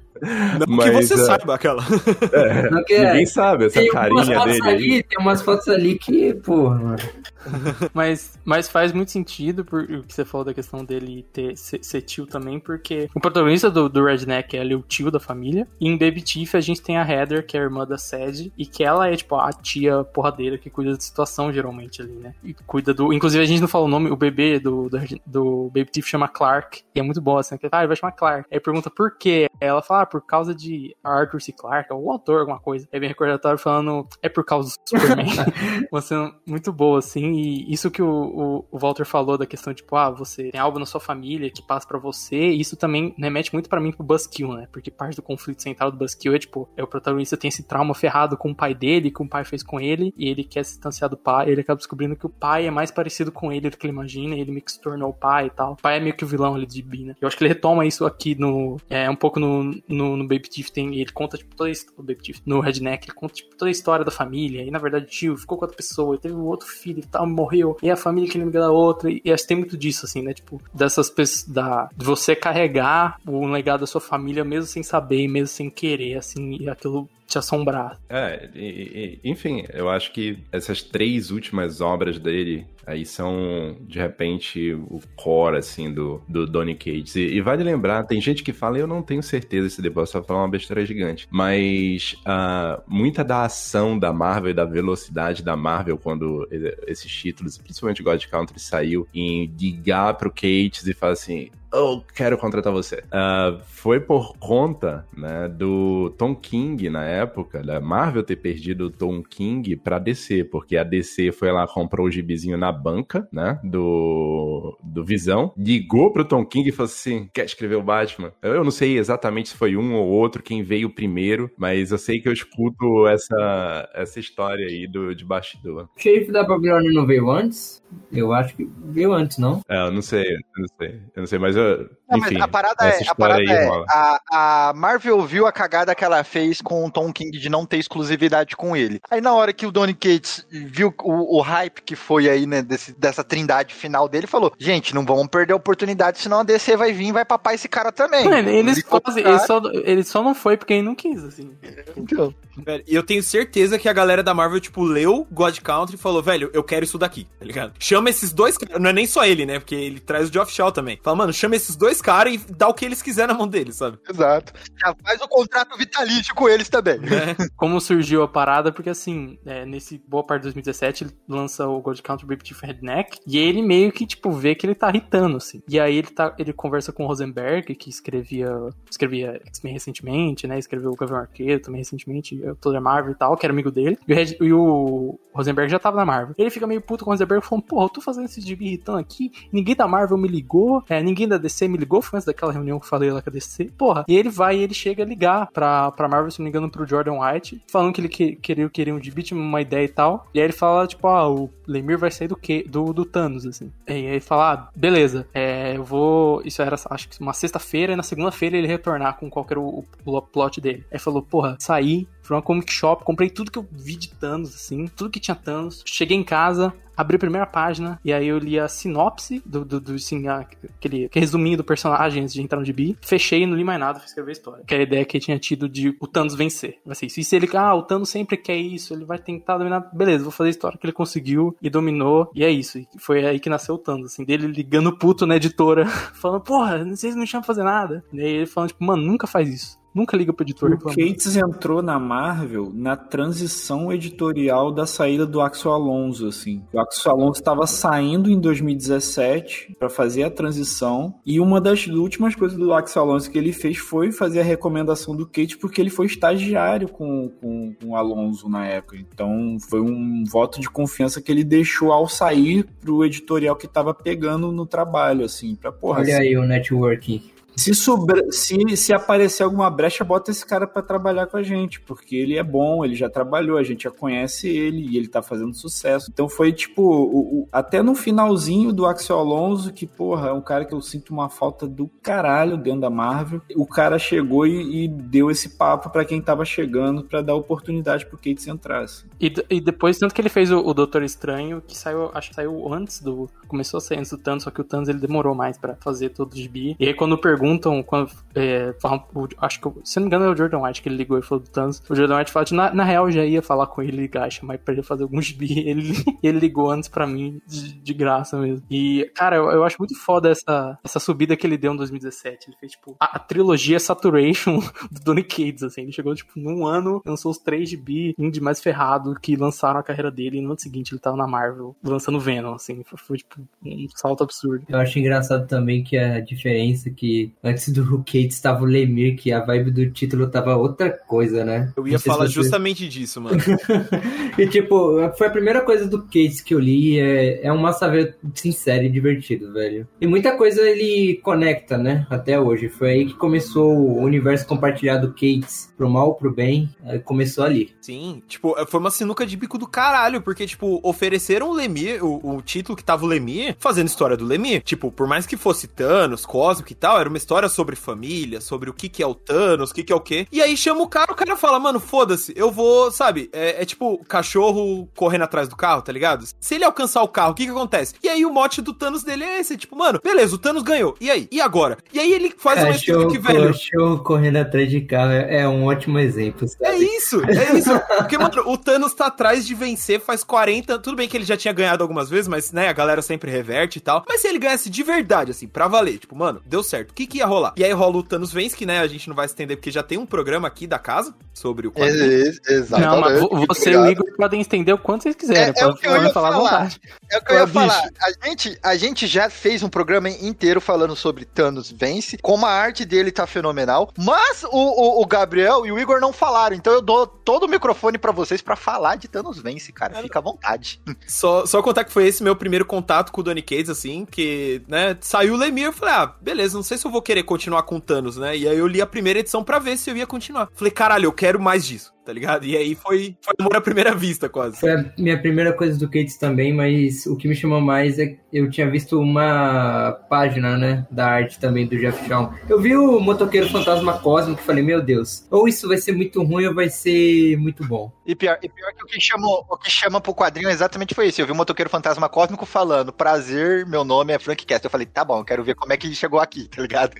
Não que Mas, você é. saiba aquela. é, que é- ninguém sabe essa carinha dele ali, tem umas fotos ali que, porra. Mas, mas faz muito sentido por, o que você falou da questão dele ter, ser, ser tio também, porque o protagonista do, do Redneck é ali o tio da família. E em Baby Teeth a gente tem a Heather, que é a irmã da Sadie, e que ela é, tipo, a tia porradeira que cuida da situação, geralmente, ali, né? E cuida do. Inclusive, a gente não fala o nome, o bebê do, do, do Baby Teeth chama Clark. E é muito bom, assim, que ah, ele vai chamar Clark. Aí pergunta por quê? Aí ela fala, ah, por causa de Arthur C. Clarke, algum autor, alguma coisa. Aí vem recordatório falando, é por causa do Superman. Uma cena muito boa, assim, e isso que o, o, o Walter falou da questão, tipo, ah, você tem algo na sua família que passa pra você, isso também remete muito pra mim pro Buzzkill, né? Porque parte do conflito central do Buzzkill é, tipo, é o protagonista tem esse trauma ferrado com o pai dele, que o pai fez com ele, e ele quer se distanciar do pai, ele acaba descobrindo que o pai é mais parecido com ele do que ele imagina, ele meio que se tornou o pai e tal. O pai é meio que o vilão ali de Bi, né? Eu acho que ele retoma isso aqui no, é, um pouco no no, no, Baby Teeth tem. Ele conta, tipo, toda a his- o Baby Teeth, no Redneck, ele conta, tipo, toda a história da família. E na verdade tio ficou com outra pessoa, teve um outro filho e tal, morreu. E a família que inimiga da outra. E, acho que tem muito disso, assim, né? Tipo, dessas pessoas. Da, de você carregar o legado da sua família mesmo sem saber, mesmo sem querer, assim, e aquilo te assombrar. É, e- e- enfim, eu acho que essas três últimas obras dele aí são, de repente, o core, assim, do, do Donny Cates. E, e vale lembrar, tem gente que fala, eu não tenho certeza se depois só falar uma besteira gigante, mas ah, muita da ação da Marvel e da velocidade da Marvel quando esses títulos, principalmente God Country, saiu em ligar pro Cates e falar assim, eu quero contratar você. Ah, foi por conta né, do Tom King na época, da Marvel ter perdido o Tom King pra DC, porque a DC foi lá, comprou o gibizinho na banca, né, do, do Visão, ligou pro Tom King e falou assim, quer escrever o Batman? Eu, eu não sei exatamente se foi um ou outro, quem veio primeiro, mas eu sei que eu escuto essa, essa história aí do, de bastidor. O xerife da Babilônia não veio antes? Eu acho que veio antes, não? É, eu não sei, eu não sei, eu não sei, mas eu, Não, mas enfim, a parada é, a parada aí é a, a Marvel viu a cagada que ela fez com o Tom King de não ter exclusividade com ele. Aí na hora que o Donny Cates viu o, o hype que foi aí, né, desse- dessa trindade final dele, falou, gente, não vamos perder a oportunidade, senão a DC vai vir e vai papar esse cara também. Mano, eles, ele, cara, só, ele só não foi porque ele não quis, assim. então. Velho, e eu tenho certeza que a galera da Marvel, tipo, leu God Country e falou, velho, eu quero isso daqui, tá ligado? Chama esses dois caras, não é nem só ele, né? Porque ele traz o Geoff Shaw também. Fala, mano, chama esses dois caras e dá o que eles quiserem na mão deles, sabe? Exato. Já faz o contrato vitalício com eles também. Como surgiu a parada, porque assim, é, nesse boa parte de 2017, ele lança o Gold Country Baby Chief Redneck, e ele meio que, tipo, vê que ele tá irritando, assim. E aí ele, tá, ele conversa com o Rosenberg, que escrevia escrevia X-Men recentemente, né? Escreveu o Gavião Arqueiro também recentemente, toda a Marvel e tal, que era amigo dele. E o, Red- e o Rosenberg já tava na Marvel. Ele fica meio puto com o Rosenberg, falando, porra, eu tô fazendo esse gibi irritando aqui, ninguém da Marvel me ligou, é, ninguém da DC me ligou, foi antes daquela reunião que eu falei lá com a DC. Porra, e ele vai e ele chega a ligar pra, pra Marvel, se não me engano, pro Jordan White, falando que ele que, queria, queria um gibi, tinha uma ideia e tal. E aí ele fala, tipo, ah, o Lemir vai sair do quê? Do, do Thanos, assim. E aí ele fala, ah, beleza, é, eu vou. Isso era, acho que uma sexta-feira, e na segunda-feira ele retornar com qualquer o, o plot dele. Aí falou, porra, saí, fui uma comic shop, comprei tudo que eu vi de Thanos, assim, tudo que tinha Thanos. Cheguei em casa, abri a primeira página e aí eu li a sinopse do, do, do assim, aquele, aquele resuminho do personagem antes de entrar no gibi. Fechei, não li mais nada, fui escrever a história. Que era a ideia que ele tinha tido de o Thanos vencer. Vai ser isso. E se ele, ah, o Thanos sempre quer isso, ele vai tentar dominar. Beleza, vou fazer a história que ele conseguiu e dominou. E é isso. E foi aí que nasceu o Thanos, assim, dele ligando puto na editora, falando, porra, vocês não me chamam pra fazer nada. E aí ele falando, tipo, mano, nunca faz isso. Nunca liga pro editor O reclamando. Cates entrou na Marvel na transição editorial da saída do Axel Alonso, assim. O Axel Alonso estava saindo em 2017 para fazer a transição e uma das últimas coisas do Axel Alonso que ele fez foi fazer a recomendação do Cates porque ele foi estagiário com, com, com o Alonso na época. Então foi um voto de confiança que ele deixou ao sair pro editorial que estava pegando no trabalho, assim, pra porra. Olha se- aí o networking. Se, sobre- se, se aparecer alguma brecha, bota esse cara pra trabalhar com a gente, porque ele é bom, ele já trabalhou, a gente já conhece ele e ele tá fazendo sucesso. Então foi tipo, o- o- até no finalzinho do Axel Alonso, que porra, é um cara que eu sinto uma falta do caralho dentro da Marvel. O cara chegou e, e deu esse papo pra quem tava chegando pra dar oportunidade pro Cates entrar. assim. E, e depois, tanto que ele fez o, o Doutor Estranho, que saiu, acho que saiu antes do. Começou a sair antes do Thanos, só que o Thanos ele demorou mais pra fazer todo o gibi. E aí, quando perguntam, quando. É, falam, acho que, se não me engano, é o Jordan White que ele ligou e falou do Thanos. O Jordan White fala, na, na real, eu já ia falar com ele, ligar, chamar pra ele fazer algum gibi. Ele, ele ligou antes pra mim, de, de graça mesmo. E, cara, eu, eu acho muito foda essa, essa subida que ele deu em 2017. Ele fez, tipo, a, a trilogia Saturation do Donny Cates, assim. Ele chegou, tipo, num ano, lançou os três gibi, um de mais ferrado, que lançaram a carreira dele, e no ano seguinte ele tava na Marvel, lançando Venom, assim. Foi, foi, tipo, um salto absurdo. Eu acho engraçado também que a diferença que antes do Kate estava o Lemir, que a vibe do título tava outra coisa, né? Eu ia falar você- justamente disso, mano. E tipo, foi a primeira coisa do Case que eu li. É, é um massa ver sincero e divertido, velho. E muita coisa ele conecta, né? Até hoje. Foi aí que começou o universo compartilhado do Cates, pro mal pro bem. Começou ali. Sim, tipo, foi uma sinuca de bico do caralho, porque, tipo, ofereceram o Lemir, o, o título que tava o Lemir, fazendo história do Lemir. Tipo, por mais que fosse Thanos, Cósmico e tal, era uma, história sobre família, sobre o que que é o Thanos, o que que é o quê. E aí chama o cara, o cara fala, mano, foda-se, eu vou, sabe? É, é tipo cachorro correndo atrás do carro, tá ligado? Se ele alcançar o carro, o que que acontece? E aí o mote do Thanos dele é esse, tipo, mano, beleza, o Thanos ganhou. E aí? E agora? E aí ele faz uma história que, velho. cachorro correndo atrás de carro é é um ótimo exemplo, É sabe? isso, é isso. Porque, mano, o Thanos tá atrás de vencer faz 40. Tudo bem que ele já tinha ganhado algumas vezes, mas, né, a galera sempre reverte e tal. Mas se ele ganhasse de verdade, assim, pra valer, tipo, mano, deu certo. O que que ia rolar? E aí rola o Thanos vence, que, né, a gente não vai se estender porque já tem um programa aqui da casa sobre o quadrinho. Ex- Exatamente. Não, mas vo- você e o. Igor podem estender o quanto vocês quiserem. É- é o pode que eu ia falar à falar. vontade. É o que eu ia falar. A gente, a gente já fez um programa inteiro falando sobre Thanos vence, como a arte dele tá fenomenal, mas o, o, o Gabriel e o Igor não falaram, então eu dou todo o microfone pra vocês pra falar de Thanos vence, cara. Fica à vontade. Só, só contar que foi esse meu primeiro contato com o Donny Cates, assim, que, né, saiu o Lemir, eu falei, ah, beleza, não sei se eu vou querer continuar com Thanos, né? E aí eu li a primeira edição pra ver se eu ia continuar. Falei, caralho, eu quero mais disso, tá ligado? E aí foi, foi amor à primeira vista, quase. Foi a minha primeira coisa do Cates também, mas o que me chamou mais é que eu tinha visto uma página, né, da arte também do Jeff Shaw. Eu vi o Motoqueiro Fantasma Cósmico e falei, meu Deus, ou isso vai ser muito ruim ou vai ser muito bom. E pior, e pior que o que, chamou, o que chama pro quadrinho exatamente foi isso. Eu vi o Motoqueiro Fantasma Cósmico falando, prazer, meu nome é Frank Cast. Eu falei, tá bom, eu quero ver como é que ele chegou aqui, tá ligado?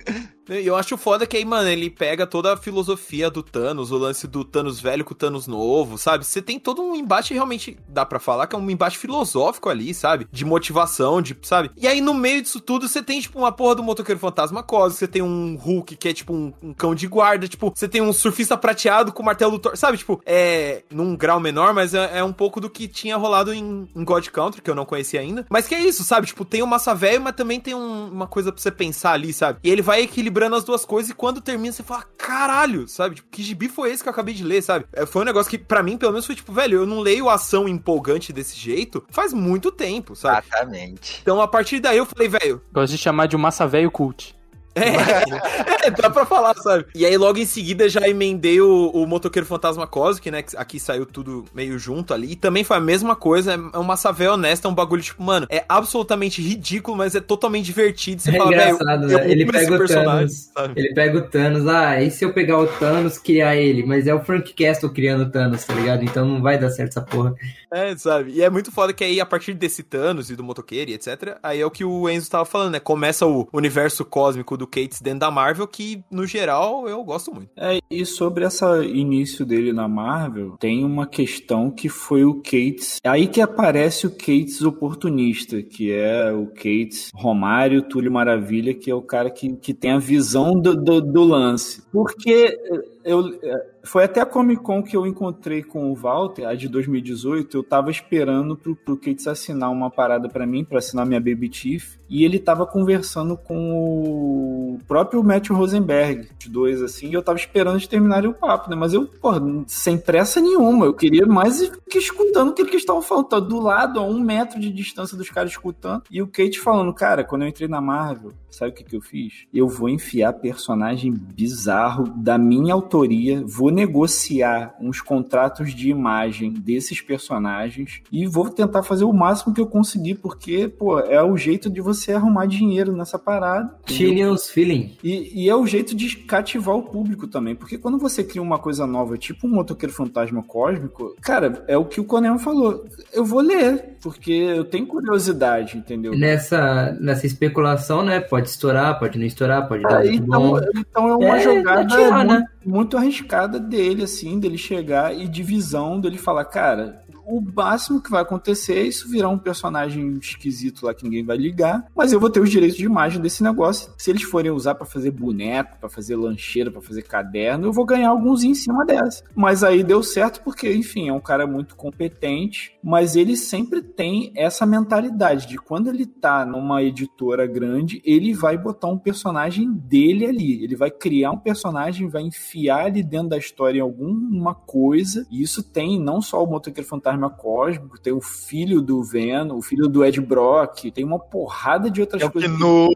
Eu acho foda que aí, mano, ele pega toda a filosofia do Thanos, o lance do Thanos velho com o Thanos novo, sabe? Você tem todo um embate, realmente, dá pra falar que é um embate filosófico ali, sabe? De motivação, de, sabe? E aí, no meio disso tudo, você tem, tipo, uma porra do motoqueiro fantasma cósmico, você tem um Hulk que é, tipo, um, um cão de guarda, tipo, você tem um surfista prateado com o martelo do Thor, sabe? Tipo, é num grau menor, mas é, é um pouco do que tinha rolado em, em God Country, que eu não conhecia ainda. Mas que é isso, sabe? Tipo, tem o massa velho, mas também tem um- uma coisa pra você pensar ali, sabe? E ele vai equilibrando as duas coisas e quando termina você fala, caralho, sabe? Tipo, que gibi foi esse que eu acabei de ler, sabe? É, foi um negócio que, pra mim, pelo menos, foi tipo, velho, eu não leio ação empolgante desse jeito faz muito tempo, sabe? Exatamente. Então, a partir daí, eu falei, velho, Gosto de chamar de um massa velho cult. é, dá pra falar, sabe? E aí, logo em seguida, já emendei o, o Motoqueiro Fantasma Cósmico, né? que Aqui saiu tudo meio junto ali. E também foi a mesma coisa, é uma savé honesta, é um bagulho, tipo, mano, é absolutamente ridículo, mas é totalmente divertido. Você É fala, velho, engraçado, eu né? Ele pega o Thanos. sabe? Ele pega o Thanos, ah, e se eu pegar o Thanos, criar ele? Mas é o Frank Castle criando o Thanos, tá ligado? Então não vai dar certo essa porra. É, sabe? E é muito foda que aí, a partir desse Thanos e do motoqueiro e etc., aí é o que o Enzo tava falando, né? Começa o universo cósmico do Cates dentro da Marvel, que, no geral, eu gosto muito. É, e sobre esse início dele na Marvel, tem uma questão que foi o Cates. É aí que aparece o Cates oportunista, que é o Cates Romário, Túlio Maravilha, que é o cara que, que tem a visão do, do, do lance. Porque eu, foi até a Comic Con que eu encontrei com o Walter, a de 2018. Eu tava esperando pro, pro Cates assinar uma parada pra mim, pra assinar minha Baby Chief. E ele tava conversando com o próprio Matthew Rosenberg, os dois assim. E eu tava esperando eles terminarem o papo, né? Mas eu, porra, sem pressa nenhuma. Eu queria mais que escutando o que eles estavam falando. Tá do lado, a um metro de distância dos caras escutando. E o Kate falando, cara, quando eu entrei na Marvel, sabe o que, que eu fiz? Eu vou enfiar personagem bizarro da minha autoria, vou negociar uns contratos de imagem desses personagens e vou tentar fazer o máximo que eu conseguir, porque, pô, é o jeito de você arrumar dinheiro nessa parada. Tinian's Feeling. E, e é o jeito de cativar o público também, porque quando você cria uma coisa nova, tipo um motoqueiro fantasma cósmico, cara, é o que o Conel falou. Eu vou ler, porque eu tenho curiosidade, entendeu? Nessa, nessa especulação, né? Pode estourar, pode não estourar, pode dar Ah, muito então, bom. então é uma É, jogada atirar, né? Muito, arriscada dele, assim, dele chegar e de visão dele falar, cara, o máximo que vai acontecer é isso virar um personagem esquisito lá que ninguém vai ligar, mas eu vou ter os direitos de imagem desse negócio. Se eles forem usar pra fazer boneco, pra fazer lancheira, pra fazer caderno, eu vou ganhar alguns em cima dessa. Mas aí deu certo porque, enfim, é um cara muito competente, mas ele sempre tem essa mentalidade de quando ele tá numa editora grande, ele vai botar um personagem dele ali. Ele vai criar um personagem, vai enfiar ali dentro da história em alguma coisa. E isso tem não só o Motoqueiro Fantasma fantasma cósmico, tem o filho do Venom, o filho do Ed Brock, tem uma porrada de outras É coisas. Gnu.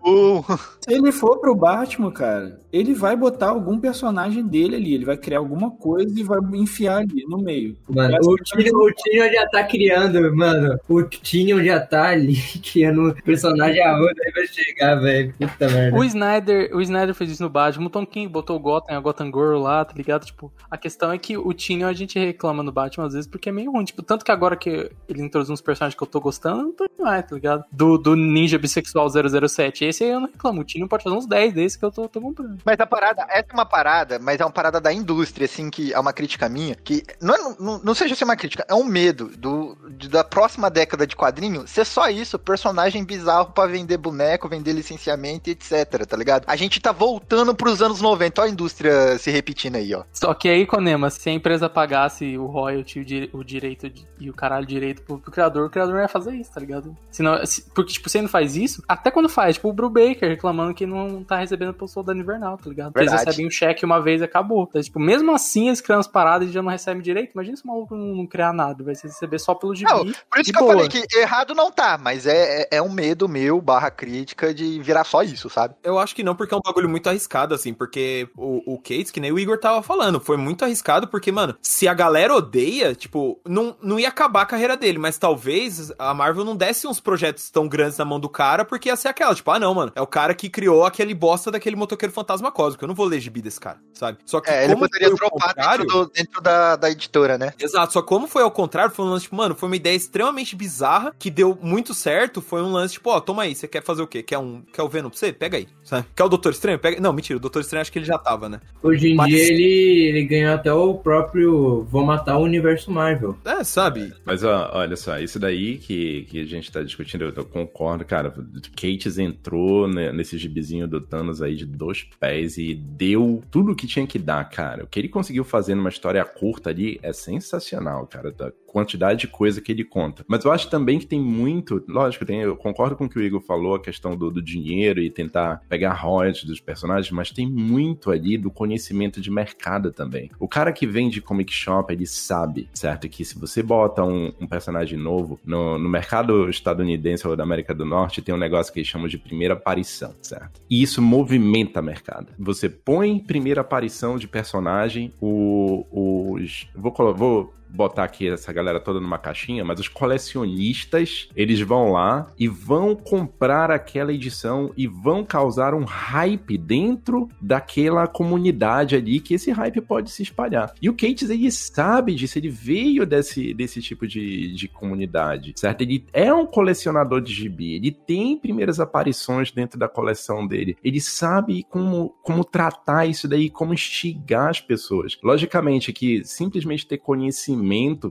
Se ele for pro Batman, cara, ele vai botar algum personagem dele ali, ele vai criar alguma coisa e vai enfiar ali no meio. Mano, o é o Tinion já tá criando, mano. O Tinion já tá ali criando um personagem aonde aí vai chegar, velho. Puta merda. O Snyder, o Snyder fez isso no Batman, o Tom King botou o Gotham, a Gotham Girl lá, tá ligado? Tipo, a questão é que o Tinion a gente reclama no Batman às vezes porque é meio ruim. Tipo, tanto que agora que ele introduziu uns personagens que eu tô gostando, eu não tô mais, tá ligado? Do, do Ninja Bissexual 007. Esse aí eu não reclamo. O Tinion pode fazer uns 10 desses que eu tô, tô comprando. Mas a parada, essa é uma parada, mas é uma parada da indústria, assim, que é uma crítica minha, que não, é- não, não seja ser uma crítica, é um medo do, da próxima década de quadrinho ser só isso, personagem bizarro pra vender boneco, vender licenciamento e etc, tá ligado? A gente tá voltando pros anos 90, ó a indústria se repetindo aí, ó. Só que aí, Konema, se a empresa pagasse o royalty, o, di- o direito de- e o caralho direito pro, pro criador, o criador não ia fazer isso, tá ligado? Senão, se- porque, tipo, se ele não faz isso, até quando faz, tipo, o Brubaker reclamando que não tá recebendo pelo soldado invernal, tá ligado? Porque Eles Verdade. recebem um cheque uma vez e acabou. Então, tipo, mesmo assim, eles criam as paradas e já não recebem direito. Imagina se o maluco não, não criar nada, vai ser receber só pelo gibi. Não, Por isso que eu boa. falei que errado não tá, mas é, é, é um medo meu, barra crítica, de virar só isso, sabe? Eu acho que não, porque é um bagulho muito arriscado, assim, porque o, o Cates, que nem o Igor tava falando, foi muito arriscado, porque, mano, se a galera odeia, tipo, não, não ia acabar a carreira dele, mas talvez a Marvel não desse uns projetos tão grandes na mão do cara, porque ia ser aquela, tipo, ah, não, mano, é o cara que criou aquele bosta daquele motoqueiro fantasma cósmico, eu não vou ler gibi desse cara, sabe? Só que É, ele como poderia dropar contrário- dentro, do- dentro da, da editora, né? Exato, só como foi ao contrário, foi um lance, tipo, mano, foi uma ideia extremamente bizarra, que deu muito certo, foi um lance, tipo, ó, toma aí, você quer fazer o quê? Quer, um, quer o Venom pra você? Pega aí, sabe? Quer o Doutor Estranho? Pega... Não, mentira, o Doutor Estranho acho que ele já tava, né? Hoje em Mas- dia ele, ele ganhou até o próprio Vou Matar o Universo Marvel. É, sabe? Mas ó, olha só, isso daí que, que a gente tá discutindo, eu, eu concordo, cara. Kates entrou né, nesse gibizinho do Thanos aí de dois pés e deu tudo o que tinha que dar, cara. O que ele conseguiu fazer numa história curta ali é sensacional, cara. Da quantidade de coisa que ele conta. Mas eu acho também que tem muito. Lógico, tem, eu concordo com o que o Igor falou, a questão do, do dinheiro e tentar pegar royalties dos personagens, mas tem muito ali do conhecimento de mercado também. O cara que vende comic shop, ele sabe, certo? Que se você bota um, um personagem novo no, no mercado estadunidense ou da América do Norte, tem um negócio que eles chamam de primeira aparição, certo? E isso movimenta mercado. Você põe primeira aparição de personagem, o, os. Vou, vou botar aqui essa galera toda numa caixinha, mas os colecionistas, eles vão lá e vão comprar aquela edição e vão causar um hype dentro daquela comunidade ali, que esse hype pode se espalhar. E o Cates, ele sabe disso, ele veio desse, desse tipo de, de comunidade, certo? Ele é um colecionador de gibi, ele tem primeiras aparições dentro da coleção dele, ele sabe como, como tratar isso daí, como instigar as pessoas. Logicamente que simplesmente ter conhecimento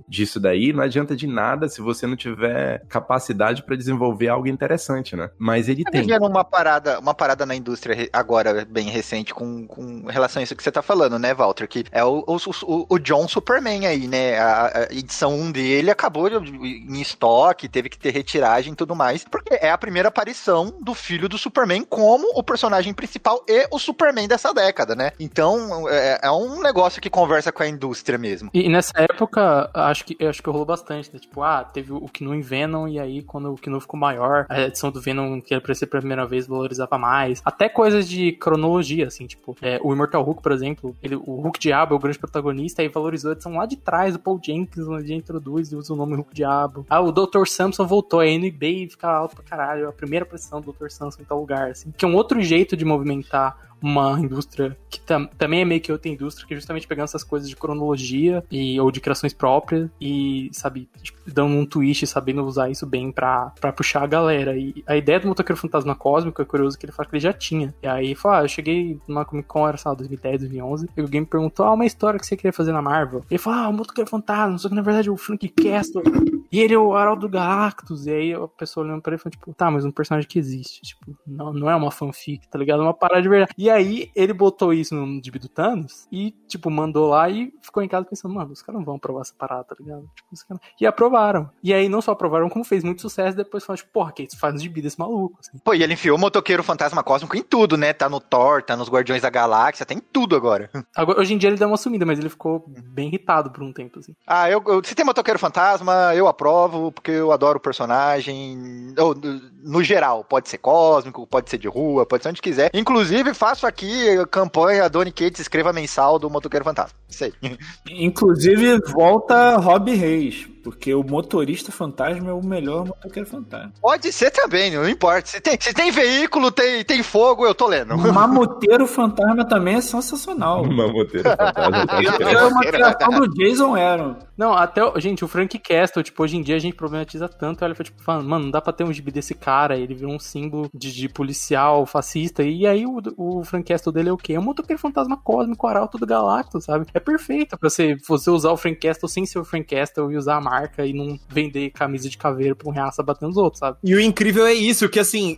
disso daí não adianta de nada se você não tiver capacidade para desenvolver algo interessante, né? Mas ele Tá tem. vivendo uma parada, uma parada na indústria agora, bem recente, com, com relação a isso que você tá falando, né, Walter? Que é o, o, o- o John Superman aí, né? A, a edição 1 dele acabou em estoque, teve que ter retiragem e tudo mais, porque é a primeira aparição do filho do Superman como o personagem principal e o Superman dessa década, né? Então, é, é um negócio que conversa com a indústria mesmo. E nessa época, acho que, acho que rolou bastante, né? Tipo, ah, teve o Knu em Venom, e aí quando o Knu ficou maior, a edição do Venom que apareceu pela primeira vez valorizava mais. Até coisas de cronologia, assim, tipo, é, o Immortal Hulk, por exemplo, ele, o Hulk Diabo é o grande protagonista, aí valorizou a edição lá de trás, o Paul Jenkins, onde introduz e usa o nome Hulk Diabo. Ah, o Dr. Samson voltou, aí no eBay fica alto pra caralho, a primeira pressão do Dr. Samson em tal lugar, assim. Que é um outro jeito de movimentar uma indústria que tam- também é meio que outra indústria, que é justamente pegando essas coisas de cronologia e, ou de criações próprias e, sabe, tipo, dando um twist sabendo usar isso bem pra, puxar a galera. E a ideia do Motoqueiro Fantasma Cósmico é curioso que ele fala que ele já tinha. E aí, fala, ah, eu cheguei numa Comic Con, era, sei lá, 2010, 2011, e alguém me perguntou, ah, uma história que você queria fazer na Marvel. Ele falou, ah, o Motoqueiro Fantasma, só que na verdade é o Frank Castle, e ele é o Haroldo Galactus. E aí a pessoa olhando pra ele falou, tipo, tá, mas um personagem que existe, tipo, não, não é uma fanfic, tá ligado? É uma parada de verdade. E aí ele botou isso no gibi do Thanos e, tipo, mandou lá e ficou em casa pensando, mano, os caras não vão aprovar essa parada, tá ligado? Tipo, caras- E aprovaram. E aí não só aprovaram, como fez muito sucesso, depois falaram, tipo, porra, que isso faz de vida esse maluco. assim. Pô, e ele enfiou o motoqueiro fantasma cósmico em tudo, né? Tá no Thor, tá nos Guardiões da Galáxia, tem tudo agora. Agora, hoje em dia ele deu uma sumida, mas ele ficou bem irritado por um tempo, assim. Ah, eu, eu- se tem motoqueiro fantasma, eu aprovo, porque eu adoro o personagem. Ou, no geral, pode ser cósmico, pode ser de rua, pode ser onde quiser. Inclusive, faço aqui a campanha Donny Cates escreva mensal do motoqueiro fantasma. Inclusive, volta Rob Reis, porque o motorista fantasma é o melhor motoqueiro fantasma. Pode ser também, não importa. Se tem, se tem veículo, tem, tem fogo, eu tô lendo. O mamoteiro fantasma também é sensacional. Mamoteiro fantasma. É uma criação do Jason Aaron. Não, até, o- gente, o Frank Castle, tipo, hoje em dia a gente problematiza tanto, ela foi tipo, falando, mano, não dá pra ter um gibi desse cara, ele virou um símbolo de, de policial, fascista, e aí o, o Frank Castle dele é o quê? É um motoqueiro fantasma cósmico, arauto do Galactus, sabe? É perfeito pra você, você usar o Frank Castle sem ser o Frank Castle e usar a marca e não vender camisa de caveiro pra um reaça batendo os outros, sabe? E o incrível é isso, que assim,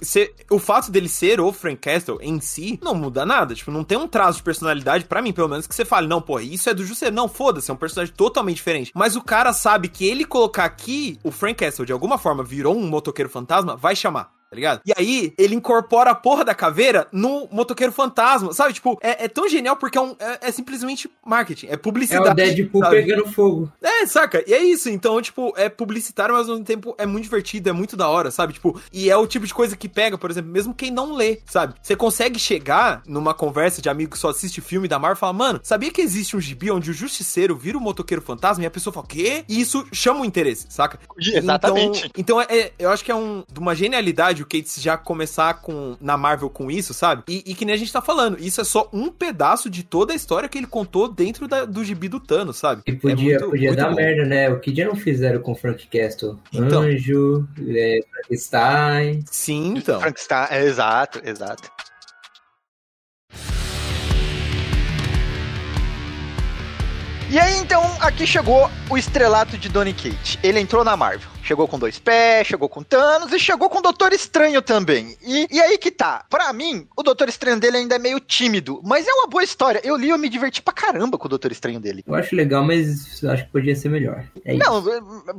o fato dele ser o Frank Castle em si não muda nada. Tipo, não tem um traço de personalidade, pra mim, pelo menos, que você fale, não, pô, isso é do Jusceiro. Não, foda-se, é um personagem totalmente diferente. Mas o cara sabe que ele colocar aqui o Frank Castle de alguma forma virou um motoqueiro fantasma, vai chamar. Tá ligado? E aí, ele incorpora a porra da caveira no motoqueiro fantasma, sabe? Tipo, é, é tão genial porque é, um- é- é simplesmente marketing, é É publicidade. o Deadpool sabe? pegando fogo. É, saca? E é isso. Então, tipo, é publicitário, mas ao mesmo tempo é muito divertido, é muito da hora, sabe? Tipo, e é o tipo de coisa que pega, por exemplo, mesmo quem não lê, sabe? Você consegue chegar numa conversa de amigo que só assiste filme da Marvel e falar, mano, sabia que existe um gibi onde o justiceiro vira o motoqueiro fantasma e a pessoa fala, quê? E isso chama o interesse, saca? Exatamente. Então, então é, é- eu acho que é um, de uma genialidade o Cates já começar com, na Marvel com isso, sabe? E, e que nem a gente tá falando, isso é só um pedaço de toda a história que ele contou dentro da- do gibi do Thanos, sabe? E podia, É muito- podia muito dar bom. merda, né? O que já não fizeram com o Frank Castle? Então. Anjo, é, Frankenstein. Sim, então. Frankenstein, é, exato, exato. E aí, então, aqui chegou o estrelato de Donny Kate. Ele entrou na Marvel. Chegou com dois pés, chegou com Thanos e chegou com o Doutor Estranho também. E, e aí que tá. Pra mim, o Doutor Estranho dele ainda é meio tímido, mas é uma boa história. Eu li e eu me diverti pra caramba com o Doutor Estranho dele. Eu acho legal, mas acho que podia ser melhor. É isso. Não,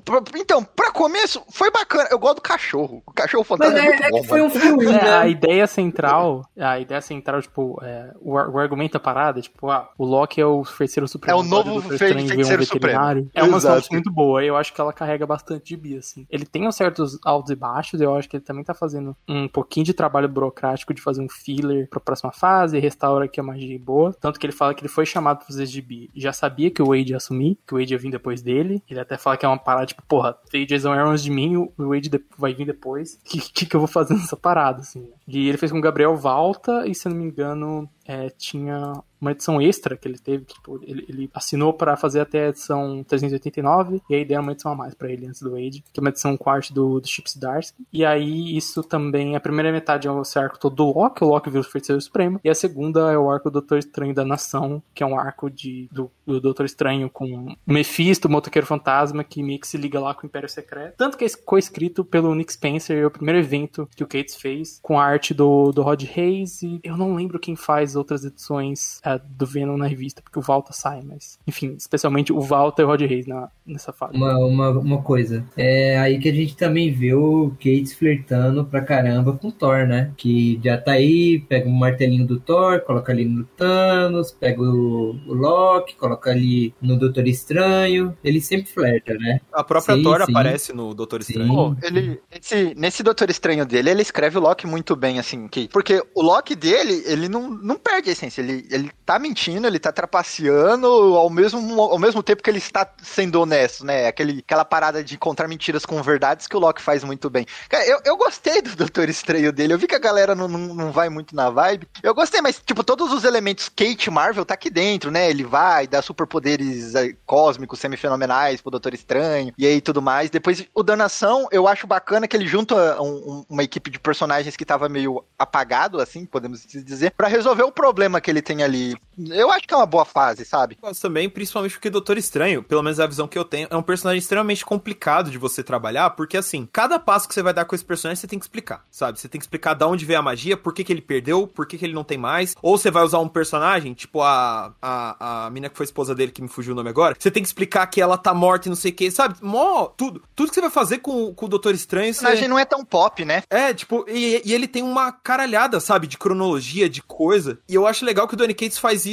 pra- então, pra começo, foi bacana. Eu gosto do cachorro. O cachorro mas fantasma é, é, muito é bom, que foi um filme, É, a né? ideia central, a ideia central, tipo, é, o, o argumento da parada, tipo, ah, o Loki é o feiticeiro supremo. É o novo fe- feiticeiro supremo. veterinário. É uma Exato. muito boa, eu acho que ela carrega bastante de bi, assim. Ele tem uns certos altos e baixos, eu acho que ele também tá fazendo um pouquinho de trabalho burocrático de fazer um filler pra próxima fase, restaura aqui a magia boa. Tanto que ele fala que ele foi chamado fazer gibi, já sabia que o Wade ia assumir, que o Wade ia vir depois dele. Ele até fala que é uma parada, tipo, porra, veio Jason Aaron de mim, o Wade de- vai vir depois. O que, que, que eu vou fazer nessa parada, assim? né? E ele fez com o Gabriel Valta, e se não me engano, é, tinha uma edição extra que ele teve, que tipo, ele, ele assinou pra fazer até a edição 389, e aí deram uma edição a mais pra ele antes do Wade, que é uma edição arte do, do Chips Darsky. E aí isso também, a primeira metade é esse arco todo do Loki, o Loki vira o Feiticeiro Supremo, e a segunda é o arco do Doutor Estranho da Nação, que é um arco de, do, do Doutor Estranho com o Mephisto, o Motoqueiro Fantasma, que meio que se liga lá com o Império Secreto. Tanto que é co-escrito pelo Nick Spencer, é o primeiro evento que o Cates fez, com a arte do, do Rod Reis, e eu não lembro quem faz outras edições é, do Venom na revista, porque o Valta sai, mas enfim, especialmente o Valta e o Rod Reis na, nessa fase. Uma, uma, uma coisa. É aí que a gente também vê o Cates flertando pra caramba com o Thor, né? Que já tá aí, pega o martelinho do Thor, coloca ali no Thanos, pega o, o Loki, coloca ali no Doutor Estranho. Ele sempre flerta, né? A própria Sim, Thor sim. aparece no Doutor Sim. Estranho. Pô, ele, esse, nesse Doutor Estranho dele, ele escreve o Loki muito bem, assim, que, porque o Loki dele, ele não, não perde a essência, ele, ele tá mentindo, ele tá trapaceando ao mesmo, ao mesmo tempo que ele está sendo honesto, né? Aquele, aquela parada de encontrar mentiras com verdades que o Loki faz muito bem. Cara, eu, eu gostei do Doutor Estranho dele, eu vi que a galera não, não, não vai muito na vibe. Eu gostei, mas, tipo, todos os elementos Kate Marvel tá aqui dentro, né? Ele vai, dá superpoderes eh, cósmicos, semifenomenais pro Doutor Estranho, e aí tudo mais. Depois, o Danação, eu acho bacana que ele junta um- um- uma equipe de personagens que tava meio apagado, assim, podemos dizer, pra resolver o problema que ele tem ali. Eu acho que é uma boa fase, sabe? gosto também, principalmente porque Doutor Estranho, pelo menos a visão que eu tenho, é um personagem extremamente complicado de você trabalhar, porque assim, cada passo que você vai dar com esse personagem, você tem que explicar, sabe? Você tem que explicar de onde veio a magia, por que, que ele perdeu, por que, que ele não tem mais. Ou você vai usar um personagem, tipo a, a, a mina que foi esposa dele, que me fugiu o nome agora, você tem que explicar que ela tá morta e não sei o que, sabe? Mó, tudo. Tudo que você vai fazer com, com o Doutor Estranho, O personagem você... não é tão pop, né? É, tipo, e, e ele tem uma caralhada, sabe, de cronologia, de coisa. E eu acho legal que o Donny Cates faz isso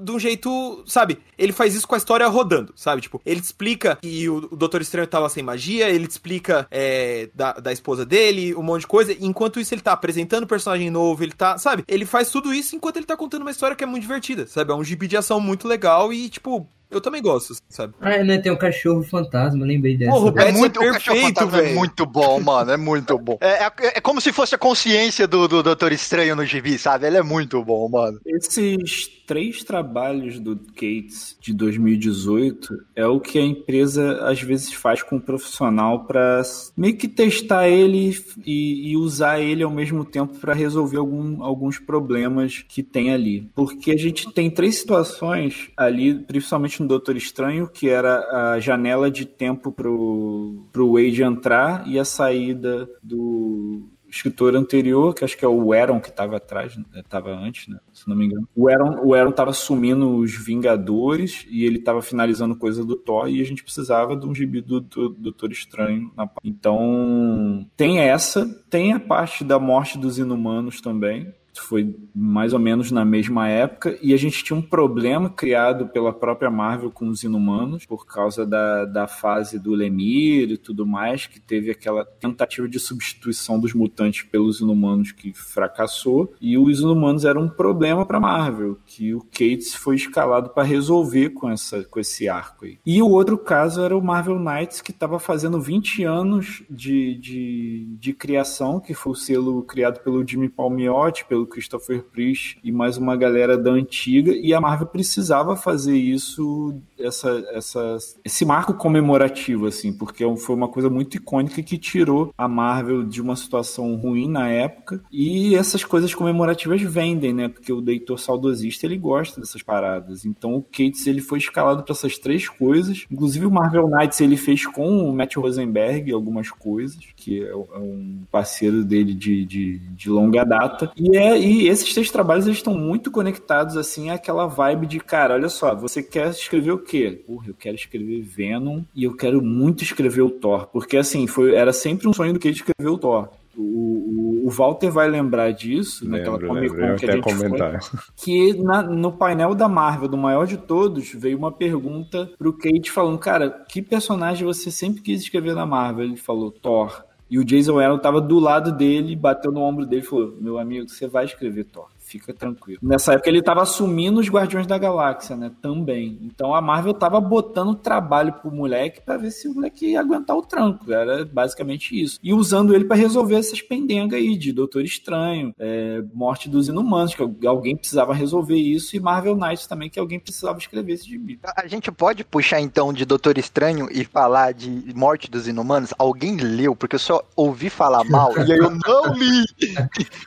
de um jeito, sabe? Ele faz isso com a história rodando, sabe? Tipo, ele te explica que o, o Doutor Estranho tava sem magia, ele te explica é, da, da esposa dele, um monte de coisa. Enquanto isso, ele tá apresentando personagem novo, ele tá, sabe? Ele faz tudo isso enquanto ele tá contando uma história que é muito divertida, sabe? É um gibi de ação muito legal e, tipo, eu também gosto, sabe? Ah, né? Tem um cachorro fantasma, lembrei dessa. Porra, o É Pets é muito, o Cachorro perfeito, Fantasma é velho. muito bom, mano. É muito bom. É, é, é como se fosse a consciência do, do Doutor Estranho no gibi, sabe? Ele é muito bom, mano. Esses três trabalhos do Gates de 2018 é o que a empresa às vezes faz com o profissional para meio que testar ele e, e usar ele ao mesmo tempo para resolver algum, alguns problemas que tem ali. Porque a gente tem três situações ali, principalmente no Doutor Estranho, que era a janela de tempo pro, pro Wade entrar e a saída do escritor anterior, que acho que é o Aaron que estava atrás, estava antes, né? Se não me engano. O Aaron, o Aaron tava assumindo os Vingadores e ele estava finalizando coisa do Thor e a gente precisava de um gibi do, do Doutor Estranho. Na... Então, tem essa, tem a parte da morte dos inumanos também. Foi mais ou menos na mesma época, e a gente tinha um problema criado pela própria Marvel com os Inumanos, por causa da, da fase do Lemir e tudo mais, que teve aquela tentativa de substituição dos mutantes pelos Inumanos que fracassou, e os Inumanos eram um problema para Marvel, que o Cates foi escalado para resolver com, essa, com esse arco aí. E o outro caso era o Marvel Knights, que estava fazendo 20 anos de, de, de criação, que foi o selo criado pelo Jimmy Palmiotti, pelo Christopher Priest e mais uma galera da antiga, e a Marvel precisava fazer isso, essa, essa, esse marco comemorativo, assim, porque foi uma coisa muito icônica que tirou a Marvel de uma situação ruim na época, e essas coisas comemorativas vendem, né, porque o leitor saudosista, ele gosta dessas paradas, então o Cates, ele foi escalado para essas três coisas, inclusive o Marvel Knights, ele fez com o Matt Rosenberg algumas coisas, que é um parceiro dele de, de, de longa data, e é e esses três trabalhos eles estão muito conectados assim àquela vibe de cara, olha só, você quer escrever o quê? Porra, eu quero escrever Venom e eu quero muito escrever o Thor, porque assim, foi era sempre um sonho do que escrever o Thor. O, o, o Walter vai lembrar disso naquela Lembro, Comic lembro, eu Con que a gente foi, comentar. que na- no painel da Marvel, do maior de todos, veio uma pergunta pro Kate falando, cara, que personagem você sempre quis escrever na Marvel? Ele falou, Thor. E o Jason Aaron tava do lado dele, bateu no ombro dele e falou, meu amigo, você vai escrever Thor. Fica tranquilo. Nessa época ele tava assumindo os Guardiões da Galáxia, né? Também. Então a Marvel tava botando trabalho pro moleque pra ver se o moleque ia aguentar o tranco. Era basicamente isso. E usando ele pra resolver essas pendengas aí de Doutor Estranho, é, Morte dos Inumanos, que alguém precisava resolver isso, e Marvel Knights também, que alguém precisava escrever esse gibi. A gente pode puxar então de Doutor Estranho e falar de Morte dos Inumanos? Alguém leu? Porque eu só ouvi falar mal e aí eu não li.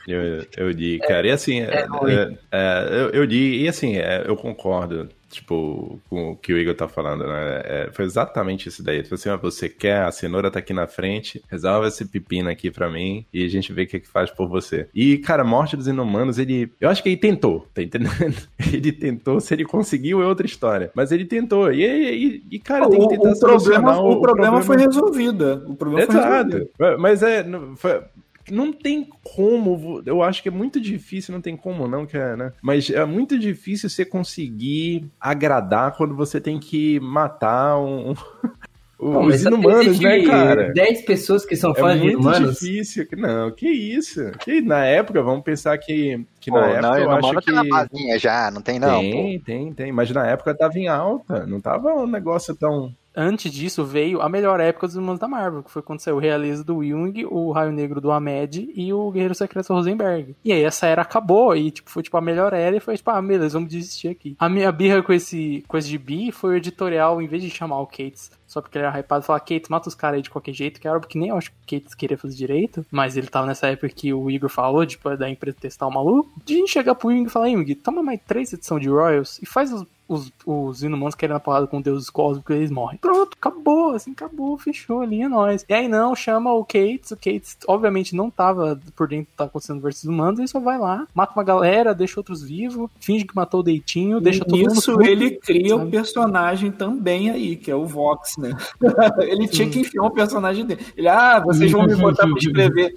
Eu, eu li, cara, e assim, é, ruim. é, é, eu, eu li, e assim, é, eu concordo, tipo, com o que o Igor tá falando, né? É, foi exatamente isso daí. Tipo assim, ó, você quer, a cenoura tá aqui na frente, resolve esse pepino aqui pra mim e a gente vê o que que faz por você. E, cara, Morte dos Inumanos, ele. Eu acho que ele tentou, tá entendendo? Ele tentou, se ele conseguiu é outra história. Mas ele tentou. E, e, e, cara, tem que tentar o, problema, solucionar o problema foi resolvido. O problema foi resolvido. Exato. Mas é. foi- Não tem como. Eu acho que é muito difícil, não tem como, não, que é, né? Mas é muito difícil você conseguir agradar quando você tem que matar um. Pô, os inumanos, né, cara? 10 pessoas que são É fãs de muito humanos. difícil. Não, que isso? Que na época, vamos pensar que, que Pô, na época não, eu acho tá na que. basinha já, não tem não, tem, tem, tem. Mas na época tava em alta. Não tava um negócio tão. Antes disso veio a melhor época dos Irmãos da Marvel, que foi quando saiu o Realeza do Jung, o Raio Negro do Ahmed e o Guerreiro Secreto Rosenberg. E aí essa era acabou e tipo foi tipo a melhor era e foi tipo, ah, beleza, vamos desistir aqui. A minha birra com esse com esse gibi foi o editorial em vez de chamar o Cates só porque ele era hypado, falar, Kate, mata os caras aí de qualquer jeito, que era algo que nem eu acho que o Kate queria fazer direito, mas ele tava nessa época que o Igor falou, tipo, da empresa testar o maluco, de a gente chegar pro Igor e falar, Igor, toma mais três edições de Royals e faz os, os, os inumanos querendo a porrada com deuses cósmicos e eles morrem. Pronto, acabou, assim, acabou, fechou ali, é nóis. E aí não, chama o Kate, o Kate obviamente não tava por dentro do que tá acontecendo versus humanos, ele só vai lá, mata uma galera, deixa outros vivos, finge que matou o Deitinho, deixa todo mundo Isso ele cria o personagem também aí, que é o Vox, né? ele tinha que enfiar um personagem dele. Ele, ah, vocês vão me botar pra escrever.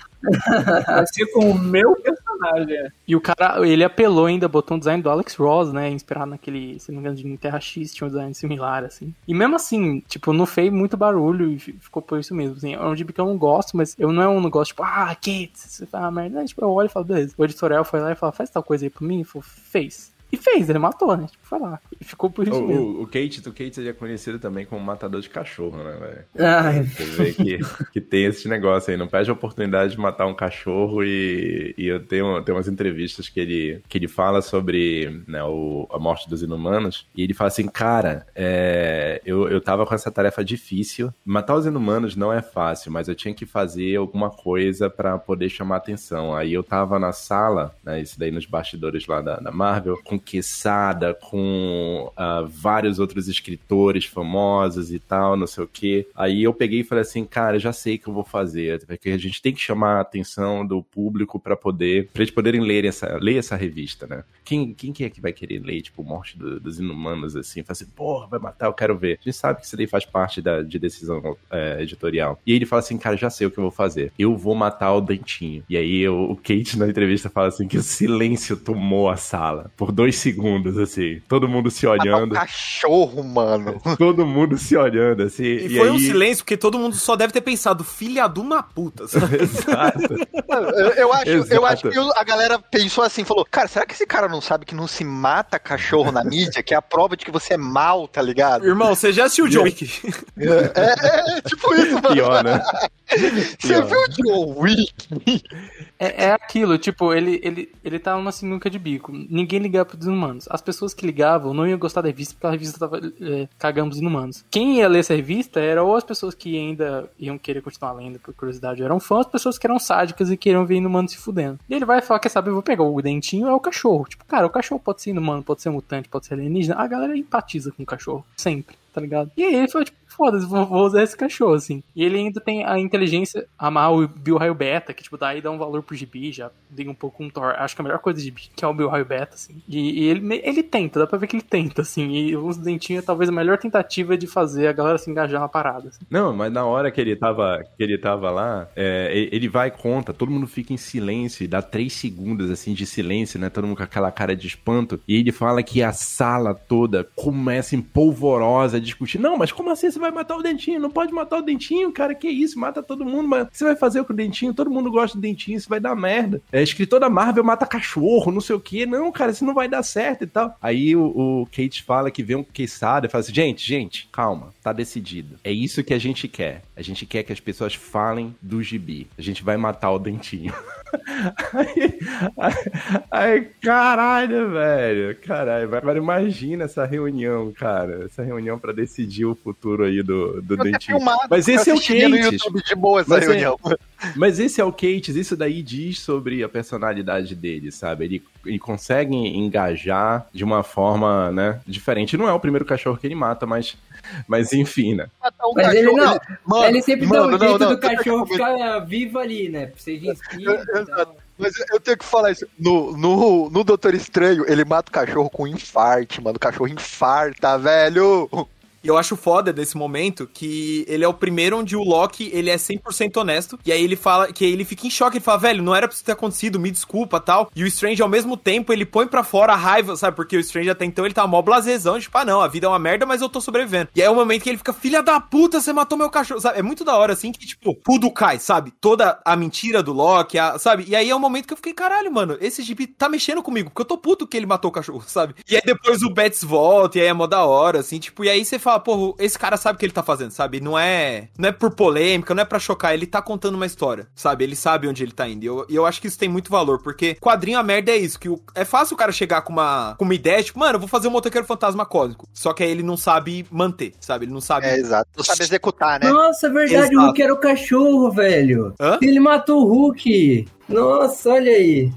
Vai ser com o meu personagem. é. E o cara, ele apelou ainda, botou um design do Alex Ross, né? Inspirado naquele, se não me engano, de Terra X, tinha um design similar, assim. E mesmo assim, tipo, não fez muito barulho e fi- ficou por isso mesmo. Assim, é um gibi que eu não gosto, mas eu não é um negócio, tipo, ah, Kate, você fala merda. Tipo, eu olho e falo, beleza. O editorial foi lá e falou, faz tal coisa aí pra mim. Ele falou, fez. E fez, ele matou, né? Tipo, foi lá. E ficou por isso O, mesmo. o, o Kate, o Kate é conhecido também como matador de cachorro, né, velho? Ai, Você vê que, que tem esse negócio aí, não perde a oportunidade de matar um cachorro e, e eu tenho, tenho umas entrevistas que ele, que ele fala sobre né, o, a morte dos inumanos e ele fala assim, cara, é, eu, eu tava com essa tarefa difícil, matar os inumanos não é fácil, mas eu tinha que fazer alguma coisa pra poder chamar atenção. Aí eu tava na sala, né, isso daí nos bastidores lá da, da Marvel, com Quesada, com ah, vários outros escritores famosos e tal, não sei o quê. Aí eu peguei e falei assim, cara, já sei o que eu vou fazer, porque a gente tem que chamar a atenção do público pra poder, pra eles poderem ler essa, ler essa revista, né? Quem, quem que é que vai querer ler, tipo, Morte do- dos Inumanos, assim? Fala assim, porra, vai matar, eu quero ver. A gente sabe que isso daí faz parte da, de decisão é, editorial. E ele fala assim, cara, já sei o que eu vou fazer. Eu vou matar o Dentinho. E aí eu- o Kate na entrevista fala assim que o silêncio tomou a sala por dois segundos, assim. Todo mundo se Matar um olhando. cachorro, mano. Todo mundo se olhando, assim. E, E, foi aí... um silêncio porque todo mundo só deve ter pensado, filha de uma puta, sabe? Exato. Eu, eu acho, eu Exato. acho que a galera pensou assim, falou, cara, será que esse cara não sabe que não se mata cachorro na mídia, que é a prova de que você é mal, tá ligado? Irmão, você já assistiu o John Wick? É, é tipo isso, mano. Pior, né? Você viu o John Wick? É, é aquilo, tipo, ele, ele, ele tá numa sinuca de bico. Ninguém ligava pros inumanos. As pessoas que ligavam não iam gostar da revista porque a revista tava é, cagando os inumanos. Quem ia ler essa revista era ou as pessoas que ainda iam querer continuar lendo por curiosidade, eram fãs, as pessoas que eram sádicas e queriam ver inumanos se fudendo. E ele vai falar, quer saber, eu vou pegar o dentinho, é o cachorro. Tipo, cara, o cachorro pode ser inumano, pode ser mutante, pode ser alienígena. A galera empatiza com o cachorro, sempre. Tá ligado? E aí ele falou, tipo, foda-se, vou, vou usar esse cachorro, assim. E ele ainda tem a inteligência, amar o Bill Raio Beta, que, tipo, daí dá um valor pro gibi, já liga um pouco o Thor. Acho que a melhor coisa do gibi, que é o Bill Raio Beta, assim. E, e ele, ele tenta, dá pra ver que ele tenta, assim. E os dentinhos é talvez a melhor tentativa de fazer a galera se engajar na parada. assim. Não, mas na hora que ele tava, que ele tava lá, é, ele- ele vai e conta, todo mundo fica em silêncio, e dá três segundos assim de silêncio, né? Todo mundo com aquela cara de espanto. E ele fala que a sala toda começa em polvorosa a discutir. Não, mas como assim você vai matar o dentinho? Não pode matar o dentinho, cara. Que isso? Mata todo mundo, mas o que você vai fazer com o dentinho? Todo mundo gosta do dentinho, isso vai dar merda. É, escritor da Marvel mata cachorro, não sei o quê. Não, cara, isso não vai dar certo e tal. Aí o, o Kate fala que vê um queixada e fala assim: gente, gente, calma, tá decidido. É isso que a gente quer. A gente quer que as pessoas falem do gibi. A gente vai matar o dentinho. aí, aí, aí, caralho, velho. Caralho, vai- imagina essa reunião, cara. Essa reunião pra decidir o futuro aí do, do Eu até dentinho. filmado, Mas esse é o. YouTube de boa essa Mas é- reunião. Mas esse é o Kate, isso daí diz sobre a personalidade dele, sabe? Ele, ele consegue engajar de uma forma, né, diferente. Não é o primeiro cachorro que ele mata, mas, mas enfim, né? Um Mas ele cachorro, não. Mano, ele sempre mano, dá um não, jeito não, do tenho que cachorro ficar vivo ali, né? Pra você tal. Mas eu tenho que falar isso. No, no, no Doutor Estranho, ele mata o cachorro com infarte, mano. O cachorro infarta, velho. E eu acho foda desse momento que ele é o primeiro onde o Loki, ele é 100% honesto. E aí ele fala que ele fica em choque, ele fala, velho, não era pra isso ter acontecido, me desculpa, tal. E o Strange ao mesmo tempo, ele põe pra fora a raiva, sabe? Porque o Strange até então ele tá mó blasezão, tipo, ah, não, a vida é uma merda, mas eu tô sobrevivendo. E aí é o momento que ele fica, filha da puta, você matou meu cachorro, sabe? É muito da hora assim que tipo, tudo cai, sabe? Toda a mentira do Loki, a- sabe? E aí é o momento que eu fiquei, caralho, mano, esse gibi tá mexendo comigo, porque eu tô puto que ele matou o cachorro, sabe? E aí depois o Bets volta, e aí é mó da hora, assim, tipo, e aí você fala, fala, pô, esse cara sabe o que ele tá fazendo, sabe? Não é, não é por polêmica, não é pra chocar, ele tá contando uma história, sabe? Ele sabe onde ele tá indo. E eu, eu acho que isso tem muito valor, porque quadrinho a merda é isso, que o- é fácil o cara chegar com uma, com uma ideia, tipo, mano, eu vou fazer um motoqueiro fantasma cósmico. Só que aí ele não sabe manter, sabe? Ele não sabe. É, exato. Não sabe executar, né? Nossa, é verdade, o Exato. Hulk era o cachorro, velho. Hã? Ele matou o Hulk. Nossa, olha aí.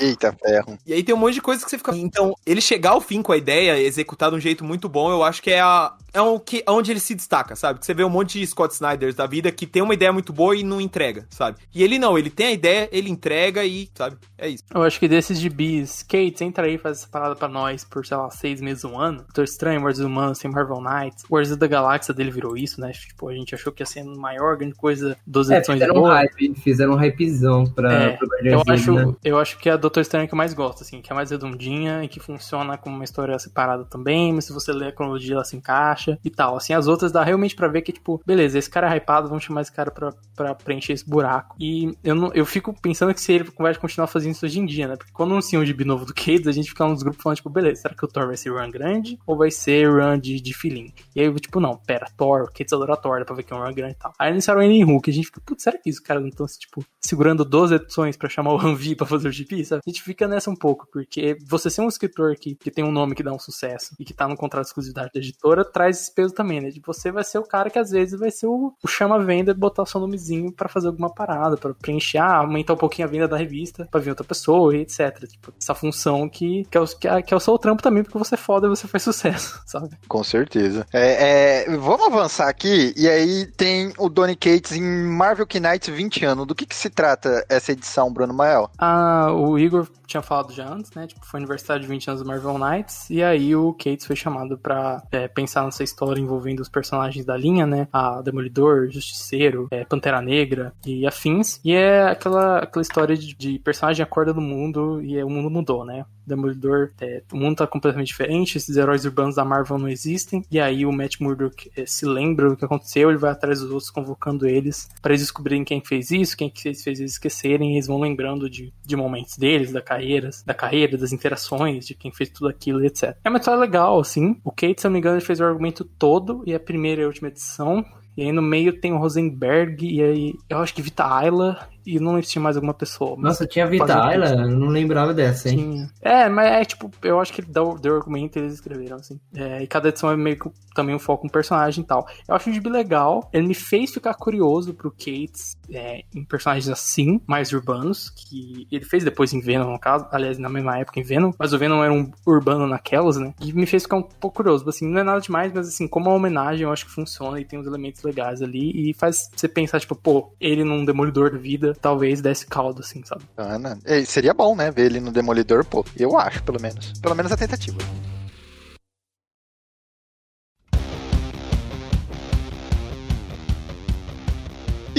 Eita, ferro. E aí tem um monte de coisa que você fica. Então, ele chegar ao fim com a ideia, executar de um jeito muito bom, eu acho que é a. É um que, onde ele se destaca, sabe? Que você vê um monte de Scott Snyders da vida que tem uma ideia muito boa e não entrega, sabe? E ele não, ele tem a ideia, ele entrega e, sabe? É isso. Eu acho que desses gibis, Kate, entra aí e faz essa parada pra nós por, sei lá, seis meses, um ano. Doutor Estranho, Wars Humanos, tem Marvel Knights. Wars da Galáxia dele virou isso, né? Tipo, a gente achou que ia ser a maior grande coisa dos É, edições de fizeram um hype, fizeram um hypezão pra, É, pro Eu acho, né? eu acho que é a Doutor Estranho que eu mais gosto, assim, que é mais redondinha e que funciona como uma história separada também, mas se você ler a cronologia ela se encaixa e tal. Assim, as outras dá realmente pra ver que, tipo, beleza, esse cara é hypado, vamos chamar esse cara pra, pra preencher esse buraco. E eu, não, eu fico pensando que se ele vai continuar fazendo isso hoje em dia, né? Porque quando anuncia um gibi novo do Cades, a gente fica nos grupos falando, tipo, beleza, será que o Thor vai ser run grande ou vai ser run de, de filhinho? E aí eu, tipo, não, pera, Thor, o Cades adora Thor, dá pra ver que é um run grande e tal. Aí anunciaram ele em Hulk, a gente fica, putz, será que os caras não estão, tipo, segurando 12 edições pra chamar o Ranvi pra fazer o gibi, sabe? A gente fica nessa um pouco, porque você ser um escritor que, que tem um nome que dá um sucesso e que tá no contrato de exclusividade da editora, traz esse peso também, né? De você vai ser o cara que às vezes vai ser o, o chama-venda e botar o seu nomezinho pra fazer alguma parada, pra preencher, ah, aumentar um pouquinho a venda da revista pra vir outra pessoa e etc. Tipo, essa função que, que, é o, que, é, que é o seu trampo também, porque você é foda e você faz sucesso, sabe? Com certeza. É, é, vamos avançar aqui, e aí tem o Donny Cates em Marvel Knights 20 anos. Do que, que se trata essa edição, Bruno Mael? Ah, o Igor tinha falado já antes, né? Tipo, foi aniversário de 20 anos do Marvel Knights. E aí o Cates foi chamado pra é, pensar nessa história envolvendo os personagens da linha, né? A Demolidor, Justiceiro, é, Pantera Negra e afins. E é aquela, aquela história de, de personagem acorda no mundo e é, o mundo mudou, né? Demolidor, é, o mundo tá completamente diferente, esses heróis urbanos da Marvel não existem. E aí o Matt Murdock é, se lembra do que aconteceu, ele vai atrás dos outros convocando eles para eles descobrirem quem fez isso, quem que fez, fez eles esquecerem, e eles vão lembrando de, de momentos deles, da carreira, da carreira, das interações, de quem fez tudo aquilo, etc. É uma história legal, assim. O Kate, se eu não me engano, ele fez o argumento todo, e a primeira e a última edição. E aí no meio tem o Rosenberg, e aí eu acho que Vita Ayla, e não lembro se tinha mais alguma pessoa. Nossa, tinha Vita? Eu não lembrava dessa, hein? tinha. É, mas é tipo, eu acho que deu, deu argumento e eles escreveram, assim. É, e cada edição é meio que também um foco em personagem e tal. Eu acho o gibi legal. Ele me fez ficar curioso pro Cates é, em personagens assim, mais urbanos, que ele fez depois em Venom, no caso. Aliás, na mesma época em Venom. Mas o Venom era um urbano naquelas, né? E me fez ficar um pouco curioso. Assim, não é nada demais, mas assim, como uma homenagem, eu acho que funciona e tem uns elementos legais ali. E faz você pensar, tipo, pô, ele num Demolidor da vida, talvez desse caldo, assim, sabe? Ana. É, seria bom, né? Ver ele no Demolidor, pô. Eu acho, pelo menos. Pelo menos a tentativa.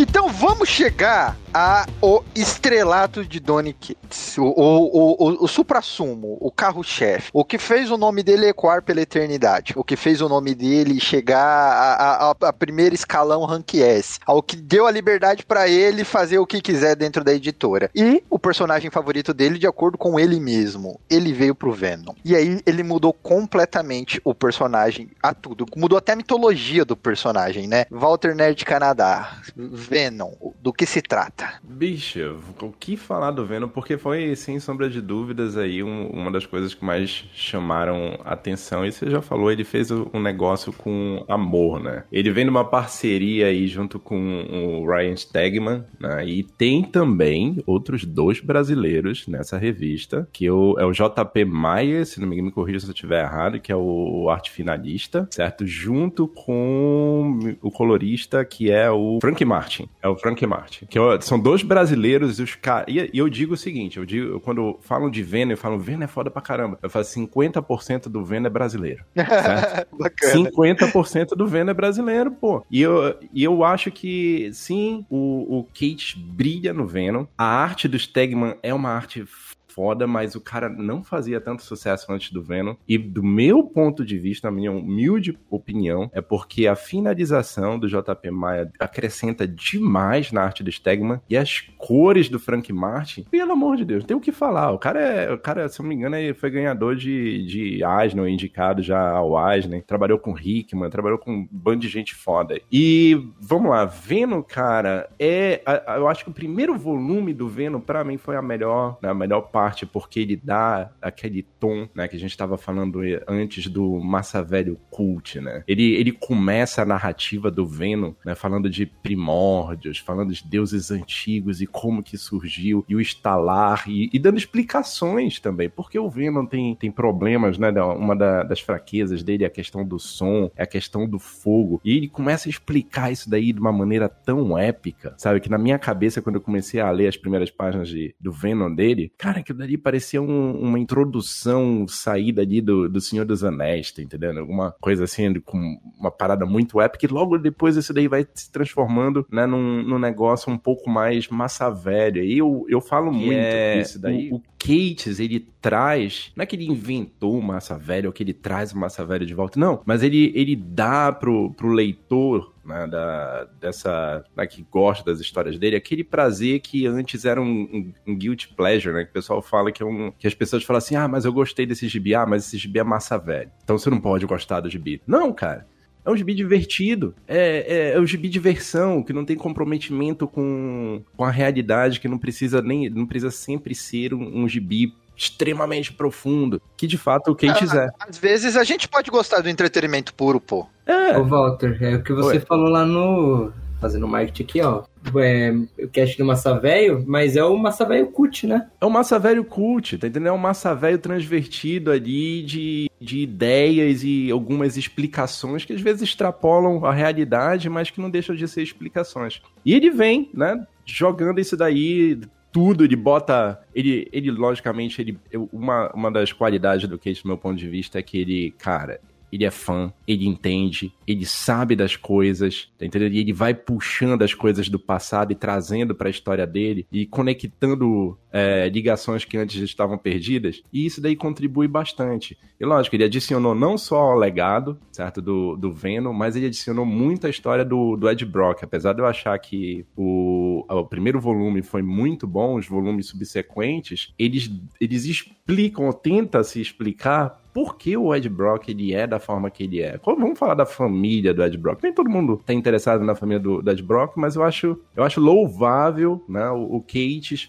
Então vamos chegar a o estrelato de Donny Cates, o, o, o, o supra-sumo, o carro-chefe, o que fez o nome dele ecoar pela eternidade, o que fez o nome dele chegar a, a, a primeiro escalão rank S, ao que deu a liberdade pra ele fazer o que quiser dentro da editora. E o personagem favorito dele, de acordo com ele mesmo, ele veio pro Venom. E aí ele mudou completamente o personagem a tudo, mudou até a mitologia do personagem, né? Walter Nerd Canadá, Venom, do que se trata? Bicho, o que falar do Venom? Porque foi, sem sombra de dúvidas, aí um- uma das coisas que mais chamaram atenção. E você já falou, ele fez o- um negócio com amor, né? Ele vem numa parceria aí junto com o Ryan Stegman, né? E tem também outros dois brasileiros nessa revista, que é o, é o JP Maia, se não me engano, me corrija se eu estiver errado, que é o arte finalista, certo? Junto com o colorista, que é o Frank Martin. É o Frank Martin. Que são dois brasileiros e os caras. E, e eu digo o seguinte: eu digo, quando falam de Venom, eu falo, Venom é foda pra caramba. Eu falo 50% do Venom é brasileiro. Certo? Bacana. 50% do Venom é brasileiro, pô. E eu, e eu acho que, sim, o, o Kate brilha no Venom. A arte do Stegman é uma arte foda, mas o cara não fazia tanto sucesso antes do Venom. E do meu ponto de vista, na minha humilde opinião, é porque a finalização do JP Maia acrescenta demais na arte do Stegman e as cores do Frank Martin, pelo amor de Deus, tem o que falar. O cara é, o cara, se eu não me engano, ele foi ganhador de, de Eisner, indicado já ao Eisner, trabalhou com Hickman, trabalhou com um bando de gente foda. E vamos lá, Venom, cara, é, a- a- eu acho que o primeiro volume do Venom pra mim foi a melhor, né, a melhor parte porque ele dá aquele tom, né, que a gente tava falando antes do Massa Velho Cult, né? Ele, ele começa a narrativa do Venom, né, falando de primórdios, falando de deuses antigos e como que surgiu, e o estalar, e, e dando explicações também, porque o Venom tem, tem problemas, né? Uma da- das fraquezas dele é a questão do som, é a questão do fogo, e ele começa a explicar isso daí de uma maneira tão épica, sabe? Que na minha cabeça, quando eu comecei a ler as primeiras páginas de, do Venom dele, cara, aquilo dali parecia um- uma introdução, saída ali do, do Senhor dos Anéis, tá entendendo? Alguma coisa assim, com uma parada muito épica, e logo depois isso daí vai se transformando, né, num, num negócio um pouco mais massa velha. E eu, eu falo muito é- isso daí. O, o Cates, ele traz, não é que ele inventou massa velha ou que ele traz massa velha de volta, não, mas ele, ele dá pro, pro leitor né, da, dessa, né, que gosta das histórias dele, aquele prazer que antes era um, um, um pleasure, né, que o pessoal fala que é um, que as pessoas falam assim, ah, mas eu gostei desse gibi, ah, mas esse gibi é massa velha, então você não pode gostar do gibi. Não, cara, é um gibi divertido. É, é, é um gibi diversão, que não tem comprometimento com, com a realidade, que não precisa nem. não precisa sempre ser um, um gibi extremamente profundo. Que de fato o Cates é. Às vezes a gente pode gostar do entretenimento puro, pô. É. Ô, Walter, é o que você Oi. falou lá no. Fazendo marketing aqui, ó. É, o cast do Massa Velho, mas é o Massa Velho Cut, né? É um massa velho cult, tá entendendo? É um massa velho transvertido ali de, de ideias e algumas explicações que às vezes extrapolam a realidade, mas que não deixam de ser explicações. E ele vem, né, jogando isso daí tudo, ele bota. Ele, ele logicamente, ele, uma, uma das qualidades do Kate, do meu ponto de vista, é que ele, cara, ele é fã, ele entende, ele sabe das coisas, tá? E ele vai puxando as coisas do passado e trazendo pra história dele e conectando é, ligações que antes estavam perdidas. E isso daí contribui bastante. E lógico, ele adicionou não só ao legado, certo, do, do Venom, mas ele adicionou muito a história do, do Ed Brock. Apesar de eu achar que o, o primeiro volume foi muito bom, os volumes subsequentes, eles, eles explicam, ou tentam se explicar por que o Ed Brock ele é da forma que ele é. Vamos falar da família do Ed Brock. Nem todo mundo tá interessado na família do, do Ed Brock, mas eu acho, eu acho louvável né, o, o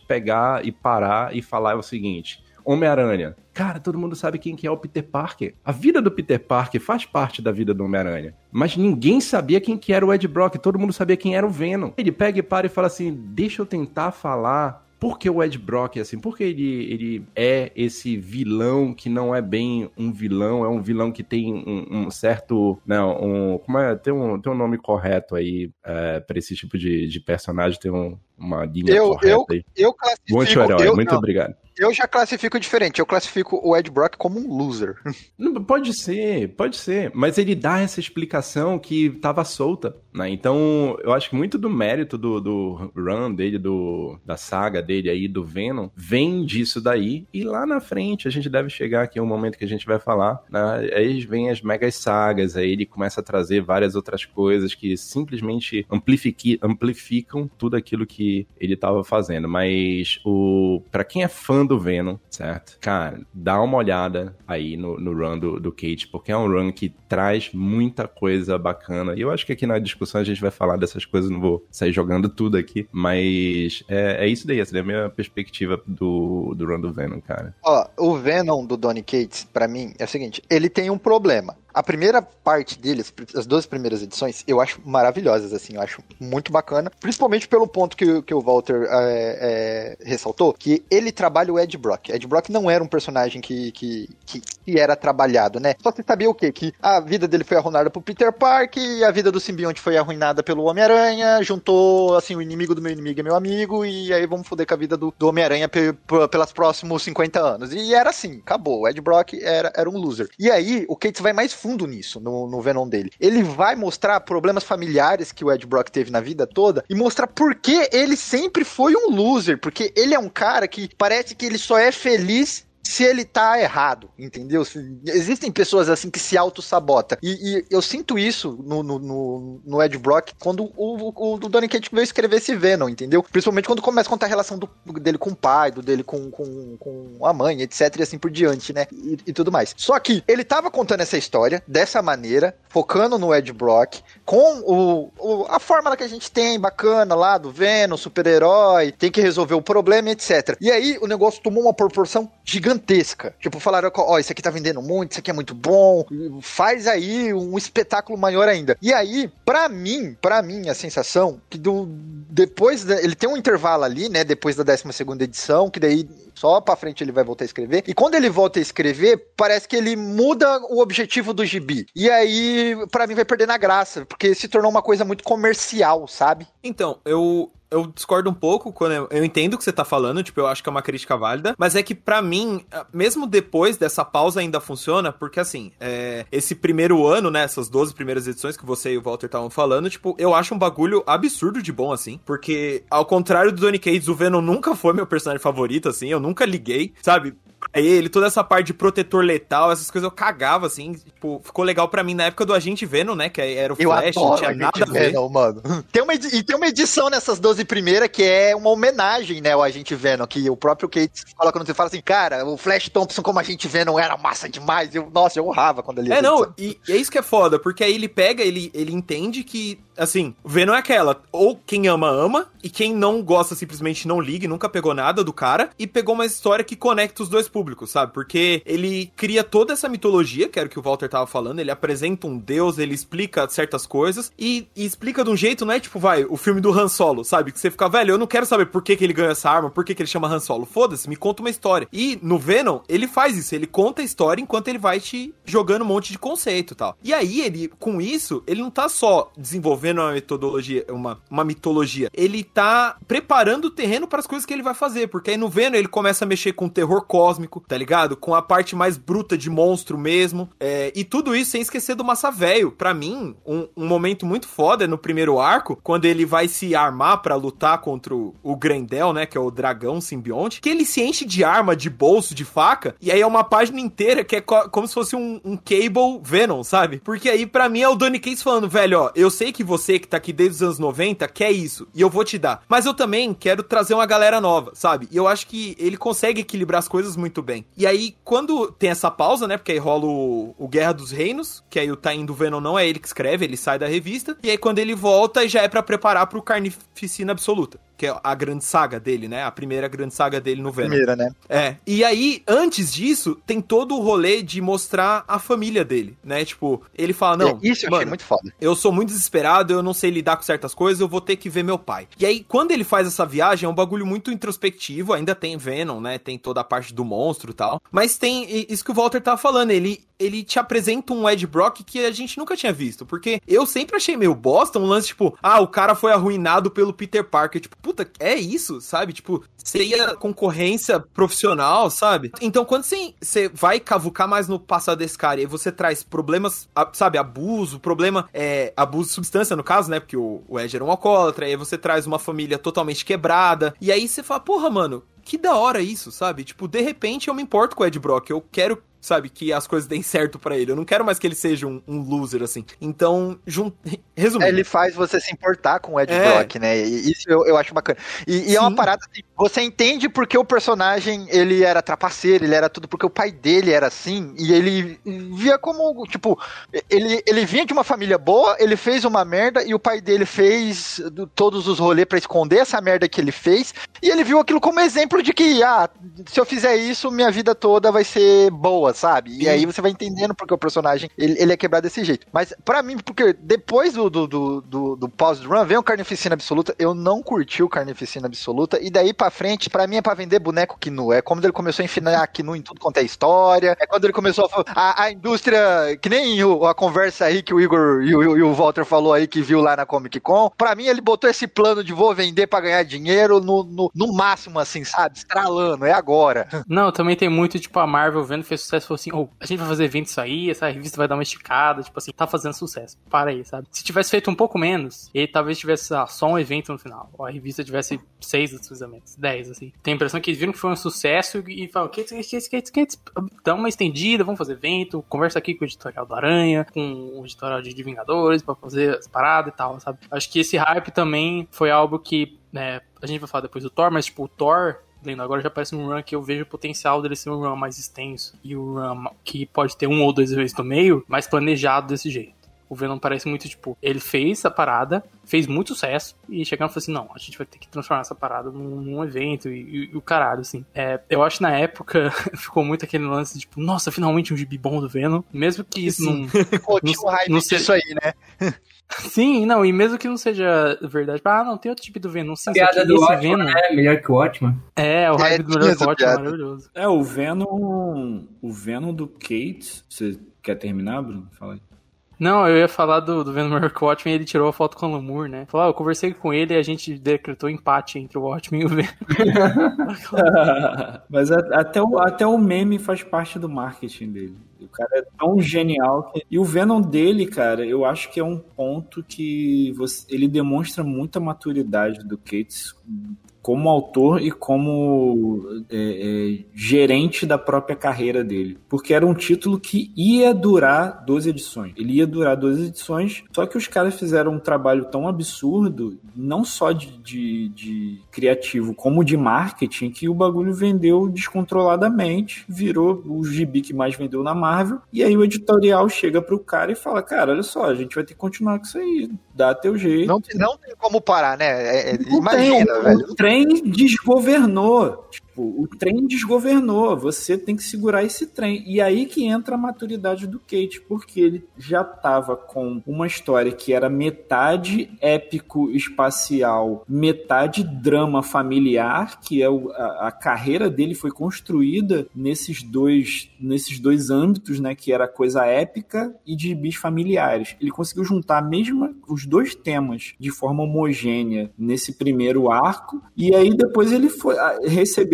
pegar e parar e falar o seguinte: Homem-Aranha. Cara, todo mundo sabe quem que é o Peter Parker. A vida do Peter Parker faz parte da vida do Homem-Aranha. Mas ninguém sabia quem que era o Ed Brock. Todo mundo sabia quem era o Venom. Ele pega e para e fala assim: deixa eu tentar falar por que o Ed Brock é assim? Porque ele, ele é esse vilão que não é bem um vilão, é um vilão que tem um, um certo. Não, um, como é? Tem um, tem um nome correto aí é, pra esse tipo de, de personagem, tem um- uma linha Eu- correta eu- aí. Eu classifico. anti-herói, eu, muito não, obrigado. Eu já classifico diferente. Eu classifico o Ed Brock como um loser. Pode ser, pode ser. Mas ele dá essa explicação que tava solta, né? Então, eu acho que muito do mérito do, do run dele, do, da saga dele aí, do Venom, vem disso daí. E lá na frente, a gente deve chegar aqui, um momento que a gente vai falar, né? Aí vem as megas sagas, aí ele começa a trazer várias outras coisas que simplesmente amplificam tudo aquilo que ele tava fazendo. Mas, o para quem é fã do Venom, certo? Cara, dá uma olhada aí no, no run do, do Kate, porque é um run que traz muita coisa bacana. E eu acho que aqui na discussão a gente vai falar dessas coisas, não vou sair jogando tudo aqui, mas é, é isso daí, essa é a minha perspectiva do, do run do Venom, cara. Ó, o Venom do Donny Cates, pra mim, é o seguinte: ele tem um problema. A primeira parte dele, as duas primeiras edições, eu acho maravilhosas, assim, eu acho muito bacana. Principalmente pelo ponto que, que o Walter é, é, ressaltou, que ele trabalha o Ed Brock. Ed Brock não era um personagem que, que, que, que era trabalhado, né? Só você sabia o quê? Que a vida dele foi arruinada pro Peter Parker, e a vida do simbionte foi arruinada pelo Homem-Aranha, juntou, assim, o inimigo do meu inimigo é meu amigo, e aí vamos foder com a vida do, do Homem-Aranha pe- pe- pelos próximos 50 anos. E era assim, acabou. O Ed Brock era, era um loser. E aí, o Cates vai mais fundo nisso, no, no Venom dele. Ele vai mostrar problemas familiares que o Ed Brock teve na vida toda e mostrar por que ele sempre foi um loser, porque ele é um cara que parece que ele só é feliz se ele tá errado, entendeu? Se- existem pessoas assim que se auto-sabota. E, e eu sinto isso no, no, no, no Ed Brock quando o, o, o Donny Cates veio escrever esse Venom, entendeu? Principalmente quando começa a contar a relação do, dele com o pai, do dele com, com, com a mãe, etc. E assim por diante, né? E, e tudo mais. Só que ele tava contando essa história dessa maneira, focando no Ed Brock, com o, o- a fórmula que a gente tem bacana lá do Venom, super-herói, tem que resolver o problema, etc. E aí o negócio tomou uma proporção gigantesca. Tipo, falaram, ó, isso aqui tá vendendo muito, isso aqui é muito bom, faz aí um espetáculo maior ainda. E aí, pra mim, pra mim, a sensação que do depois da- ele tem um intervalo ali, né, depois da 12 segunda edição, que daí só pra frente ele vai voltar a escrever. E quando ele volta a escrever, parece que ele muda o objetivo do gibi. E aí, pra mim vai perder na graça, porque se tornou uma coisa muito comercial, sabe? Então, eu. Eu discordo um pouco quando eu, eu entendo o que você tá falando, tipo, eu acho que é uma crítica válida, mas é que pra mim, ah, mesmo depois dessa pausa ainda funciona, porque assim, é, esse primeiro ano, né, essas 12 primeiras edições que você e o Walter estavam falando, tipo, eu acho um bagulho absurdo de bom, assim, porque ao contrário do Donny Cates, o Venom nunca foi meu personagem favorito, assim, eu nunca liguei, sabe? Ele, toda essa parte de protetor letal, essas coisas eu cagava, assim, tipo, ficou legal pra mim na época do Agente Venom, né, que era o Eu Flash, não tinha nada Agente a ver. Venom, mano. Tem uma, e tem uma edição nessas 12 primeiras que é uma homenagem, né, ao Agente Venom, que o próprio Kate coloca quando você fala assim, cara, o Flash Thompson como Agente Venom era massa demais. Eu, nossa, eu honrava quando ele É, não, edição. e é isso que é foda, porque aí ele pega, ele, ele entende que, assim, Venom é aquela, ou quem ama, ama, e quem não gosta simplesmente não liga, e nunca pegou nada do cara, e pegou uma história que conecta os dois públicos, sabe? Porque ele cria toda essa mitologia, que era o que o Walter tava falando, ele apresenta um deus, ele explica certas coisas, e, e explica de um jeito, não é tipo, vai, o filme do Han Solo, sabe? Que você fica, velho, eu não quero saber por que, que ele ganhou essa arma, por que, que ele chama Han Solo, foda-se, me conta uma história. E no Venom, ele faz isso, ele conta a história enquanto ele vai te jogando um monte de conceito e tal. E aí, ele, com isso, ele não tá só desenvolvendo uma metodologia, uma, uma mitologia, ele tá preparando o terreno para as coisas que ele vai fazer, porque aí no Venom ele começa a mexer com terror cósmico, tá ligado? Com a parte mais bruta de monstro mesmo, é, e tudo isso sem esquecer do Massa Velho. Pra mim, um, um momento muito foda é no primeiro arco, quando ele vai se armar pra lutar contra o, Grendel, né, que é o dragão simbionte, que ele se enche de arma, de bolso, de faca, e aí é uma página inteira que é co- como se fosse um, um Cable Venom, sabe? Porque aí pra mim é o Donny Cates falando, velho, ó, eu sei que você que tá aqui desde os anos 90 quer isso, e eu vou te dar. Mas eu também quero trazer uma galera nova, sabe? E eu acho que ele consegue equilibrar as coisas muito bem. E aí, quando tem essa pausa, né? Porque aí rola o, o Guerra dos Reinos, que aí o Tain do Venom não é ele que escreve, ele sai da revista. E aí, quando ele volta, já é pra preparar pro Carnificina Absoluta. Que é a grande saga dele, né? A primeira grande saga dele no Venom. Primeira, né? É. E aí, antes disso, tem todo o rolê de mostrar a família dele, né? Tipo, ele fala, não, Isso eu achei mano, muito foda. eu sou muito desesperado, eu não sei lidar com certas coisas, eu vou ter que ver meu pai. E aí, quando ele faz essa viagem, é um bagulho muito introspectivo, ainda tem Venom, né? Tem toda a parte do monstro e tal. Mas tem isso que o Walter tava falando, ele, ele te apresenta um Ed Brock que a gente nunca tinha visto. Porque eu sempre achei meio bosta um lance, tipo, ah, o cara foi arruinado pelo Peter Parker. Tipo, puta, é isso, sabe? Tipo, seria concorrência profissional, sabe? Então, quando você, você vai cavucar mais no passado desse cara e você traz problemas, sabe, abuso, problema, é, abuso de substância, no caso, né? Porque o, o Ed era um alcoólatra, e aí você traz uma família totalmente quebrada, e aí você fala, porra, mano, que da hora isso, sabe? Tipo, de repente eu me importo com o Ed Brock, eu quero sabe, que as coisas deem certo pra ele. Eu não quero mais que ele seja um, um loser, assim. Então, jun... resumindo. É, ele faz você se importar com o Ed É. Brock, né? E isso eu, eu acho bacana. E, e é uma parada assim, você entende porque o personagem, ele era trapaceiro, ele era tudo porque o pai dele era assim, e ele via como, tipo, ele, ele vinha de uma família boa, ele fez uma merda, e o pai dele fez do- todos os rolês pra esconder essa merda que ele fez, e ele viu aquilo como exemplo de que, ah, se eu fizer isso, minha vida toda vai ser boa, sabe? E Sim. aí você vai entendendo porque o personagem, ele, ele é quebrado desse jeito. Mas, pra mim, porque depois do, do, do, do, do pause run, vem o Carnificina Absoluta, eu não curti o Carnificina Absoluta, e daí pra frente, pra mim é pra vender boneco Kinu. É como ele começou a enfinar Kinu em tudo quanto é história, é quando ele começou a a, a indústria, que nem o- a conversa aí que o Igor e o, e o Walter falou aí que viu lá na Comic Con, pra mim ele botou esse plano de vou vender pra ganhar dinheiro no, no, no máximo, assim, sabe? Estralando, é agora. Não, também tem muito, tipo, a Marvel vendo, fez sucesso falado assim, oh, a gente vai fazer evento isso aí, essa revista vai dar uma esticada, tipo assim, tá fazendo sucesso. Para aí, sabe? Se tivesse feito um pouco menos, e talvez tivesse ah, só um evento no final, ou a revista tivesse seis desfizamentos, dez, assim. Tem a impressão que eles viram que foi um sucesso e falam, que que que que dá uma estendida, vamos fazer evento, conversa aqui com o editorial do Aranha, com o editorial de Vingadores, pra fazer as paradas e tal, sabe? Acho que esse hype também foi algo que, né, a gente vai falar depois do Thor, mas tipo, o Thor lendo agora já parece um run que eu vejo o potencial dele ser um run mais extenso e um run que pode ter um ou dois eventos no meio, mais planejado desse jeito. O Venom parece muito, tipo, ele fez a parada, fez muito sucesso, e chegando e falou assim: não, a gente vai ter que transformar essa parada num, num evento, e, e, o caralho, assim. É, eu acho que na época ficou muito aquele lance, tipo, nossa, finalmente um gibi bom do Venom, mesmo que isso Sim. não. Ficou tipo hype não seja- aí, né? Sim, não, e mesmo que não seja verdade, tipo, ah, não, tem outro tipo do Venom, sim, Piada que do Watchman, Venom. né? Melhor que o Watchman. É, o É, hype do tinha melhor essa forte é piada. maravilhoso. É, o Venom. O Venom do Kate. Você quer terminar, Bruno? Fala aí. Não, eu ia falar do, do Venom o Watchmen, ele tirou a foto com o Lamour, né? Falou, ah, eu conversei com ele e a gente decretou empate entre o Watchmen e o Venom. Mas a- até o, até o meme faz parte do marketing dele. O cara é tão genial. Que... E o Venom dele, cara, eu acho que é um ponto que você- ele demonstra muita maturidade do Cates como autor e como é, é, gerente da própria carreira dele. Porque era um título que ia durar 12 edições. Ele ia durar 12 edições, só que os caras fizeram um trabalho tão absurdo, não só de, de- de criativo, como de marketing, que o bagulho vendeu descontroladamente, virou o gibi que mais vendeu na Marvel, e aí o editorial chega pro cara e fala, cara, olha só, a gente vai ter que continuar com isso aí, dá teu jeito. Não, não tem como parar, né? É- é- imagina, tem, velho. Trem desgovernou. Tipo, o trem desgovernou. Você tem que segurar esse trem. E aí que entra a maturidade do Kate, porque ele já tava com uma história que era metade épico espacial, metade drama familiar, que é o- a, a carreira dele foi construída nesses dois, nesses dois âmbitos, né? Que era coisa épica e de bis familiares. Ele conseguiu juntar a mesma, os dois temas de forma homogênea nesse primeiro arco, e aí depois ele foi, ah,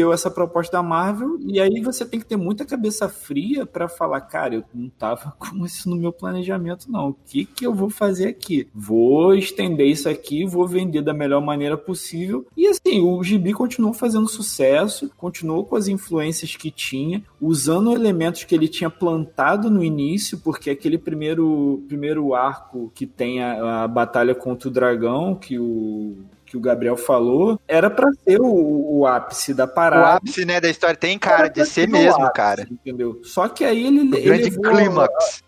recebeu essa proposta da Marvel, e aí você tem que ter muita cabeça fria pra falar, cara, eu não tava com isso no meu planejamento, não. O que que eu vou fazer aqui? Vou estender isso aqui, vou vender da melhor maneira possível. E assim, o Gibi continuou fazendo sucesso, continuou com as influências que tinha, usando elementos que ele tinha plantado no início, porque aquele primeiro, primeiro arco que tem a, a batalha contra o dragão, que o que o Gabriel falou, era pra ser o, o ápice da O parada. ápice, né, da história tem cara de ser o mesmo, ápice, cara. Entendeu? Só que aí ele, O ele grande clímax.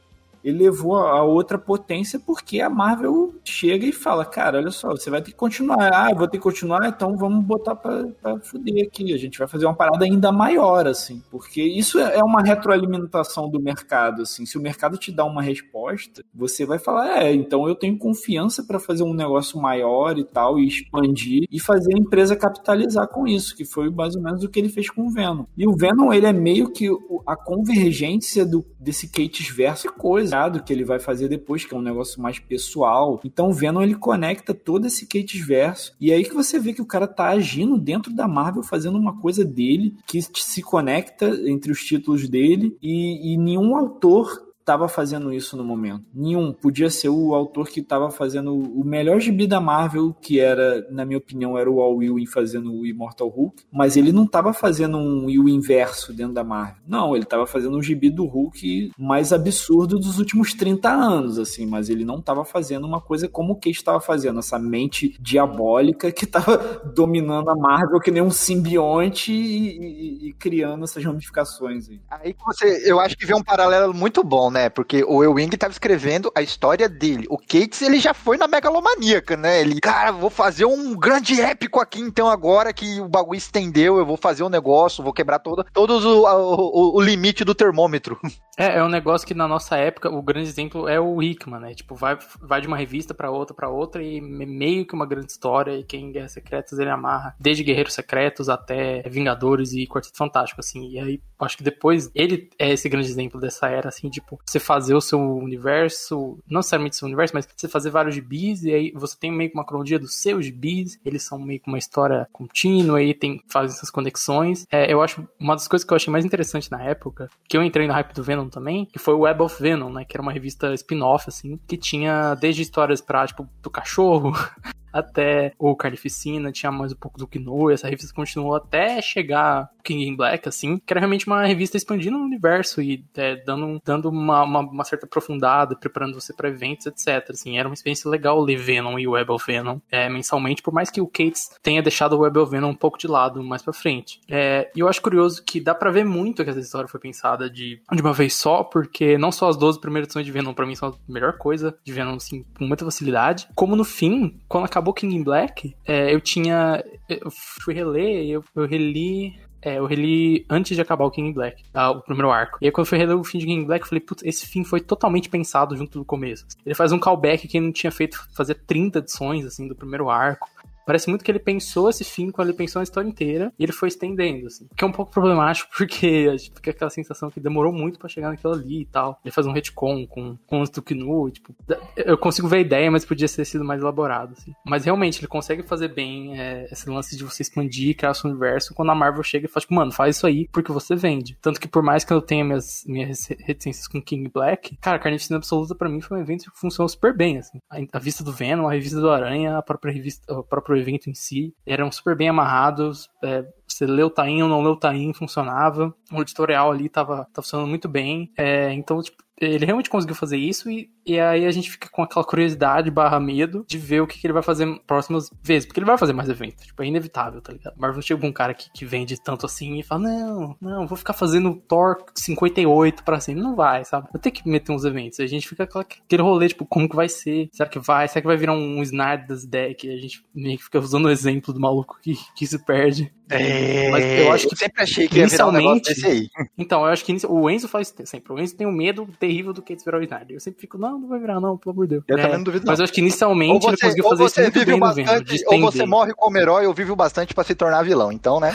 Ele levou a outra potência porque a Marvel chega e fala, cara, olha só, você vai ter que continuar. Ah, vou ter que continuar, então vamos botar pra, pra fuder aqui. A gente vai fazer uma parada ainda maior, assim. Porque isso é é uma retroalimentação do mercado, assim. Se o mercado te dá uma resposta, você vai falar, é, então eu tenho confiança pra fazer um negócio maior e tal, e expandir, e fazer a empresa capitalizar com isso, que foi mais ou menos o que ele fez com o Venom. E o Venom, ele é meio que a convergência do, desse Kates verso e coisa que ele vai fazer depois, que é um negócio mais pessoal. Então o Venom, ele conecta todo esse Kates verso, e aí que você vê que o cara tá agindo dentro da Marvel, fazendo uma coisa dele, que se conecta entre os títulos dele, e, e nenhum autor estava fazendo isso no momento. Nenhum. Podia ser o autor que estava fazendo o melhor gibi da Marvel, que era, na minha opinião, era o Al Ewing fazendo o Immortal Hulk, mas ele não estava fazendo um Will inverso dentro da Marvel. Não, ele estava fazendo um gibi do Hulk mais absurdo dos últimos 30 anos, assim, mas ele não estava fazendo uma coisa como o Cage estava fazendo, essa mente diabólica que estava dominando a Marvel que nem um simbionte e, e- e criando essas ramificações aí. Aí que você, eu acho que vê um paralelo muito bom, né? Porque o Ewing tava escrevendo a história dele. O Cates, ele já foi na megalomaníaca, né? Ele, cara, vou fazer um grande épico aqui, então agora que o bagulho estendeu, eu vou fazer um negócio, vou quebrar todo, todos o, o, o limite do termômetro. É, é um negócio que na nossa época, o grande exemplo é o Hickman, né? Tipo, vai, vai de uma revista pra outra, pra outra, e me- meio que uma grande história, e que em Guerras Secretas ele amarra desde Guerreiros Secretos até Vingadores e Quarteto Fantástico, assim. E aí, acho que depois, ele é esse grande exemplo dessa era, assim, tipo, você fazer o seu universo, não necessariamente seu universo, mas você fazer vários gibis, e aí você tem meio que uma cronologia dos seus gibis, eles são meio que uma história contínua, e tem, faz essas conexões. É, eu acho, uma das coisas que eu achei mais interessante na época, que eu entrei no hype do Venom também, que foi o Web of Venom, né, que era uma revista spin-off, assim, que tinha desde histórias pra, tipo, do cachorro, até o Carnificina, tinha mais um pouco do Kino, essa revista continuou até chegar King in Black, assim, que era realmente uma revista expandindo o universo e é, dando, dando uma, uma, uma certa aprofundada, preparando você para eventos, etc. Assim, era uma experiência legal ler Venom e Web of Venom é, mensalmente, por mais que o Cates tenha deixado o Web of Venom um pouco de lado mais pra frente. É, e eu acho curioso que dá pra ver muito que essa história foi pensada de, de uma vez só, porque não só as 12 primeiras edições de Venom pra mim são a melhor coisa de Venom, assim, com muita facilidade, como no fim, quando acabou King in Black, é, eu tinha. Eu fui reler, eu, eu reli. É, eu reli antes de acabar o King in Black, ah, o primeiro arco. E aí quando eu fui reler o fim de King in Black, eu falei, putz, esse fim foi totalmente pensado junto do começo. Ele faz um callback que ele não tinha feito fazer 30 edições, assim, do primeiro arco. Parece muito que ele pensou esse fim quando ele pensou na história inteira e ele foi estendendo, assim. Que é um pouco problemático porque a gente fica aquela sensação que demorou muito pra chegar naquilo ali e tal. Ele faz um retcon com, com os Tukinu, e, tipo, eu consigo ver a ideia, mas podia ter sido mais elaborado, assim. Mas realmente, ele consegue fazer bem é, esse lance de você expandir e criar seu universo quando a Marvel chega e fala, tipo, mano, faz isso aí porque você vende. Tanto que por mais que eu tenha minhas, minhas reticências com King Black, cara, Carnificina Absoluta pra mim foi um evento que funcionou super bem, assim. A, a vista do Venom, a revista do Aranha, a própria revista, o próprio evento em si, eram super bem amarrados, é, você leu o Taim ou não leu o Taim, funcionava. O editorial ali tava, tava funcionando muito bem. É, então, tipo, ele realmente conseguiu fazer isso e, e aí a gente fica com aquela curiosidade barra medo de ver o que, que ele vai fazer próximas vezes, porque ele vai fazer mais eventos, tipo, é inevitável, tá ligado? Marvel chega com um cara que, que vende tanto assim e fala, não, não, vou ficar fazendo Thor 58 pra sempre, não vai, sabe? Vou ter que meter uns eventos, a gente fica com aquele rolê, tipo, como que vai ser? Será que vai? Será que vai virar um Snyder das que a gente meio que fica usando o exemplo do maluco que, que se perde? É, Mas eu acho que sempre achei que ia virar um negócio inicialmente- desse aí. Então, eu acho que o Enzo faz sempre. O Enzo tem um medo terrível do que virar o Snyder. Eu sempre fico, não, não vai virar, não, pelo amor de Deus. Eu É, também não duvido, não. Mas eu acho que inicialmente Ou ele você, conseguiu fazer isso você muito bem bastante, ou você morre como herói, ou vive o bastante pra se tornar vilão. Então, né?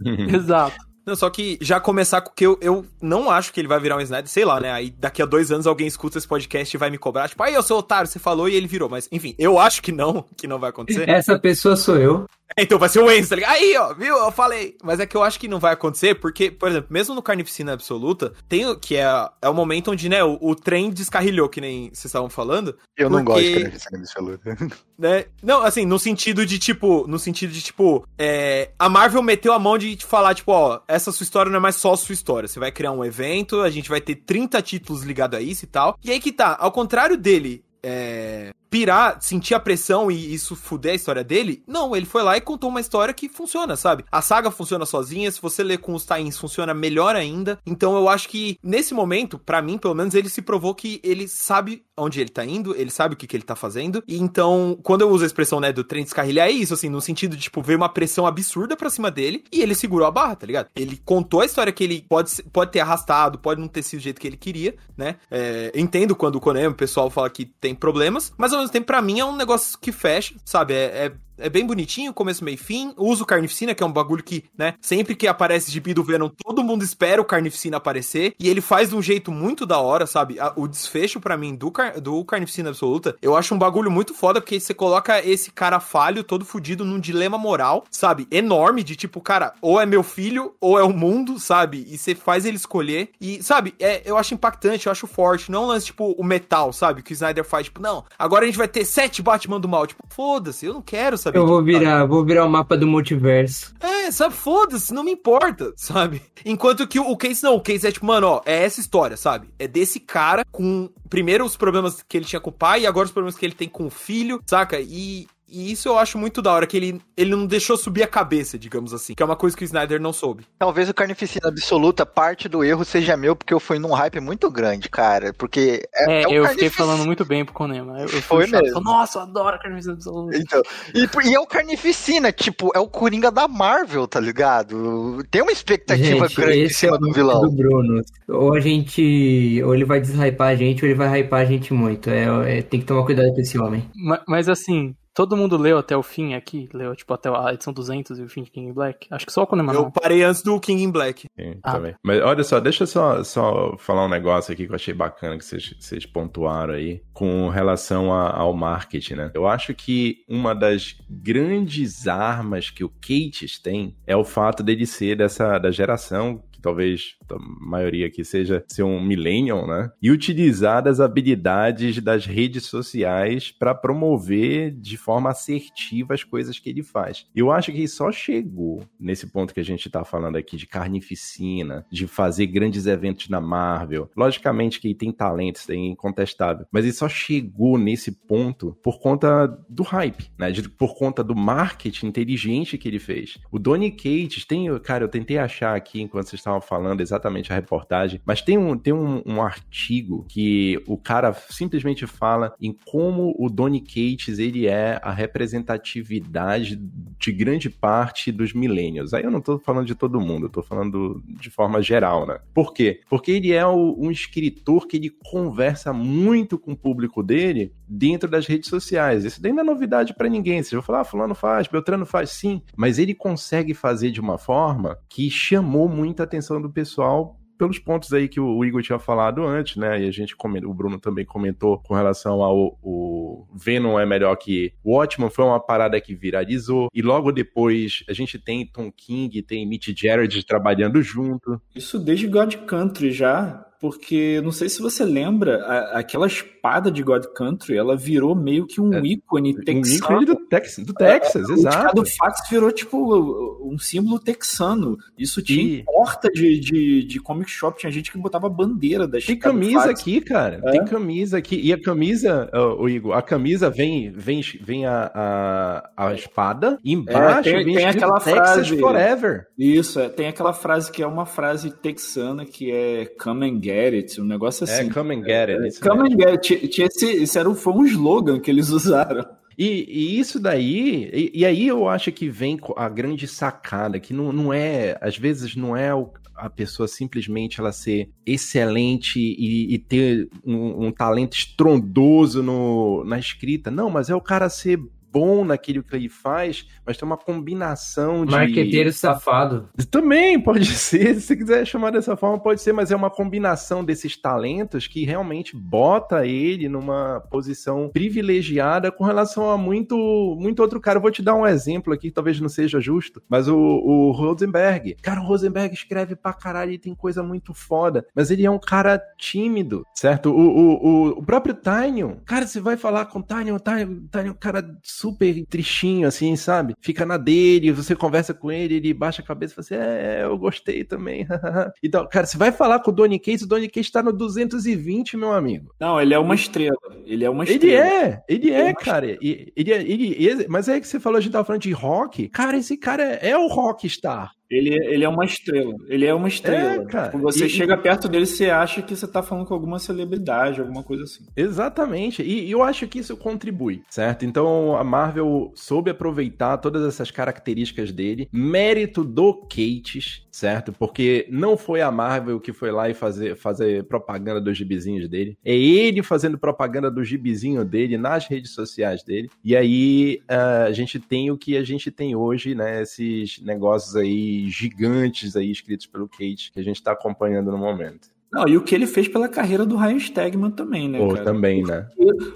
Exato. Não, só que já começar com que eu, eu não acho que ele vai virar um Snyder, sei lá, né? Aí daqui a dois anos alguém escuta esse podcast e vai me cobrar, tipo, aí eu sou otário, você falou e ele virou. Mas, enfim, eu acho que não, que não vai acontecer. Essa pessoa sou eu. Então vai ser o Enzo, tá ligado? Aí, ó, viu? Eu falei. Mas é que eu acho que não vai acontecer, porque, por exemplo, mesmo no Carnificina Absoluta, tem o que é, é o momento onde, né, o, o trem descarrilhou, que nem vocês estavam falando. Eu não Porque- gosto de Carnificina Absoluta. né? Não, assim, no sentido de, tipo, no sentido de, tipo, é, a Marvel meteu a mão de te falar, tipo, ó, essa sua história não é mais só sua história. Você vai criar um evento, a gente vai ter 30 títulos ligados a isso e tal. E aí que tá, ao contrário dele, é, pirar, sentir a pressão e isso fuder a história dele, não, ele foi lá e contou uma história que funciona, sabe? A saga funciona sozinha, se você ler com os tains, funciona melhor ainda. Então eu acho que, nesse momento, pra mim, pelo menos, ele se provou que ele sabe onde ele tá indo, ele sabe o que, que ele tá fazendo. E então, quando eu uso a expressão, né, do trem descarrilhar, é isso, assim, no sentido de, tipo, ver uma pressão absurda pra cima dele e ele segurou a barra, tá ligado? Ele contou a história que ele pode, pode ter arrastado, pode não ter sido do jeito que ele queria, né? É, entendo quando o Konami, o pessoal fala que tem problemas, mas ao mesmo tempo, pra mim, é um negócio que fecha, sabe? É, é é bem bonitinho, começo, meio fim. Uso Carnificina, que é um bagulho que, né, sempre que aparece gibi do Venom, todo mundo espera o Carnificina aparecer. E ele faz de um jeito muito da hora, sabe? O desfecho, pra mim, do, Car- do Carnificina Absoluta, eu acho um bagulho muito foda, porque você coloca esse cara falho, todo fudido, num dilema moral, sabe? Enorme, de tipo, cara, ou é meu filho, ou é o mundo, sabe? E você faz ele escolher. E, sabe, é, eu acho impactante, eu acho forte. Não é lance, tipo, o metal, sabe? Que o Snyder faz, tipo, não, agora a gente vai ter sete Batman do mal. Tipo, foda-se, eu não quero saber. Eu vou virar, vou virar o mapa do multiverso. É, sabe, foda-se, não me importa, sabe? Enquanto que o, o Case não, o Case é tipo, mano, ó, é essa história, sabe? É desse cara com, primeiro, os problemas que ele tinha com o pai e agora os problemas que ele tem com o filho, saca? E, E isso eu acho muito da hora, que ele, ele não deixou subir a cabeça, digamos assim. Que é uma coisa que o Snyder não soube. Talvez o Carnificina Absoluta, parte do erro seja meu, porque eu fui num hype muito grande, cara. Porque é, É, é eu fiquei Carnificina- falando muito bem pro Conema. Eu, eu Foi mesmo. falei, Nossa, eu adoro a Carnificina Absoluta. Então, e, e é o Carnificina, tipo, é o Coringa da Marvel, tá ligado? Tem uma expectativa Gente, grande em é cima o do do vilão. Bruno. Ou a gente. Ou ele vai deshypar a gente, ou ele vai hypar a gente muito. É, é- tem que tomar cuidado com esse homem. Ma- Mas, assim, todo mundo leu até o fim aqui? Leu, tipo, até a edição 200 e o fim de King Black? Acho que só o Conema Eu não. parei antes do King in Black. Sim, Ah. também. Mas olha só, deixa eu só, só falar um negócio aqui que eu achei bacana que vocês, vocês pontuaram aí com relação a- ao marketing, né? Eu acho que uma das grandes armas que o Cates tem é o fato dele ser dessa da geração talvez a maioria aqui seja ser um millennial, né? E utilizar das habilidades das redes sociais para promover de forma assertiva as coisas que ele faz. Eu acho que só chegou nesse ponto que a gente tá falando aqui de carnificina, de fazer grandes eventos na Marvel. Logicamente que ele tem talento, isso é incontestável, mas ele só chegou nesse ponto por conta do hype, né? De- por conta do marketing inteligente que ele fez. O Donny Cates tem, cara, eu tentei achar aqui enquanto vocês estavam falando exatamente a reportagem, mas tem um, tem um, um artigo que o cara simplesmente fala em como o Donny Cates ele é a representatividade de grande parte dos millennials. Aí eu não tô falando de todo mundo, eu tô falando de forma geral, né? Por quê? Porque ele é o- um escritor que ele conversa muito com o público dele dentro das redes sociais. Isso daí não é novidade pra ninguém. Você vai falar, ah, fulano faz, Beltrano faz, sim. Mas ele consegue fazer de uma forma que chamou muita atenção do pessoal pelos pontos aí que o Igor tinha falado antes, né? E a gente comentou, o Bruno também comentou com relação ao o Venom é melhor que o Watchman, foi uma parada que viralizou. E logo depois a gente tem Tom King, tem Mitch Jared trabalhando junto. Isso desde God Country já, porque não sei se você lembra, a- aquela espada de God Country, ela virou meio que um É, ícone Um texano. ícone do, Tex, do Texas, O exato. Estado Fax virou tipo um símbolo texano. Isso tinha E- porta de, de, de comic shop, tinha gente que botava a bandeira da Tem camisa Fax. aqui, cara. É. Tem camisa aqui. E a camisa, ô, ô, Igor, a camisa vem, vem, vem a, a, a espada e embaixo É, tem- vem tem aquela Texas frase- Forever. Isso, é, tem aquela frase que é uma frase texana que é come and get it, um negócio assim. É, come and get it. Come and get it. Esse, esse era, um- foi um slogan que eles usaram. E, e isso daí, e, e aí eu acho que vem a grande sacada, que não, não é, às vezes não é o- a pessoa simplesmente ela ser excelente e, e ter um, um talento estrondoso no, na escrita. Não, mas é o cara ser bom naquilo que ele faz, mas tem uma combinação de. Marqueteiro safado. Também pode ser, se você quiser chamar dessa forma, pode ser, mas é uma combinação desses talentos que realmente bota ele numa posição privilegiada com relação a muito, muito outro cara. Eu vou te dar um exemplo aqui, talvez não seja justo, mas o, o Rosenberg. Cara, o Rosenberg escreve pra caralho e tem coisa muito foda, mas ele é um cara tímido, certo? O, o, o, o próprio Tynion, cara, você vai falar com o Tynion, o Tynion, o é um cara super tristinho, assim, sabe? Fica na dele, você conversa com ele, ele baixa a cabeça e fala assim, é, eu gostei também. então, cara, você vai falar com o Donny Case, o Donny Case tá no 220, meu amigo. Não, ele é uma estrela. Ele é uma Ele estrela. é, ele é, Ele é cara. E- Ele, é- ele, ele- mas é que você falou, a gente tava falando de rock. Cara, esse cara é, é o rockstar. Ele, ele é uma estrela. Ele é uma estrela. É, cara. Tipo, você E- chega perto dele, você acha que você tá falando com alguma celebridade, alguma coisa assim. Exatamente. E, e eu acho que isso contribui, certo? Então a Marvel soube aproveitar todas essas características dele. Mérito do Cates, certo? Porque não foi a Marvel que foi lá e fazer, fazer propaganda dos gibizinhos dele. É ele fazendo propaganda do gibizinho dele nas redes sociais dele. E aí ah, a gente tem o que a gente tem hoje, né? Esses negócios aí gigantes aí escritos pelo Cage que a gente tá acompanhando no momento. Não, e o que ele fez pela carreira do Ryan Stegman também, né, Pô, cara? também, né?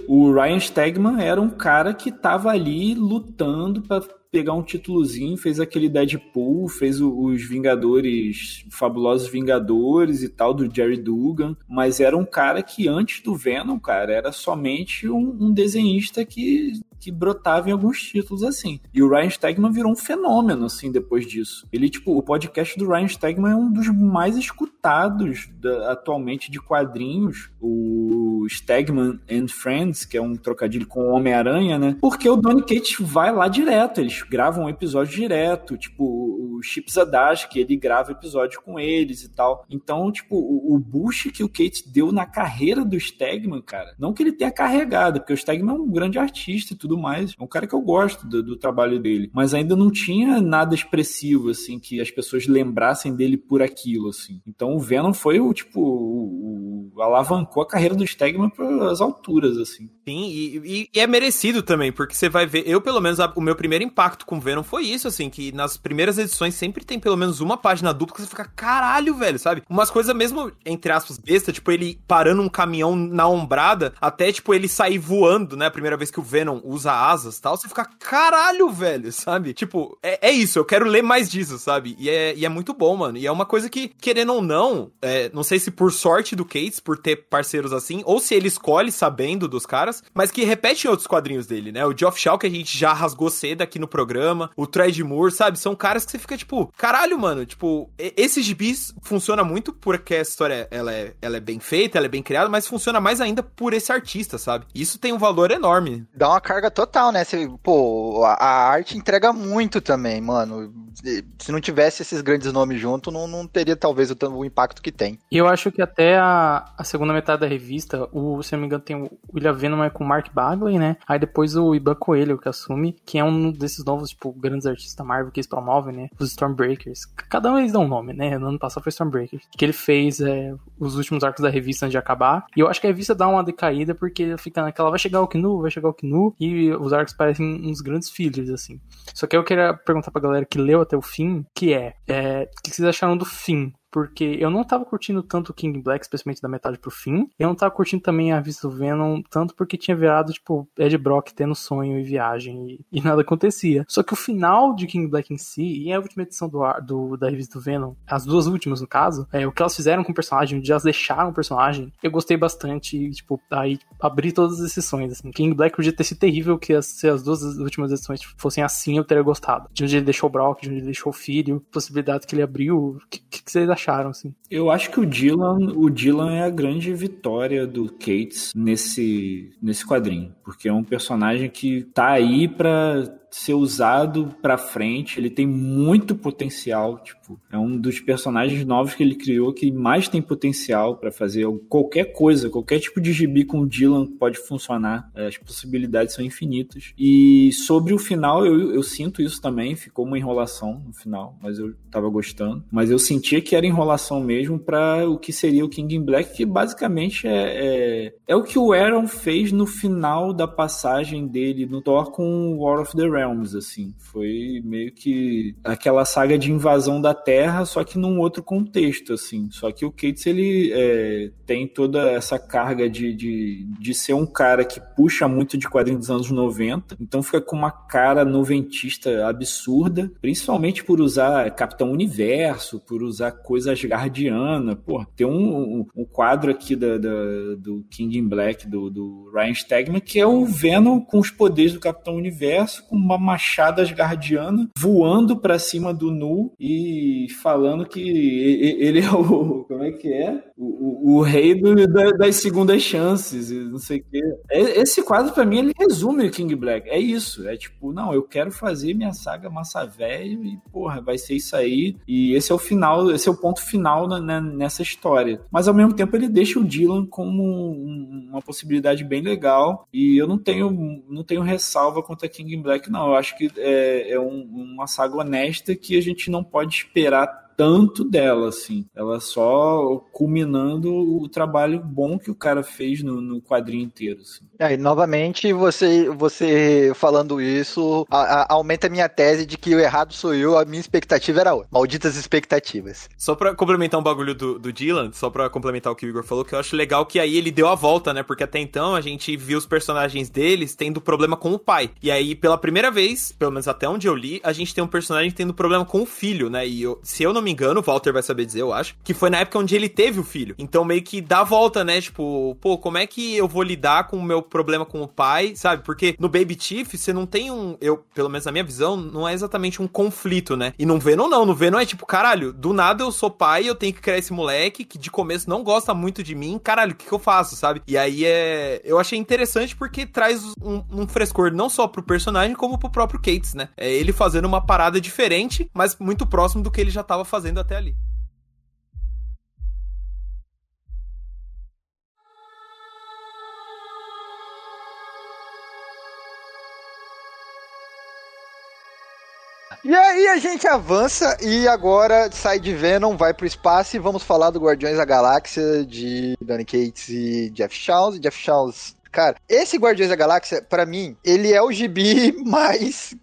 O Ryan Stegman era um cara que tava ali lutando pra pegar um títulozinho, fez aquele Deadpool, fez o- os Vingadores, Fabulosos Vingadores e tal, do Jerry Dugan, mas era um cara que antes do Venom, cara, era somente um, um desenhista que, que brotava em alguns títulos assim. E o Ryan Stegman virou um fenômeno, assim, depois disso. Ele, tipo, o podcast do Ryan Stegman é um dos mais escutados da- atualmente de quadrinhos, o Stegman and Friends, que é um trocadilho com o Homem-Aranha, né? Porque o Donny Cates vai lá direto, eles gravam um episódio direto, tipo, o Chip Zdarsky, ele grava episódio com eles e tal. Então, tipo, o, o boost que o Cates deu na carreira do Stegman, cara, não que ele tenha carregado, porque o Stegman é um grande artista e tudo mais, é um cara que eu gosto do, do trabalho dele, mas ainda não tinha nada expressivo, assim, que as pessoas lembrassem dele por aquilo, assim. Então o Venom foi o, tipo, o, o- alavancou a carreira do Stegman para as alturas, assim. Sim, e, e- é merecido também, porque você vai ver. Eu, pelo menos, o meu primeiro impacto com Venom foi isso, assim, que nas primeiras edições sempre tem pelo menos uma página dupla que você fica, caralho, velho, sabe? Umas coisas mesmo, entre aspas, besta, tipo, ele parando um caminhão na ombrada, até, tipo, ele sair voando, né? A primeira vez que o Venom usa asas tal, você fica, caralho, velho, sabe? Tipo, é, é isso, eu quero ler mais disso, sabe? E é, e é muito bom, mano. E é uma coisa que, querendo ou não, é, não sei se por sorte do Por ter parceiros assim, ou se ele escolhe sabendo dos caras, mas que repete em outros quadrinhos dele, né? O Geoff Shaw, que a gente já rasgou cedo aqui no programa, o Tread Moore, sabe? São caras que você fica tipo, caralho, mano, tipo, e- esse gibis funciona muito porque a história ela é, ela é bem feita, ela é bem criada, mas funciona mais ainda por esse artista, sabe? Isso tem um valor enorme. Dá uma carga total, né? Você, pô, a, a arte entrega muito também, mano. Se não tivesse esses grandes nomes junto, não, não teria talvez o, o impacto que tem. E eu acho que até a, a segunda metade da revista, o, se não me engano, tem o William Venom é com o Mark Bagley, né? Aí depois o Iban Coelho que assume, que é um desses novos, tipo, grandes artistas Marvel que eles promovem, né? Os Stormbreakers. Cada um eles dão um nome, né? No ano passado foi Stormbreakers. Que ele fez é, os últimos arcos da revista antes de acabar. E eu acho que a revista dá uma decaída porque fica naquela, vai chegar o Knu, vai chegar o Knu. E os arcos parecem uns grandes filhos, assim. Só que eu queria perguntar pra galera que leu até o fim, que é, é o que vocês acharam do fim? Porque eu não tava curtindo tanto o King Black, especialmente da metade pro fim. Eu não tava curtindo também a vista do Venom, tanto porque tinha virado, tipo, Ed Brock tendo sonho e viagem e, e nada acontecia. Só que o final de King Black em si, e a última edição do, do- da revista do Venom, as duas últimas no caso, é, o que elas fizeram com o personagem, onde elas deixaram o personagem, eu gostei bastante e, tipo, aí abri todas as exceções, assim. King Black podia ter sido terrível que as, se as duas últimas edições fossem assim, eu teria gostado. De onde ele deixou o Brock, de onde ele deixou o filho, possibilidade que ele abriu. O que que vocês acharam, assim? Eu acho que o Dylan, o Dylan é a grande vitória do Cates nesse, nesse quadrinho, porque é um personagem que tá aí pra ser usado pra frente, ele tem muito potencial, tipo, é um dos personagens novos que ele criou que mais tem potencial pra fazer qualquer coisa, qualquer tipo de gibi com o Dylan pode funcionar, é, as possibilidades são infinitas. E sobre o final, eu, eu sinto isso também, ficou uma enrolação no final, mas eu tava gostando, mas eu sentia que era enrolação mesmo pra o que seria o King in Black, que basicamente é, é, é o que o Aaron fez no final da passagem dele no Thor com War of the Realms, assim. Foi meio que aquela saga de invasão da Terra, só que num outro contexto, assim. Só que o Cates, ele é, tem toda essa carga de, de, de ser um cara que puxa muito de quadrinhos dos anos 90, então fica com uma cara noventista absurda, principalmente por usar Capitão Universo, por usar coisa asgardiana. Pô, tem um, um, um quadro aqui da, da- do King in Black, do, do Ryan Stegman, que é o Venom com os poderes do Capitão Universo, com uma machada asgardiana, voando pra cima do Nu e falando que ele é o. Como é que é? O, o- rei do- da- das segundas chances, não sei o quê. É- Esse quadro, pra mim, ele resume o King Black. É isso. É tipo, não, eu quero fazer minha saga massa velho e, porra, vai ser isso aí. E esse é o final, esse é o ponto final na- nessa história. Mas ao mesmo tempo ele deixa o Dylan como um- uma possibilidade bem legal. E eu não tenho, não tenho ressalva contra King in Black, não. Eu acho que é, é um- uma saga honesta que a gente não pode esperar tanto dela, assim. Ela só culminando o trabalho bom que o cara fez no, no quadrinho inteiro, assim. Aí, novamente, você, você falando isso a- a- aumenta a minha tese de que o errado sou eu, a minha expectativa era outra. Malditas expectativas. Só pra complementar um bagulho do, do Dylan, só pra complementar o que o Igor falou, que eu acho legal que aí ele deu a volta, né? Porque até então a gente viu os personagens deles tendo problema com o pai. E aí, pela primeira vez, pelo menos até onde eu li, a gente tem um personagem tendo problema com o filho, né? E eu- se eu não me engano, o Walter vai saber dizer, eu acho, que foi na época onde ele teve o filho. Então meio que dá a volta, né? Tipo, pô, como é que eu vou lidar com o meu problema com o pai, sabe? Porque no Baby Chief, você não tem um. Eu, pelo menos na minha visão, não é exatamente um conflito, né? E no Venom, não. No Venom é tipo, caralho, do nada eu sou pai, eu tenho que criar esse moleque que de começo não gosta muito de mim, caralho, o que, que eu faço, sabe? E aí é. Eu achei interessante porque traz um, um frescor não só pro personagem, como pro próprio Cates, né? É ele fazendo uma parada diferente, mas muito próximo do que ele já tava fazendo até ali. E aí a gente avança e agora sai de Venom, vai pro espaço e vamos falar do Guardiões da Galáxia de Donny Cates e Jeff Shaws. Jeff Shaws Cara, esse Guardiões da Galáxia, pra mim, ele é o gibi mais.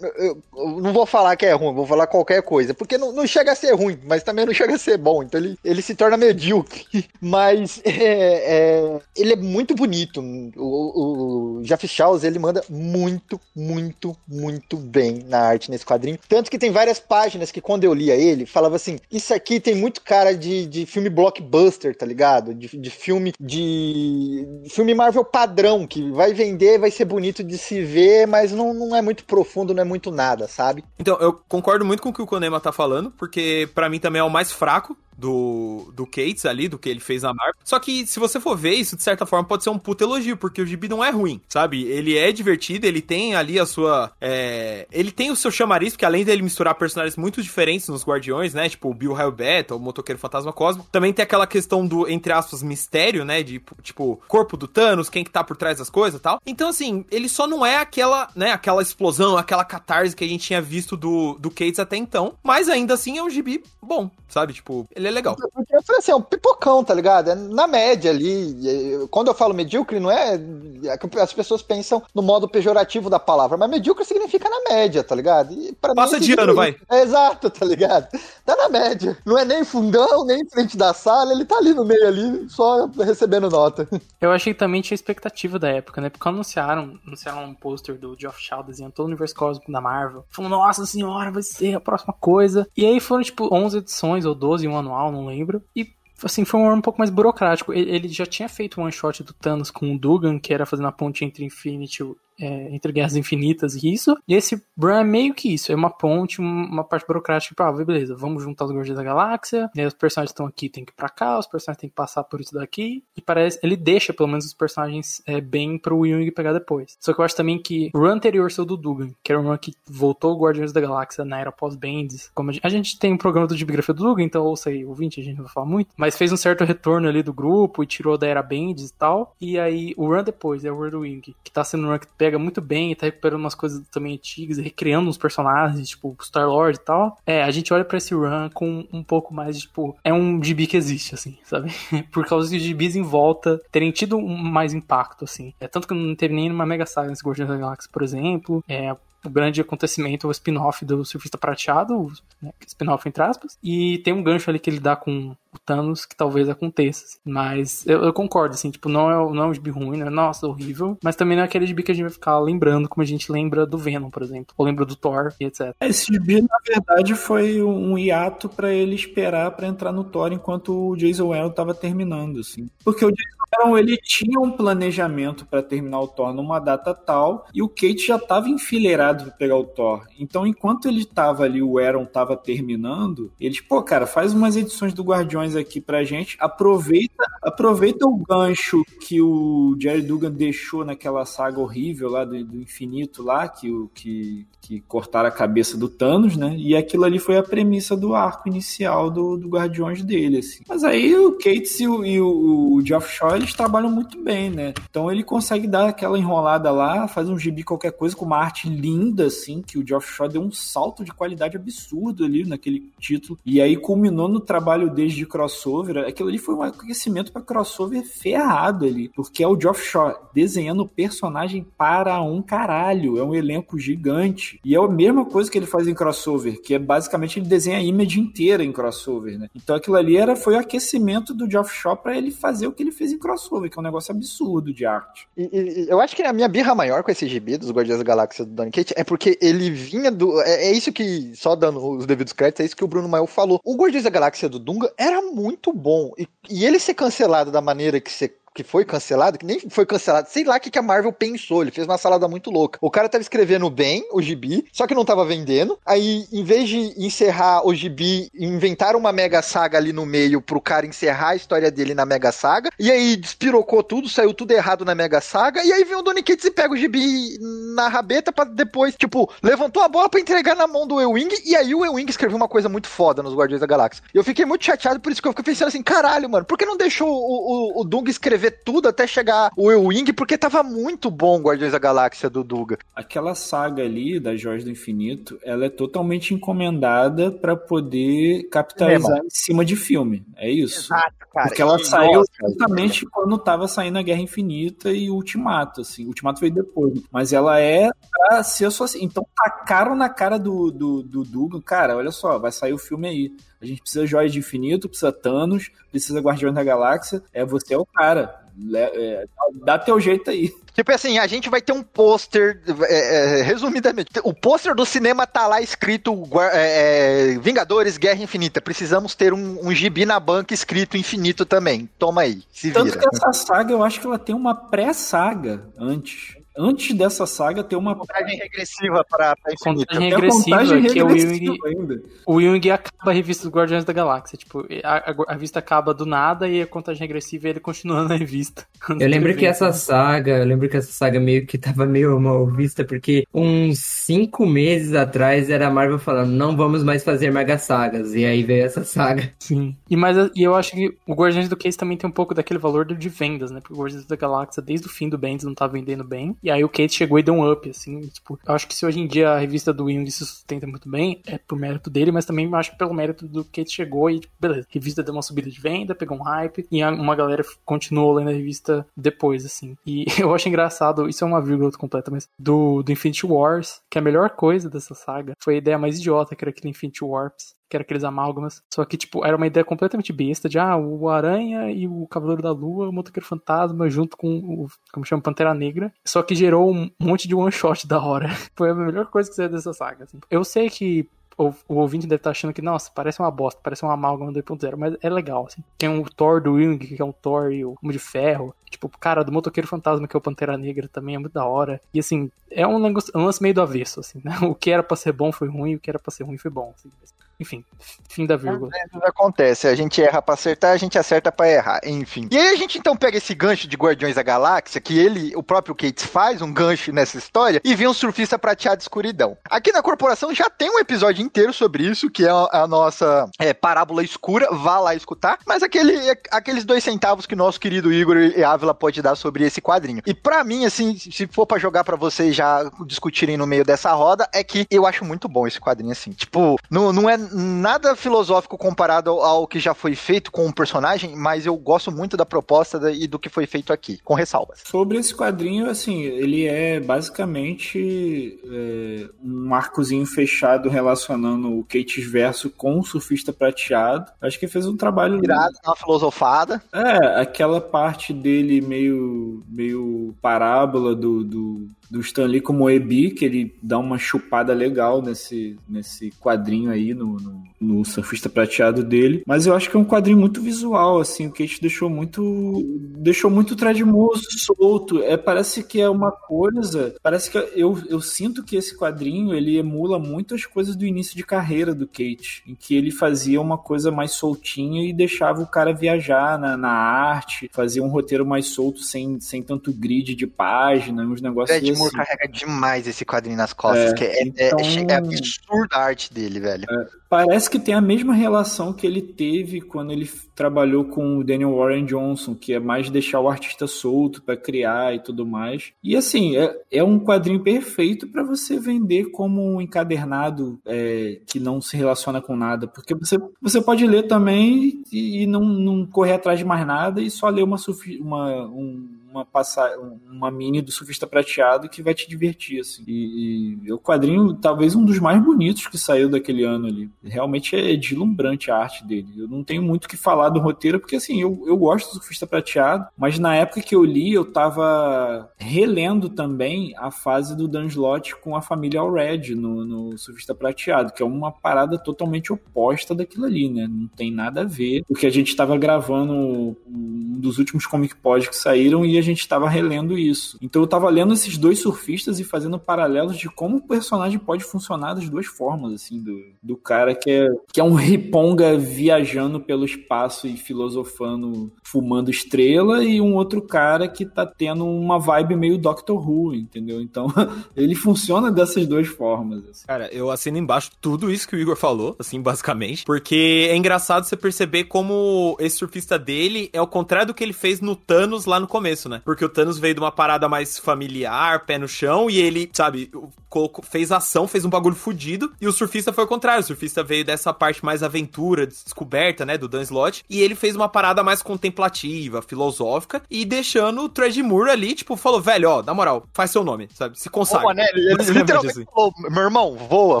Eu não vou falar que é ruim, vou falar qualquer coisa. Porque não, não chega a ser ruim, mas também não chega a ser bom. Então ele, ele se torna medíocre. Mas é, é, ele é muito bonito. O, o Jeff Shaws, ele manda muito, muito, muito bem na arte nesse quadrinho. Tanto que tem várias páginas que quando eu lia ele, falava assim: Isso aqui tem muito cara de, de filme blockbuster, tá ligado? De, de filme de. Filme Marvel padrão, que vai vender, vai ser bonito de se ver, mas não, não é muito profundo, não é muito nada, sabe? Então, eu concordo muito com o que o Konema tá falando, porque pra mim também é o mais fraco do, do Cates ali, do que ele fez na Marvel. Só que, se você for ver, isso de certa forma pode ser um puto elogio, porque o Gibi não é ruim, sabe? Ele é divertido, ele tem ali a sua. é, Ele tem o seu chamariz, porque além dele misturar personagens muito diferentes nos Guardiões, né? Tipo o Bill Hellbat, o Motoqueiro Fantasma Cósmico. Também tem aquela questão do, entre aspas, mistério, né? De, tipo, corpo do Thanos, quem que tá por trás das coisas e tal. Então, assim, ele só não é aquela, né? Aquela explosão, aquela catarse que a gente tinha visto do, do Cates até então. Mas ainda assim é um gibi bom, sabe? Tipo, ele é legal. Porque eu falei assim, é um pipocão, tá ligado? É na média ali. Quando eu falo medíocre, não é. é que As pessoas pensam no modo pejorativo da palavra, mas medíocre significa na média, tá ligado? E pra Passa de ano, vai. É exato, tá ligado? Tá na média. Não é nem fundão, nem em frente da sala, ele tá ali no meio ali, só recebendo nota. Eu achei que também tinha expectativa da época, né? Porque quando anunciaram, anunciaram um pôster do Geoff Shaw desenhando todo o universo cósmico da Marvel. Falou, nossa senhora, vai ser a próxima coisa. E aí foram, tipo, 11 edições ou 12 em um anual, não lembro. E assim, foi um ano um pouco mais burocrático. Ele já tinha feito um one shot do Thanos com o Dugan, que era fazendo a ponte entre Infinity, é, entre Guerras Infinitas e isso. E esse Bran é meio que isso, é uma ponte, um- uma parte burocrática, tipo, ah, beleza, vamos juntar os Guardiões da Galáxia, os personagens estão aqui, tem que ir pra cá, os personagens têm que passar por isso daqui, e parece, ele deixa pelo menos os personagens é, bem pro Jung pegar depois. Só que eu acho também que o run anterior seu do Dugan, que era um run que voltou o Guardiões da Galáxia na era pós-Bendis, como a gente, a gente tem um programa do de biografia do Dugan, então ouça aí, ouvinte, a gente não vai falar muito, mas fez um certo retorno ali do grupo e tirou da era Bendis e tal, e aí o run depois é o World Wing, que tá sendo um run que pega muito bem e tá recuperando umas coisas também antigas, recriando uns personagens, tipo Star-Lord e tal. É, a gente olha pra esse run com um pouco mais de, tipo, é um gibi que existe, assim, sabe? Por causa dos gibis em volta terem tido um mais impacto, assim. É tanto que não teve nem uma Mega Saga nesse Guardiões da Galáxia, por exemplo. É, o grande acontecimento, o spin-off do Surfista Prateado, né, spin-off entre aspas, e tem um gancho ali que ele dá com o Thanos que talvez aconteça. assim. Mas eu, eu concordo, assim, tipo, não é, não é um gibi ruim, não é, nossa, horrível, mas também não é aquele gibi que a gente vai ficar lembrando como a gente lembra do Venom, por exemplo, ou lembra do Thor e etc. Esse gibi, na verdade, foi um hiato pra ele esperar pra entrar no Thor enquanto o Jason Aaron tava terminando, assim. Porque o Jason Aaron, ele tinha um planejamento pra terminar o Thor numa data tal, e o Kate já tava enfileirado pra pegar o Thor. Então, enquanto ele tava ali, o Aaron tava terminando, eles, pô, cara, faz umas edições do Guardiões aqui pra gente, aproveita aproveita o gancho que o Jerry Dugan deixou naquela saga horrível lá do, do infinito lá, que, o, que, que cortaram a cabeça do Thanos, né? E aquilo ali foi a premissa do arco inicial do, do Guardiões dele, assim. Mas aí o Cates e o, e o, o Geoff Shaw, eles trabalham muito bem, né? Então ele consegue dar aquela enrolada lá, faz um gibi qualquer coisa com uma arte linda, assim, que o Geoff Shaw deu um salto de qualidade absurdo ali naquele título. E aí culminou no trabalho desde de crossover. Aquilo ali foi um aquecimento para crossover ferrado ali, porque é o Geoff Shaw desenhando o personagem para um caralho. É um elenco gigante. E é a mesma coisa que ele faz em crossover, que é basicamente ele desenha a image inteira em crossover, né? Então aquilo ali era, foi o aquecimento do Geoff Shaw para ele fazer o que ele fez em crossover, que é um negócio absurdo de arte. E, e- eu acho que a minha birra maior com esse gibi dos Guardiões da Galáxia do Donny Cates é porque ele vinha do. É, é isso que, só dando os devidos créditos, é isso que o Bruno Mael falou. O Guardiões da Galáxia do Dunga era muito bom. E, e ele ser cancelado da maneira que você que foi cancelado, que nem foi cancelado, sei lá o que, que a Marvel pensou, ele fez uma salada muito louca. O cara tava escrevendo bem o gibi, só que não tava vendendo. Aí, em vez de encerrar o gibi, inventaram uma mega saga ali no meio pro cara encerrar a história dele na mega saga. E aí despirocou tudo, saiu tudo errado na mega saga. E aí vem o Donny Cates e pega o gibi na rabeta pra depois, tipo, levantou a bola pra entregar na mão do Ewing. E aí o Ewing escreveu uma coisa muito foda nos Guardiões da Galáxia. E eu fiquei muito chateado por isso que eu fiquei pensando assim, caralho, mano, por que não deixou o, o, o Dung escrever tudo até chegar o Ewing? Porque tava muito bom o Guardiões da Galáxia do Duga. Aquela saga ali das Joias do Infinito, ela é totalmente encomendada para poder capitalizar em cima de filme. É isso. cara. Porque ela E, saiu nossa, justamente quando tava saindo a Guerra Infinita e o Ultimato, assim. O Ultimato veio depois. Mas ela é pra ser só assim. Então tacaram na cara do, do, do Dugan, cara, olha só, vai sair o filme aí. A gente precisa de Joias de Infinito, precisa Thanos, precisa Guardiões da Galáxia. É, você é o cara. É, dá teu jeito aí. Tipo assim, a gente vai ter um pôster, é, é, resumidamente, o pôster do cinema tá lá escrito é, é, Vingadores Guerra Infinita. Precisamos ter um, um gibi na banca escrito infinito também. Toma aí, se Tanto vira. que essa saga, eu acho que ela tem uma pré-saga antes. Antes dessa saga, tem uma Contagem regressiva pra, pra infinito. Contagem tem a regressiva, contagem que é o regressiva Ewing, ainda. o acaba a revista dos Guardiões da Galáxia. Tipo, a, a, a revista acaba do nada e a contagem regressiva é ele continuando na revista. Eu lembro que essa saga, eu lembro que essa saga meio que tava meio mal vista, porque uns cinco meses atrás era a Marvel falando, não vamos mais fazer mega sagas. E aí veio essa saga. Sim. E, mas, e eu acho que o Guardiões do Case também tem um pouco daquele valor de vendas, né? Porque o Guardiões da Galáxia, desde o fim do Bendis, não tá vendendo bem. E aí o Case chegou e deu um up, assim. Tipo, eu acho que se hoje em dia a revista do Wing se sustenta muito bem, é por mérito dele, mas também acho pelo mérito do Case chegou e, tipo, beleza, a revista deu uma subida de venda, pegou um hype, e uma galera continuou lendo a revista depois, assim. E eu acho engraçado, isso é uma vírgula completa, mas do, do Infinity Wars, que a melhor coisa dessa saga foi a ideia mais idiota, que era aquele Infinity Warps que era aqueles amálgamas. Só que, tipo, era uma ideia completamente besta de, ah, o Aranha e o Cavaleiro da Lua, o Motoqueiro Fantasma, junto com o, como chama, Pantera Negra. Só que gerou um monte de one-shot da hora. Foi a melhor coisa que saiu dessa saga, assim. Eu sei que o, o ouvinte deve estar achando que, nossa, parece uma bosta, parece um amálgama 2.0, mas é legal, assim. Tem o Thor do Wing, que é um Thor e o Homem de Ferro. Tipo, cara, do Motoqueiro Fantasma, que é o Pantera Negra, também é muito da hora. E, assim, é um, negócio, um lance meio do avesso, assim, né? O que era pra ser bom foi ruim, o que era pra ser ruim foi bom, assim. Enfim, fim da vírgula. Às acontece, a gente erra pra acertar, a gente acerta pra errar, enfim. E aí a gente então pega esse gancho de Guardiões da Galáxia, que ele, o próprio Cates faz um gancho nessa história, e vem um surfista prateado de escuridão. Aqui na corporação já tem um episódio inteiro sobre isso, que é a, a nossa é, parábola escura, vá lá escutar, mas aquele, aqueles dois centavos que nosso querido Igor e Ávila pode dar sobre esse quadrinho. E pra mim, assim, se for pra jogar pra vocês já discutirem no meio dessa roda, é que eu acho muito bom esse quadrinho, assim. Tipo, não, não é nada filosófico comparado ao, ao que já foi feito com o personagem, mas eu gosto muito da proposta da- e do que foi feito aqui, com ressalvas. Sobre esse quadrinho, assim, ele é basicamente é, um arcozinho fechado relacionando o Kate Verso com o surfista prateado. Acho que fez um trabalho Virado, uma filosofada. É, aquela parte dele meio, meio parábola do, do, do Stan Lee como Ebi, que ele dá uma chupada legal nesse, nesse quadrinho aí, no, no, no Surfista Prateado dele. Mas eu acho que é um quadrinho muito visual, assim. O Kate deixou muito. deixou muito o Treadmoor solto. É, parece que é uma coisa. Parece que eu, eu sinto que esse quadrinho ele emula muito as coisas do início de carreira do Kate, em que ele fazia uma coisa mais soltinha e deixava o cara viajar na, na arte, fazia um roteiro mais solto, sem, sem tanto grid de página, uns negócios assim. Moore carrega demais esse quadrinho nas costas, É, que é, é- então- é- é absurda a arte dele, velho. Parece que tem a mesma relação que ele teve quando ele trabalhou com o Daniel Warren Johnson, que é mais deixar o artista solto para criar e tudo mais. E assim, é, é um quadrinho perfeito para você vender como um encadernado é, que não se relaciona com nada, porque você, você pode ler também e, e não, não correr atrás de mais nada e só ler uma, uma, um- uma, passa, uma mini do surfista prateado que vai te divertir, assim. E, e o quadrinho, talvez um dos mais bonitos que saiu daquele ano ali. Realmente é deslumbrante a arte dele. Eu não tenho muito o que falar do roteiro, porque assim, eu, eu gosto do surfista prateado, mas na época que eu li, eu tava relendo também a fase do Dan Slott com a família Allred no, no surfista prateado, que é uma parada totalmente oposta daquilo ali, né? Não tem nada a ver. Porque a gente estava gravando um dos últimos Comic Pod que saíram e a gente estava relendo isso. Então eu tava lendo esses dois surfistas e fazendo paralelos de como o personagem pode funcionar das duas formas, assim, do, do cara que é, que é um riponga viajando pelo espaço e filosofando, fumando estrela, e um outro cara que tá tendo uma vibe meio Doctor Who, entendeu? Então ele funciona dessas duas formas. assim. Cara, eu assino embaixo tudo isso que o Igor falou, assim, basicamente. Porque é engraçado você perceber como esse surfista dele é o contrário do que ele fez no Thanos lá no começo, né? Porque o Thanos veio de uma parada mais familiar, pé no chão, e ele, sabe, colocou- fez ação, fez um bagulho fudido. E o surfista foi o contrário. O surfista veio dessa parte mais aventura, descoberta, né? Do Dan Slott. E ele fez uma parada mais contemplativa, filosófica. E deixando o Tread Moore ali, tipo, falou, velho, ó, na moral, faz seu nome, sabe? Se consagra. Mané, ele, ele literalmente assim. falou, meu irmão, voa,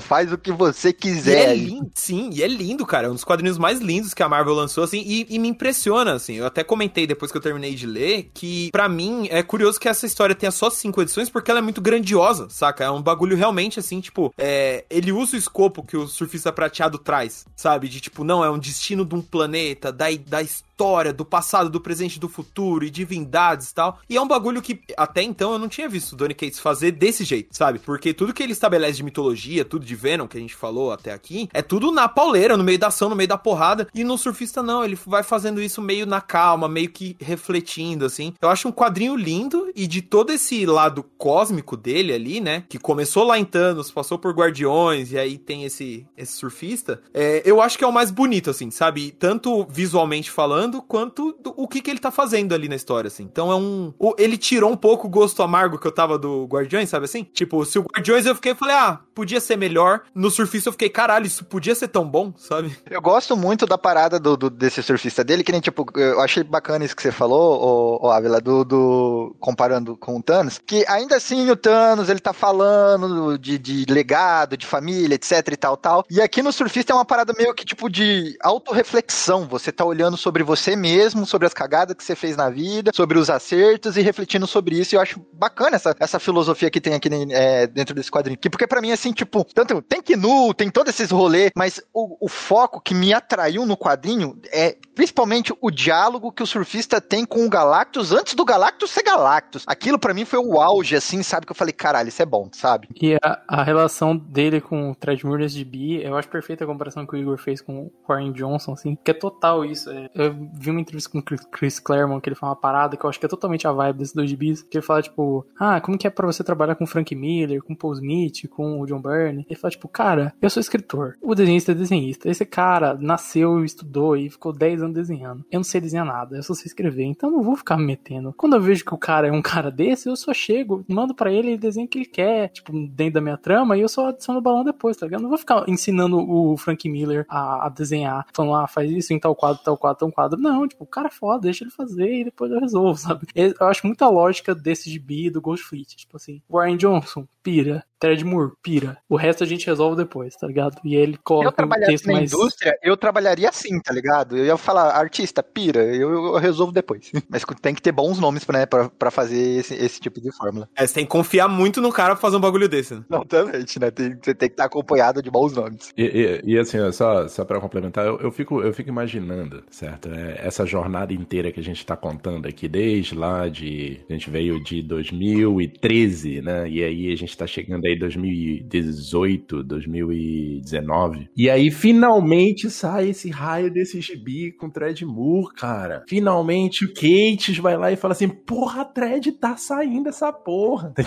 faz o que você E quiser. é aí." lindo, sim, e é lindo, cara. É um dos quadrinhos mais lindos que a Marvel lançou, assim, e, e me impressiona, assim. Eu até comentei depois que eu terminei de ler que, pra mim, é curioso que essa história tenha só cinco edições, porque ela é muito grandiosa, saca? É um bagulho realmente, assim, tipo, é, ele usa o escopo que o surfista prateado traz, sabe? De tipo, não, é um destino de um planeta, da, da história, do passado, do presente, do futuro, e divindades e tal. E é um bagulho que, até então, eu não tinha visto o Donny Cates fazer desse jeito, sabe? Porque tudo que ele estabelece de mitologia, tudo de Venom, que a gente falou até aqui, é tudo na pauleira, no meio da ação, no meio da porrada. E no surfista, não, ele vai fazendo isso meio na calma, meio que refletindo, assim. Eu acho um quadrinho lindo e de todo esse lado cósmico dele ali, né? Que começou lá em Thanos, passou por Guardiões e aí tem esse, esse surfista. é, eu acho que é o mais bonito, assim, sabe? Tanto visualmente falando, quanto do- o que, que ele tá fazendo ali na história, assim. Então é um. o- ele tirou um pouco o gosto amargo que eu tava do Guardiões, sabe assim? Tipo, se o Guardiões eu fiquei, falei, ah, podia ser melhor. No surfista eu fiquei, caralho, isso podia ser tão bom, sabe? Eu gosto muito da parada do, do- desse surfista dele, que nem, tipo, eu achei bacana isso que você falou, ô, ô Ávila, do, do- comparando com o Thanos, que ainda assim o Thanos, ele tá falando de, de legado, de família, etc e tal, tal, e aqui no surfista é uma parada meio que, tipo, de autorreflexão, você tá olhando sobre você mesmo, sobre as cagadas que você fez na vida, sobre os acertos e refletindo sobre isso, e eu acho bacana essa, essa filosofia que tem aqui é, dentro desse quadrinho, que porque pra mim, assim, tipo, tanto tem Knu, tem todos esses rolês, mas o, o foco que me atraiu no quadrinho é principalmente o diálogo que o surfista tem com o Galactus antes do Galactus ser Galactus. Aquilo pra mim foi o auge, assim, sabe? Que eu falei, caralho, isso é bom, sabe? E a, a relação dele com o Treadmoor nesse gibi, eu acho perfeita a comparação que o Igor fez com o Warren Johnson, assim, que é total isso. é. eu vi uma entrevista com o Chris- Claremont, que ele fala uma parada que eu acho que é totalmente a vibe desses dois gibis, que ele fala, tipo, ah, como que é pra você trabalhar com o Frank Miller, com o Paul Smith, com o John Byrne? Ele fala, tipo, cara, eu sou escritor, o desenhista é desenhista, esse cara nasceu, estudou e ficou 10 anos desenhando. Eu não sei desenhar nada, eu só sei escrever, então não vou ficar me metendo. Quando eu vejo que o cara é um cara desse, eu só chego, mando pra ele o desenho que ele quer, tipo, dentro da minha trama, e eu só adiciono o balão depois, tá ligado? Eu não vou ficar ensinando o Frank Miller a, a desenhar, falando, ah, faz isso em tal quadro, tal quadro, tal quadro. Nada. Não, tipo, o cara é foda, deixa ele fazer e depois eu resolvo, sabe? Eu acho muita lógica desse gibi do Ghost Fleet. Tipo assim, Warren Johnson, pira. Ted Moore, pira. O resto a gente resolve depois, tá ligado? E aí ele Eu coloca um trabalhasse texto na mais. indústria, eu trabalharia assim, tá ligado? Eu ia falar, artista, pira, eu, eu resolvo depois. Mas tem que ter bons nomes pra, né, pra, pra fazer esse, esse tipo de fórmula. É, você tem que confiar muito no cara pra fazer um bagulho desse, né? Exatamente, né? Tem, você tem que estar acompanhado de bons nomes. E, e- e, assim, só, só pra complementar, eu, eu fico, eu fico imaginando, certo? É, essa jornada inteira que a gente tá contando aqui, desde lá de. A gente veio de 2013, né? E aí a gente tá chegando aí 2018, 2019. E aí finalmente sai esse raio desse gibi com Thread Moore, cara. Finalmente o Cates vai lá e fala assim: porra, a Thread tá saindo essa porra.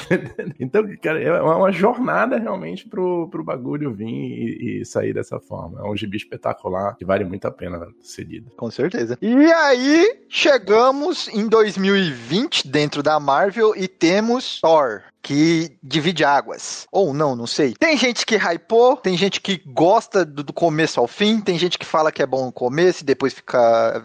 Então, cara, é uma jornada realmente pro, pro bagulho vir e, e sair dessa forma. É um gibi espetacular que vale muito a pena ser lido. Com certeza. E aí, chegamos em 2020 dentro da Marvel e temos Thor. Que divide águas. Ou não, não sei. Tem gente que hypou, tem gente que gosta do, do começo ao fim, tem gente que fala que é bom no começo e depois fica.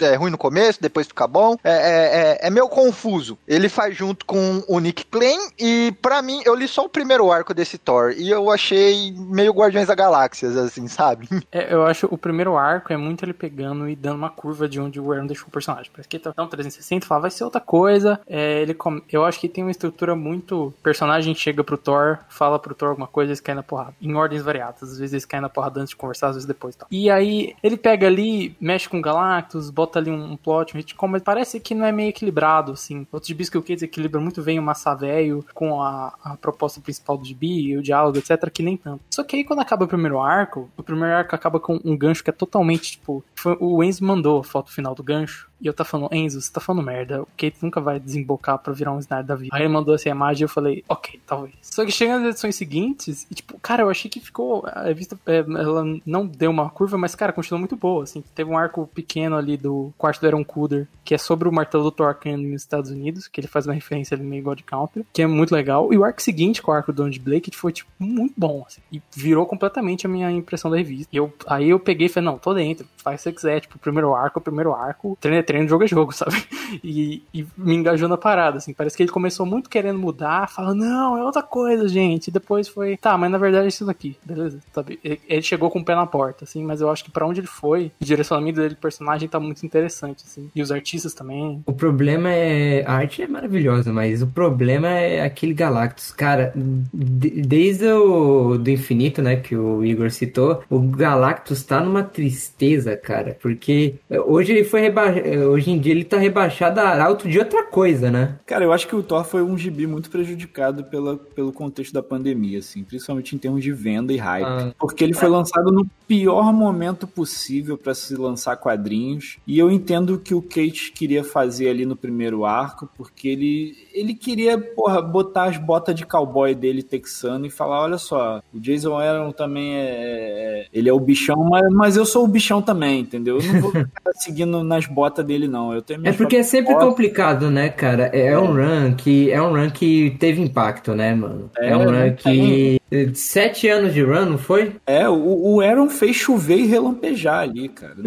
É ruim no começo, depois fica bom. É, é, é, é meio confuso. Ele faz junto com o Nick Klein e, pra mim, eu li só o primeiro arco desse Thor e eu achei meio Guardiões da Galáxias, assim, sabe? É, eu acho o primeiro arco é muito ele pegando e dando uma curva de onde o Aaron deixou o personagem. Parece que ele tá dando 360 e fala, vai ser outra coisa. É, ele come- Eu acho que tem uma estrutura muito. Personagem chega pro Thor, fala pro Thor alguma coisa, eles caem na porrada. Em ordens variadas. Às vezes eles caem na porrada antes de conversar, às vezes depois e tal. E aí ele pega ali, mexe com Galactus, bota ali um, plot, um retcon, mas parece que não é meio equilibrado, assim. Outros gibis que eu quis equilibra muito bem o Massa Velho com a, a proposta principal do gibi, o diálogo, etc, que nem tanto. Só que aí quando acaba o primeiro arco, o primeiro arco acaba com um gancho que é totalmente, tipo, foi- o Enzo mandou a foto final do gancho, e eu tá falando, Enzo, você tá falando merda, o Kate nunca vai desembocar pra virar um Snyder da vida. Aí ele mandou essa imagem e eu falei, ok, talvez. Só que chega nas edições seguintes, e tipo, cara, eu achei que ficou, a revista, é, ela não deu uma curva, mas cara, continuou muito boa, assim. Teve um arco pequeno ali do quarto do Aaron Kuder, que é sobre o martelo do Thor nos Estados Unidos, que ele faz uma referência ali meio God Country, que é muito legal. E o arco seguinte, com o arco do Donald Blake, foi, tipo, muito bom, assim, e virou completamente a minha impressão da revista. E eu, aí eu peguei e falei, não, tô dentro, faz o que você quiser, tipo, primeiro arco, primeiro arco, treino treino, jogo é jogo, sabe? E, e me engajou na parada, assim, parece que ele começou muito querendo mudar, falando, não, é outra coisa, gente, e depois foi, tá, mas na verdade é isso daqui, beleza, sabe? Ele, chegou com o pé na porta, assim, mas eu acho que pra onde ele foi, o direcionamento dele, personagem, tá muito interessante, assim, e os artistas também, O problema é. A arte é maravilhosa, mas o problema é aquele Galactus. Cara, de- desde o do infinito, né, que o Igor citou, o Galactus tá numa tristeza, cara. Porque hoje ele foi reba... Hoje em dia ele tá rebaixado a arauto de outra coisa, né? Cara, eu acho que o Thor foi um gibi muito prejudicado pela, pelo contexto da pandemia, assim, principalmente em termos de venda e hype. Ah. Porque ele foi lançado no pior momento possível pra se lançar quadrinhos. E eu entendo o que o Kate queria fazer ali no primeiro arco, porque ele, ele queria, porra, botar as botas de cowboy dele texano e falar: olha só, o Jason Aaron também é. é- Ele é o bichão, mas, mas eu sou o bichão também, entendeu? Eu não vou ficar seguindo nas botas dele, não. Eu tenho É porque é sempre complicado, né, cara? É um run que é um run que teve impacto, né, mano? É, É, um run não que sete anos de run, não foi? É, o, o Aaron fez chover e relampejar ali, cara.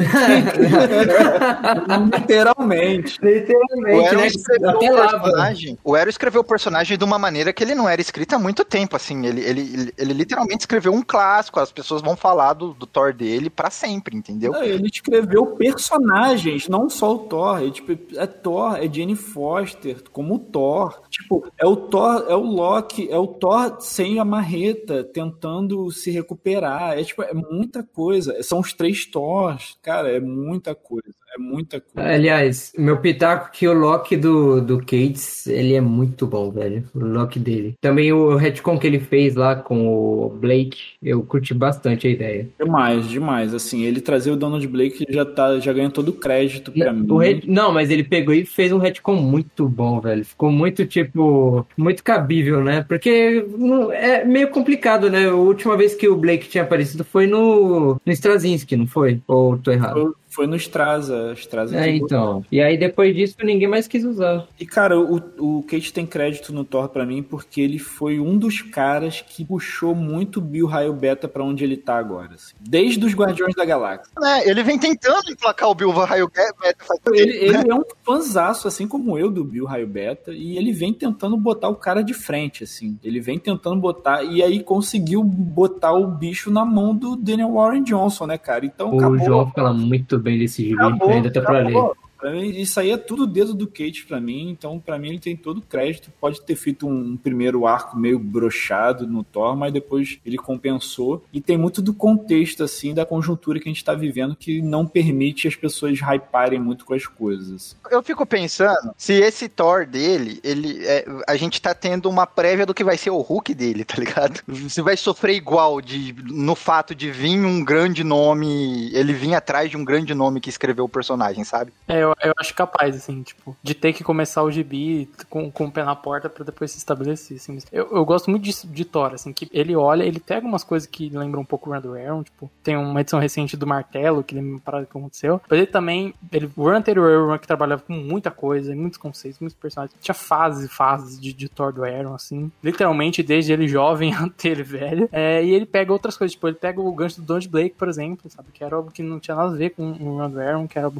Literalmente. O Literalmente, Aaron né? escreveu Até o personagem. O Aaron escreveu o personagem de uma maneira que ele não era escrito há muito tempo, assim. Ele, ele, ele, ele literalmente escreveu um clássico. As pessoas vão falar do, do Thor dele pra sempre, entendeu? Não, Ele escreveu personagens, não só o Thor. É, tipo, é Thor, é Jane Foster, como o Thor. Tipo, é o Thor, é o Loki, é o Thor sem a marreta, tentando se recuperar. É tipo, é muita coisa. São os três Thors. Cara, é muita coisa. Muita coisa. Aliás, meu pitaco que o Loki do, do Cates, ele é muito bom, velho. O Loki dele. Também o retcon que ele fez lá com o Blake, eu curti bastante a ideia. Demais, demais. Assim, ele trazer o Donald Blake já, tá, já ganhou todo o crédito pra mim. Re- Não, mas ele pegou e fez um retcon muito bom, velho. Ficou muito, tipo, muito cabível, né? Porque não- é meio complicado, né? A última vez que o Blake tinha aparecido foi no, no Straczynski, não foi? Ou tô errado? Foi no Straza. Straza É, então. E aí depois disso ninguém mais quis usar. E, cara, o, o Kate tem crédito no Thor pra mim porque ele foi um dos caras que puxou muito o Bill Raio Beta pra onde ele tá agora. assim. Desde os Guardiões da Galáxia. É, ele vem tentando emplacar o Bill Raio Beta faz Ele, né? ele é um fanzaço, assim como eu, do Bill Raio Beta, e ele vem tentando botar o cara de frente, assim. Ele vem tentando botar, e aí conseguiu botar o bicho na mão do Daniel Warren Johnson, né, cara? Então O acabou. João fala muito bem desse gibi, Acabou, ainda tá pra ler. Acabou. Pra mim, isso aí é tudo dedo do Kate pra mim, então pra mim ele tem todo o crédito. Pode ter feito um, um primeiro arco meio brochado no Thor, mas depois ele compensou. E tem muito do contexto, assim, da conjuntura que a gente tá vivendo que não permite as pessoas hyparem muito com as coisas. Eu fico pensando se esse Thor dele, ele, é, a gente tá tendo uma prévia do que vai ser o Hulk dele, tá ligado? Se vai sofrer igual de, no fato de vir um grande nome, ele vir atrás de um grande nome que escreveu o personagem, sabe? É, eu, eu acho capaz, assim, tipo, de ter que começar o gibi com, com o pé na porta pra depois se estabelecer, assim. Eu, eu gosto muito de, de Thor, assim, que ele olha, ele pega umas coisas que lembram um pouco o Run do Aaron, tipo, tem uma edição recente do Martelo, que lembra uma parada que aconteceu, mas ele também, ele, o Run anterior run que trabalhava com muita coisa, muitos conceitos, muitos personagens, tinha fases fases de, de Thor do Aaron, assim, literalmente desde ele jovem até ele velho, é, e ele pega outras coisas, tipo, ele pega o gancho do Donald Blake, por exemplo, sabe, que era algo que não tinha nada a ver com o Run do Aaron, que era,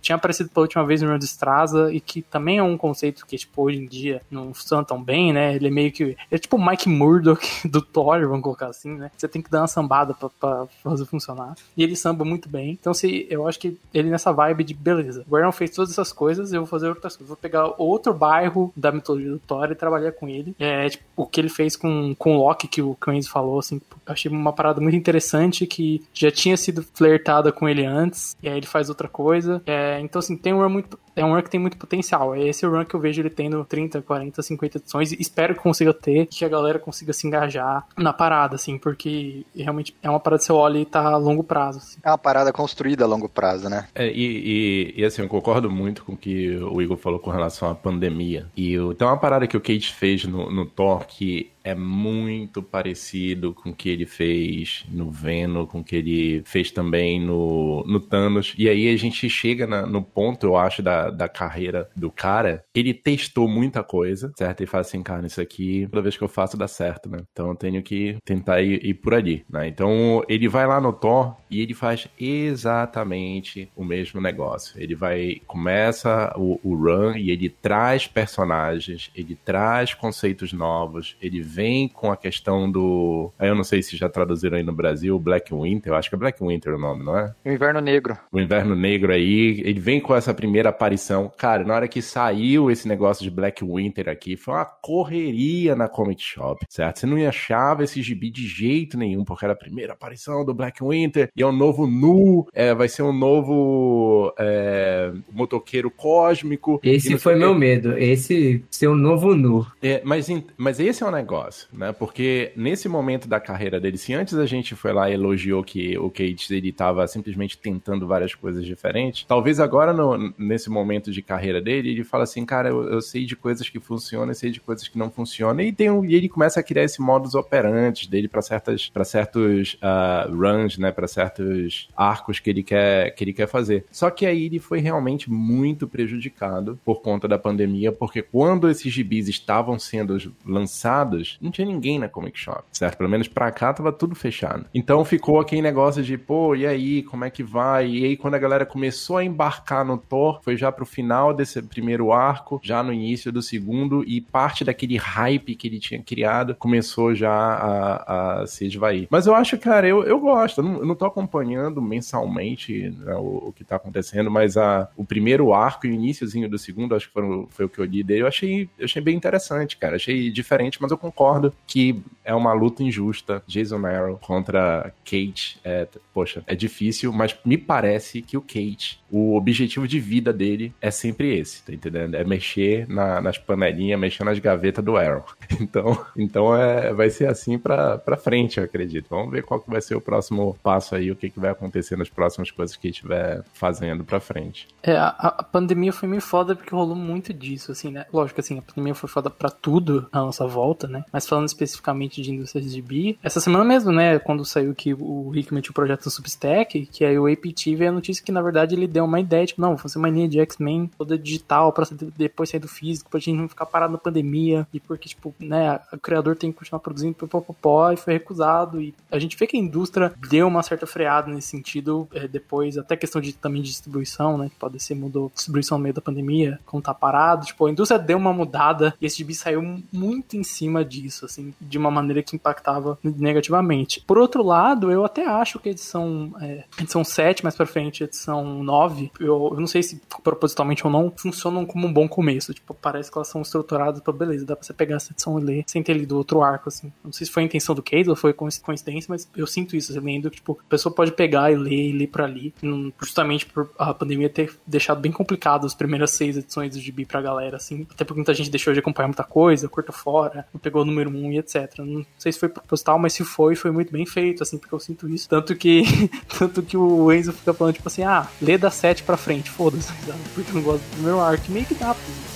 tinha aparecido pela última vez no Run do Straza, e que também é um conceito que, tipo, hoje em dia não funciona tão bem, né, ele é meio que, é tipo o Mike Murdock do Thor, vamos colocar assim, né, você tem que dar uma sambada pra, pra fazer funcionar, e ele samba muito bem, então se, eu acho que ele nessa vibe de, beleza, o Aaron fez todas essas coisas, eu vou fazer outras coisas, vou pegar outro bairro da mitologia do Thor e trabalhar com ele, é, tipo, o que ele fez com, com o Loki, que o Cranes falou, assim, eu achei uma parada muito interessante, que já tinha sido flertada com ele antes, e aí ele faz outra coisa, é, então assim, tem um run muito, é um run que tem muito potencial, é esse o run que eu vejo ele tendo 30, 40, 50 edições, e espero que consiga ter, que a galera consiga se engajar na parada, assim, porque realmente é uma parada que você olha e tá a longo prazo, assim. É uma parada construída a longo prazo, né? É, e, e, e, assim, eu concordo muito com o que o Igor falou com relação à pandemia. E eu, tem uma parada que o Kate fez no, no Thor que é muito parecido com o que ele fez no Venom, com o que ele fez também no, no Thanos. E aí a gente chega na, no ponto, eu acho, da, da carreira do cara. Ele testou muita coisa, certo? E fala assim, cara, isso aqui, toda vez que eu faço, dá certo, né? Então eu tenho que tentar ir, ir por ali, né? Então ele vai lá no Thor e ele faz exatamente o mesmo negócio. Ele vai, começa o, o run e ele traz personagens, ele traz conceitos novos, ele vem com a questão do. Eu não sei se já traduziram aí no Brasil, Black Winter, eu acho que é Black Winter o nome, não é? O Inverno Negro. O Inverno Negro aí, ele vem com essa primeira aparição. Cara, na hora que saiu esse negócio de Black Winter aqui, foi uma correria na Comic Shop, certo? Você não achava esse gibi de jeito nenhum, porque era a primeira aparição do Black Winter, e é um novo Nu, é, vai ser um novo é, motoqueiro cósmico. Esse foi meu medo, esse ser um novo Nu. É, mas, mas esse é o negócio, né? Porque nesse momento da carreira dele, se antes a gente foi lá e elogiou que o Cage ele tava simplesmente tentando várias coisas diferentes, talvez agora no, nesse momento de carreira dele, ele fala assim, cara, eu, eu sei de coisas que funcionam, eu sei de coisas que não funcionam, e, tem um, e ele começa a criar esse modus operandi dele para certas para certos uh, runs, né, para certos arcos que ele quer que ele quer fazer. Só que aí ele foi realmente muito prejudicado por conta da pandemia, porque quando esses gibis estavam sendo lançados, não tinha ninguém na Comic Shop, certo? Pelo menos pra cá tava tudo fechado. Então ficou aquele negócio de, pô, e aí, como é que vai? E aí quando a galera começou a embarcar no Thor, foi já pro final desse primeiro arco, já no início do segundo, e parte daquele hype que ele tinha criado começou já a, a se esvair. Mas eu acho, cara, eu, eu gosto, eu não, eu não tô acompanhando mensalmente né, o, o, que tá acontecendo, mas a, o primeiro arco e o iníciozinho do segundo, acho que foi, foi o que eu li dele, eu achei, eu achei bem interessante, cara. Achei diferente, mas eu concordo que é uma luta injusta. Jason Aaron contra Kate. É, poxa, é difícil, mas me parece que o Kate, o objetivo de vida dele é sempre esse, tá entendendo? É mexer na, nas panelinhas, mexer nas gavetas do Aaron. Então, então é, vai ser assim pra, pra frente, eu acredito. Vamos ver qual que vai ser o próximo passo aí, o que, que vai acontecer nas próximas coisas que estiver fazendo pra frente. É, a, a, pandemia foi meio foda porque rolou muito disso, assim, né? Lógico, assim, a pandemia foi foda pra tudo na nossa volta, né? Mas falando especificamente de indústria de gibi. Essa semana mesmo, né, quando saiu que o Hickman tinha o projeto Substack, que aí o APT veio a notícia que, na verdade, ele deu uma ideia, tipo, não, vou fazer uma linha de X-Men toda digital pra depois sair do físico, pra gente não ficar parado na pandemia, e porque, tipo, né, o criador tem que continuar produzindo, popopó, e foi recusado, e a gente vê que a indústria deu uma certa freada nesse sentido, é, depois, até questão de, também de distribuição, né, que pode ser, mudou distribuição no meio da pandemia, como tá parado, tipo, a indústria deu uma mudada, e esse gibi saiu muito em cima disso, assim, de uma maneira que impactava negativamente. Por outro lado, eu até acho que edição, é, edição 7, mais pra frente, edição 9, eu, eu não sei se propositalmente ou não, funcionam como um bom começo. Tipo, parece que elas são estruturadas pra beleza, dá pra você pegar essa edição e ler sem ter lido outro arco, assim. Não sei se foi a intenção do Case ou foi coincidência, mas eu sinto isso, eu lendo que, tipo, a pessoa pode pegar e ler e ler pra ali, justamente por a pandemia ter deixado bem complicado as primeiras seis edições do gibi pra galera, assim. Até porque muita gente deixou de acompanhar muita coisa, cortou fora, não pegou o número 1 e etc. Não sei se foi proposital, mas se foi, foi muito bem feito, assim, porque eu sinto isso. Tanto que, tanto que o Enzo fica falando, tipo assim, ah, lê da 7 pra frente, foda-se, porque eu não gosto do primeiro arco. Meio que dá,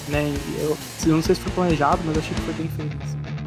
né? Eu, eu não sei se foi planejado, mas achei que foi bem feito. Assim.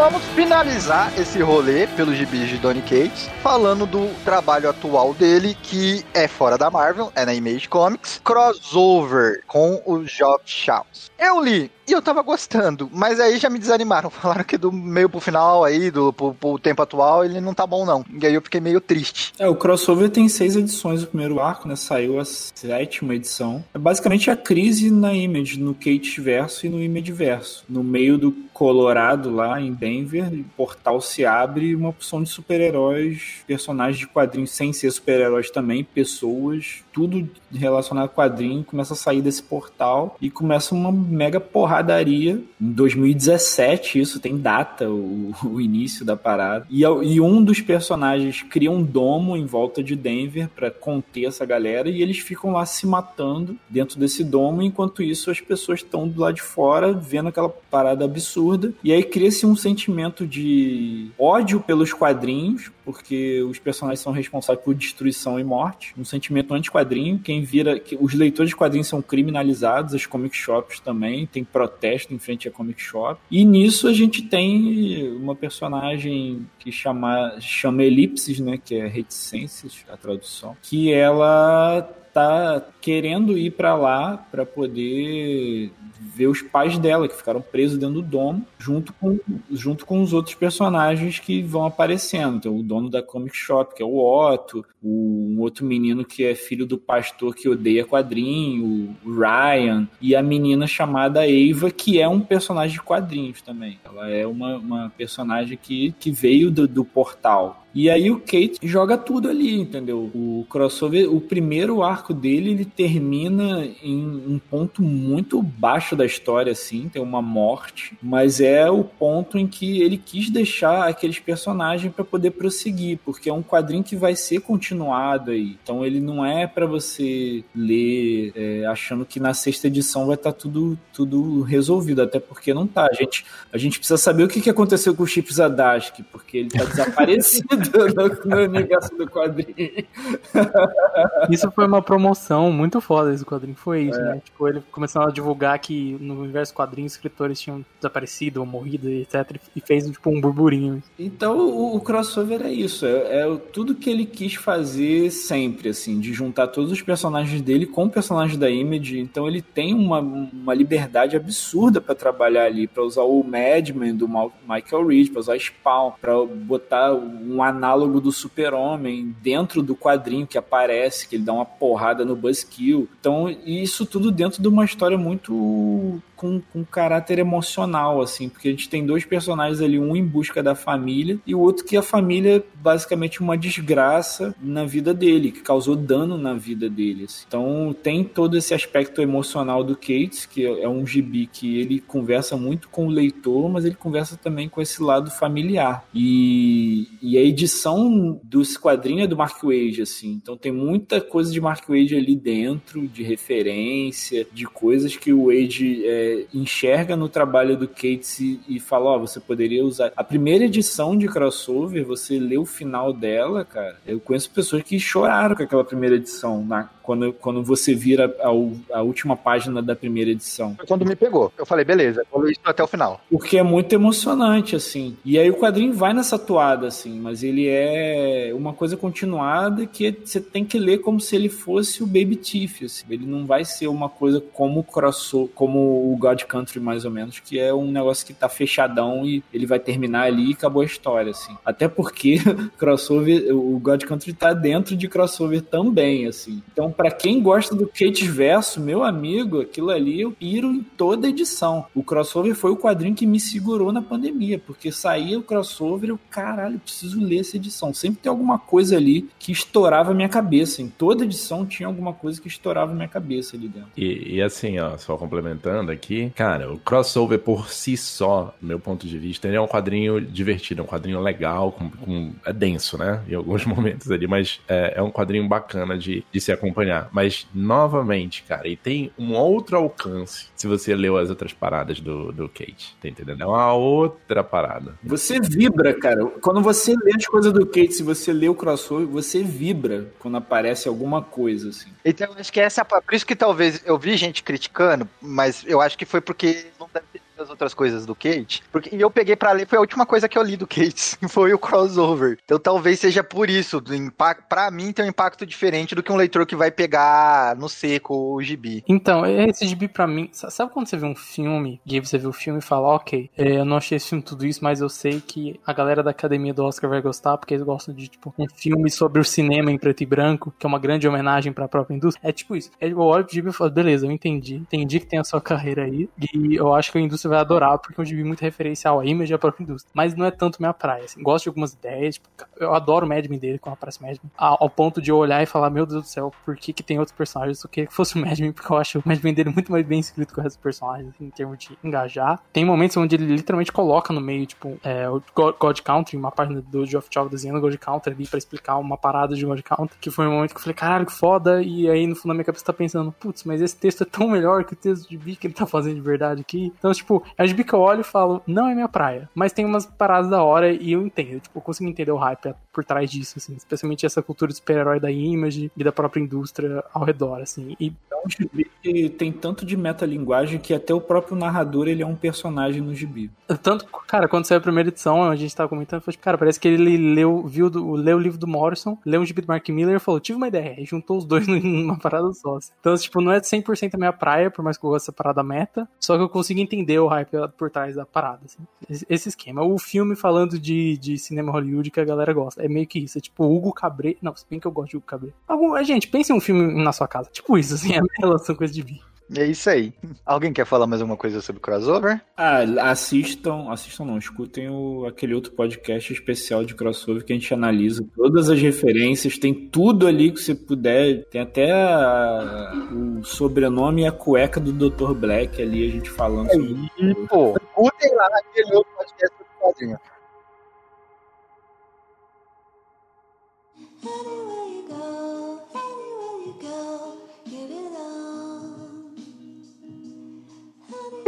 Vamos finalizar esse rolê pelos gibis de Donny Cates, falando do trabalho atual dele, que é fora da Marvel, é na Image Comics, crossover com o Geoff Shaws. Eu li e eu tava gostando, mas aí já me desanimaram. Falaram que do meio pro final aí, do pro, pro, tempo atual, ele não tá bom, não. E aí eu fiquei meio triste. É, o crossover tem seis edições, o primeiro arco, né? Saiu a sétima edição. É basicamente a crise na Image, no Kate verso e no Image verso. No meio do Colorado, lá em Denver, o portal se abre uma opção de super-heróis, personagens de quadrinhos sem ser super-heróis também, pessoas, tudo relacionado a quadrinho começa a sair desse portal e começa uma mega porradaria. Em 2017, isso tem data, o, o início da parada. E, e, um dos personagens cria um domo em volta de Denver para conter essa galera e eles ficam lá se matando dentro desse domo. Enquanto isso, as pessoas estão do lado de fora vendo aquela parada absurda. E aí cria-se um sentimento de ódio pelos quadrinhos, porque os personagens são responsáveis por destruição e morte. Um sentimento anti-quadrinho. Quem vira. Os leitores de quadrinhos são criminalizados, as comic shops também, tem protesto em frente à comic shop. E nisso a gente tem uma personagem que chama, chama Elipses, né? Que é reticências, a tradução. Que ela tá querendo ir para lá para poder ver os pais dela que ficaram presos dentro do domo, junto com, junto com os outros personagens que vão aparecendo. Então, o dono da comic shop, que é o Otto, o, um outro menino que é filho do pastor que odeia quadrinho, o Ryan, e a menina chamada Eva, que é um personagem de quadrinhos também. Ela é uma, uma personagem que, que veio do, do portal. E aí o Kate joga tudo ali, entendeu? O crossover, o primeiro arco dele, ele termina em um ponto muito baixo da história, assim, tem uma morte, mas é o ponto em que ele quis deixar aqueles personagens para poder prosseguir, porque é um quadrinho que vai ser continuado aí. Então ele não é para você ler é, achando que na sexta edição vai estar tá tudo, tudo resolvido, até porque não tá. A gente, a gente precisa saber o que, que aconteceu com o Chip Zadarsky, porque ele tá desaparecido no, no universo do quadrinho. Isso foi uma promoção muito foda esse quadrinho, foi isso, é. né? Tipo, ele começou a divulgar que no universo quadrinhos escritores tinham desaparecido ou morrido, etc. E fez, tipo, um burburinho. Então, o, o crossover é isso. É, é, tudo que ele quis fazer sempre, assim, de juntar todos os personagens dele com o personagem da Image. Então, ele tem uma, uma liberdade absurda para trabalhar ali, para usar o Madman do Michael Reed, para usar Spawn, para botar um análogo do Super-Homem dentro do quadrinho que aparece, que ele dá uma porrada no Buzzkill. Então, isso tudo dentro de uma história muito com, com caráter emocional, assim, porque a gente tem dois personagens ali, um em busca da família e o outro que a família é basicamente uma desgraça na vida dele, que causou dano na vida dele. Assim. Então tem todo esse aspecto emocional do Kate, que é um gibi que ele conversa muito com o leitor, mas ele conversa também com esse lado familiar. E, e a edição dos quadrinhos é do Mark Wade, assim, então tem muita coisa de Mark Wade ali dentro, de referência, de coisas que o Wade é, enxerga no trabalho do Cates e, e fala, ó, você poderia usar a primeira edição de crossover, você lê o final dela, cara. Eu conheço pessoas que choraram com aquela primeira edição, na, quando, quando você vira a, a última página da primeira edição. Foi quando me pegou. Eu falei, beleza, vou ler isso até o final. Porque é muito emocionante, assim. E aí o quadrinho vai nessa toada, assim, mas ele é uma coisa continuada que você tem que ler como se ele fosse o Baby Tiff, assim. Ele não vai ser uma coisa como o crossover, como o God Country, mais ou menos, que é um negócio que tá fechadão e ele vai terminar ali e acabou a história, assim. Até porque crossover, o God Country tá dentro de crossover também, assim. Então, para quem gosta do Kate Verso, meu amigo, aquilo ali eu piro em toda edição. O crossover foi o quadrinho que me segurou na pandemia, porque saía o crossover eu, caralho, preciso ler essa edição. Sempre tem alguma coisa ali que estourava a minha cabeça. Em toda edição tinha alguma coisa que estourava a minha cabeça ali dentro. E, e assim, ó, só complementando aqui, cara, o crossover por si só, do meu ponto de vista, ele é um quadrinho divertido, é um quadrinho legal, com, com- é denso, né? Em alguns momentos ali, mas é, é um quadrinho bacana de, de se acompanhar. Mas, novamente, cara, e tem um outro alcance se você leu as outras paradas do, do Kate, tá entendendo? É uma outra parada. Você vibra, cara. Quando você lê as coisas do Kate, se você lê o crossover, você vibra quando aparece alguma coisa, assim. Então, acho que essa. Por isso que talvez eu vi gente criticando, mas eu acho que foi porque não deve ter lido as outras coisas do Kate. Porque, e eu peguei pra ler, foi a última coisa que eu li do Kate, foi o crossover. Então talvez seja por isso. Do impacto, pra mim tem um impacto diferente do que um leitor que vai pegar no seco o gibi. Então, esse gibi pra mim. sa- Sabe quando você vê um filme e aí você vê o filme e fala, ok, é, eu não achei esse filme tudo isso, mas eu sei que a galera da academia do Oscar vai gostar, porque eles gostam de, tipo, um filme sobre o cinema em preto e branco, que é uma grande homenagem pra própria indústria. É tipo isso. Eu olho pro gibi e falo, beleza, eu entendi. Entendi que tem a sua carreira aí. E eu acho que a indústria vai adorar, porque é um gibi muito referencial à image da própria indústria. Mas não é tanto minha praia. Assim. Gosto de algumas ideias, tipo, eu adoro o Mad Men dele quando aparece Mad Men, ao, ponto de eu olhar e falar, meu Deus do céu, por que, que tem outros personagens? Eu queria que fosse o Mad Men, porque eu acho o Mad Men dele muito mais bem escrito que o resto dos personagens, assim, em termos de engajar. Tem momentos onde ele literalmente coloca no meio, tipo, é, o God, God Country, uma página do Geoff Chow desenhando o God Country ali pra explicar uma parada de God Country, que foi um momento que eu falei, caralho, que foda, e aí no fundo da minha cabeça tá pensando, putz, mas esse texto é tão melhor que o texto de Bi que ele tá fazendo de verdade aqui. Então, tipo, é gibi que eu olho e falo, não é minha praia, mas tem umas paradas da hora e eu entendo, tipo, eu consigo entender o hype por trás disso, assim, especialmente essa cultura de super-herói da Image e da própria indústria ao redor, assim, e É um gibi que tem tanto de metalinguagem que até o próprio narrador ele é um personagem no gibi. Tanto, cara, quando saiu a primeira edição, a gente tava comentando, tipo, cara, parece que ele leu, viu do, leu o livro do Morrison, leu um gibi do Mark Miller e falou, tive uma ideia, e juntou os dois numa parada só. assim. Então, tipo, não é 100% a minha praia, por mais que eu goste dessa parada meta, só que eu consigo entender o hype por trás da parada, assim. Esse- esquema. O filme falando de, de cinema Hollywood que a galera gosta, é meio que isso, é tipo, Hugo Cabret, não, se bem que eu gosto de Hugo Cabret. Algum, gente, pense em um filme na sua casa, tipo isso, assim, é a relação com esse gibi. E é isso aí. Alguém quer falar mais alguma coisa sobre crossover? Ah, assistam, assistam não, escutem o, aquele outro podcast especial de crossover que a gente analisa todas as referências, tem tudo ali que você puder, tem até a- o sobrenome e a cueca do Dr. Black ali, a gente falando sobre Pô, escutem lá aquele outro podcast do quadrinho. Anywhere you go, anywhere you go,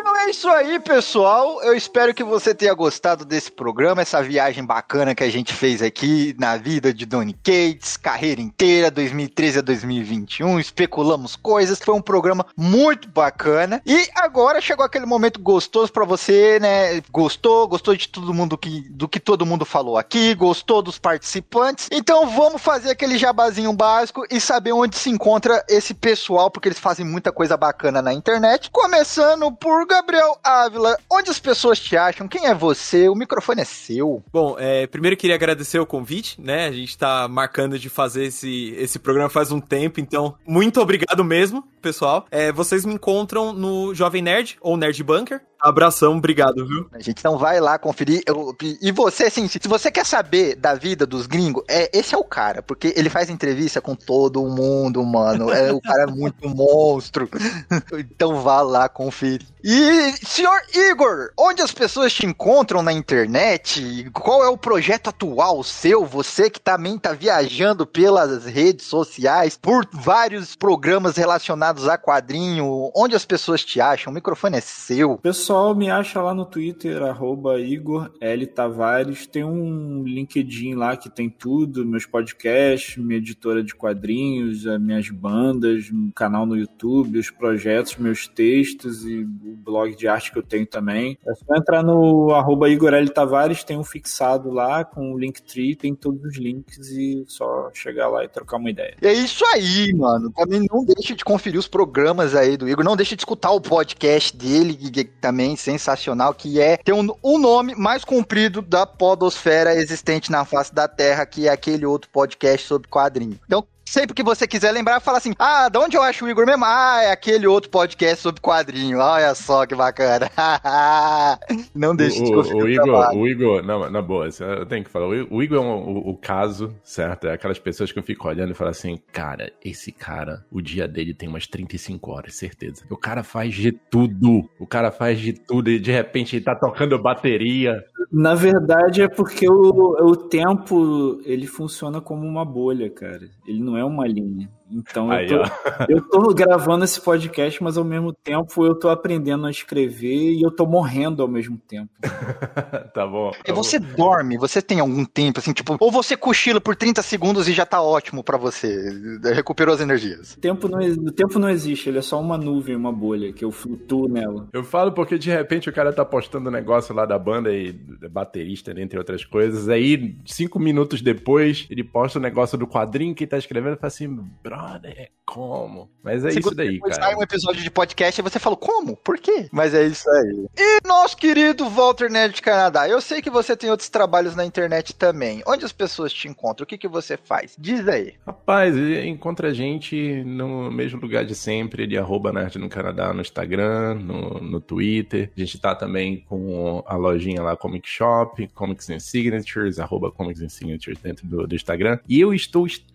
Então é isso aí, pessoal. Eu espero que você tenha gostado desse programa, essa viagem bacana que a gente fez aqui na vida de Donny Cates, carreira inteira, 2013 a 2021. Especulamos coisas. Foi um programa muito bacana. E agora chegou aquele momento gostoso pra você, né? Gostou? Gostou de todo mundo que, do que todo mundo falou aqui? Gostou dos participantes? Então vamos fazer aquele jabazinho básico e saber onde se encontra esse pessoal, porque eles fazem muita coisa bacana na internet. Começando por Gabriel Ávila. Onde as pessoas te acham? Quem é você? O microfone é seu. Bom, é, primeiro queria agradecer o convite, né? A gente tá marcando de fazer esse, esse programa faz um tempo, então muito obrigado mesmo, pessoal. É, vocês me encontram no Jovem Nerd ou Nerd Bunker. Abração, obrigado, viu? A gente não vai lá conferir. Eu- e você, assim, se você quer saber da vida dos gringos, é, esse é o cara, porque ele faz entrevista com todo mundo, mano. É, o cara é muito monstro. Então vá lá conferir. E, senhor Igor, onde as pessoas te encontram na internet? Qual é o projeto atual seu? Você que também tá viajando pelas redes sociais, por vários programas relacionados a quadrinho. Onde as pessoas te acham? O microfone é seu. O pessoal me acha lá no Twitter, arroba Igor L. Tavares. Tem um LinkedIn lá que tem tudo, meus podcasts, minha editora de quadrinhos, as minhas bandas, um canal no YouTube, os projetos, meus textos e o blog de arte que eu tenho também. É só entrar no arroba Igor L. Tavares, tem um fixado lá com o Linktree, tem todos os links e só chegar lá e trocar uma ideia. É isso aí, mano. Também não deixe de conferir os programas aí do Igor. Não deixe de escutar o podcast dele, que que também sensacional, que é tem um, o nome mais comprido da podosfera existente na face da Terra, que é aquele outro podcast sobre quadrinho. Então, sempre que você quiser lembrar, fala assim: Ah, de onde eu acho o Igor mesmo? Ah, é aquele outro podcast sobre quadrinho. Olha só que bacana. não deixe de O, conferir o, o, Igor, trabalho. o Igor, não, na boa, eu tenho que falar. O, o Igor é um- o, o caso, certo? É aquelas pessoas que eu fico olhando e falo assim, cara, esse cara, o dia dele tem umas 35 horas, certeza. O cara faz de tudo. O cara faz de tudo e de repente ele tá tocando bateria. Na verdade é porque o, o tempo ele funciona como uma bolha, cara. Ele não é uma linha. Então Aí, eu, tô, eu tô gravando esse podcast, mas ao mesmo tempo eu tô aprendendo a escrever e eu tô morrendo ao mesmo tempo. tá bom. E você dorme, você tem algum tempo, assim, tipo, ou você cochila por 30 segundos e já tá ótimo pra você, recuperou as energias. O tempo, não, o tempo não existe, ele é só uma nuvem, uma bolha, que eu flutuo nela. Eu falo porque de repente o cara tá postando um negócio lá da banda e da baterista, entre outras coisas. Aí, cinco minutos depois, ele posta o negócio do quadrinho que ele tá escrevendo e fala assim, brother, como? Mas é isso Segundo daí, depois cara. sai um episódio de podcast e você fala, como? Por quê? Mas é isso aí. E nosso querido Walter Nerd de Canadá, eu sei que você tem outros trabalhos na internet também. Onde as pessoas te encontram? O que, que você faz? Diz aí. Rapaz, e- encontra a gente no mesmo lugar de sempre, de arroba Nerd no Canadá no Instagram, no, no Twitter. A gente tá também com a lojinha lá, Comic Shop, Comics and Signatures, arroba Comics and Signatures dentro do, do Instagram. E eu estou extremamente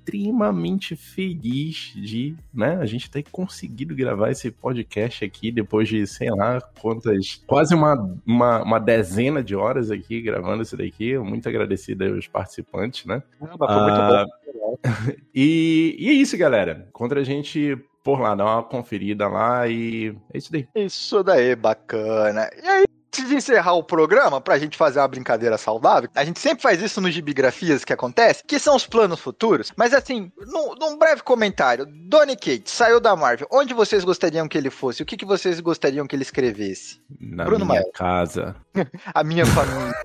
feliz de, né, a gente ter conseguido gravar esse podcast aqui depois de, sei lá, quantas, quase uma, uma, uma dezena de horas aqui gravando isso daqui. Muito agradecido aos participantes, né? Ah, e, e é isso, galera. Encontra a gente por lá, dá uma conferida lá e é isso daí. Isso daí, bacana. E aí, antes de encerrar o programa, pra gente fazer uma brincadeira saudável, a gente sempre faz isso nos gibigrafias que acontece, que são os planos futuros. Mas assim, num, num breve comentário, Donny Cates saiu da Marvel. Onde vocês gostariam que ele fosse? O que, que vocês gostariam que ele escrevesse? Na Bruno minha casa. A minha família.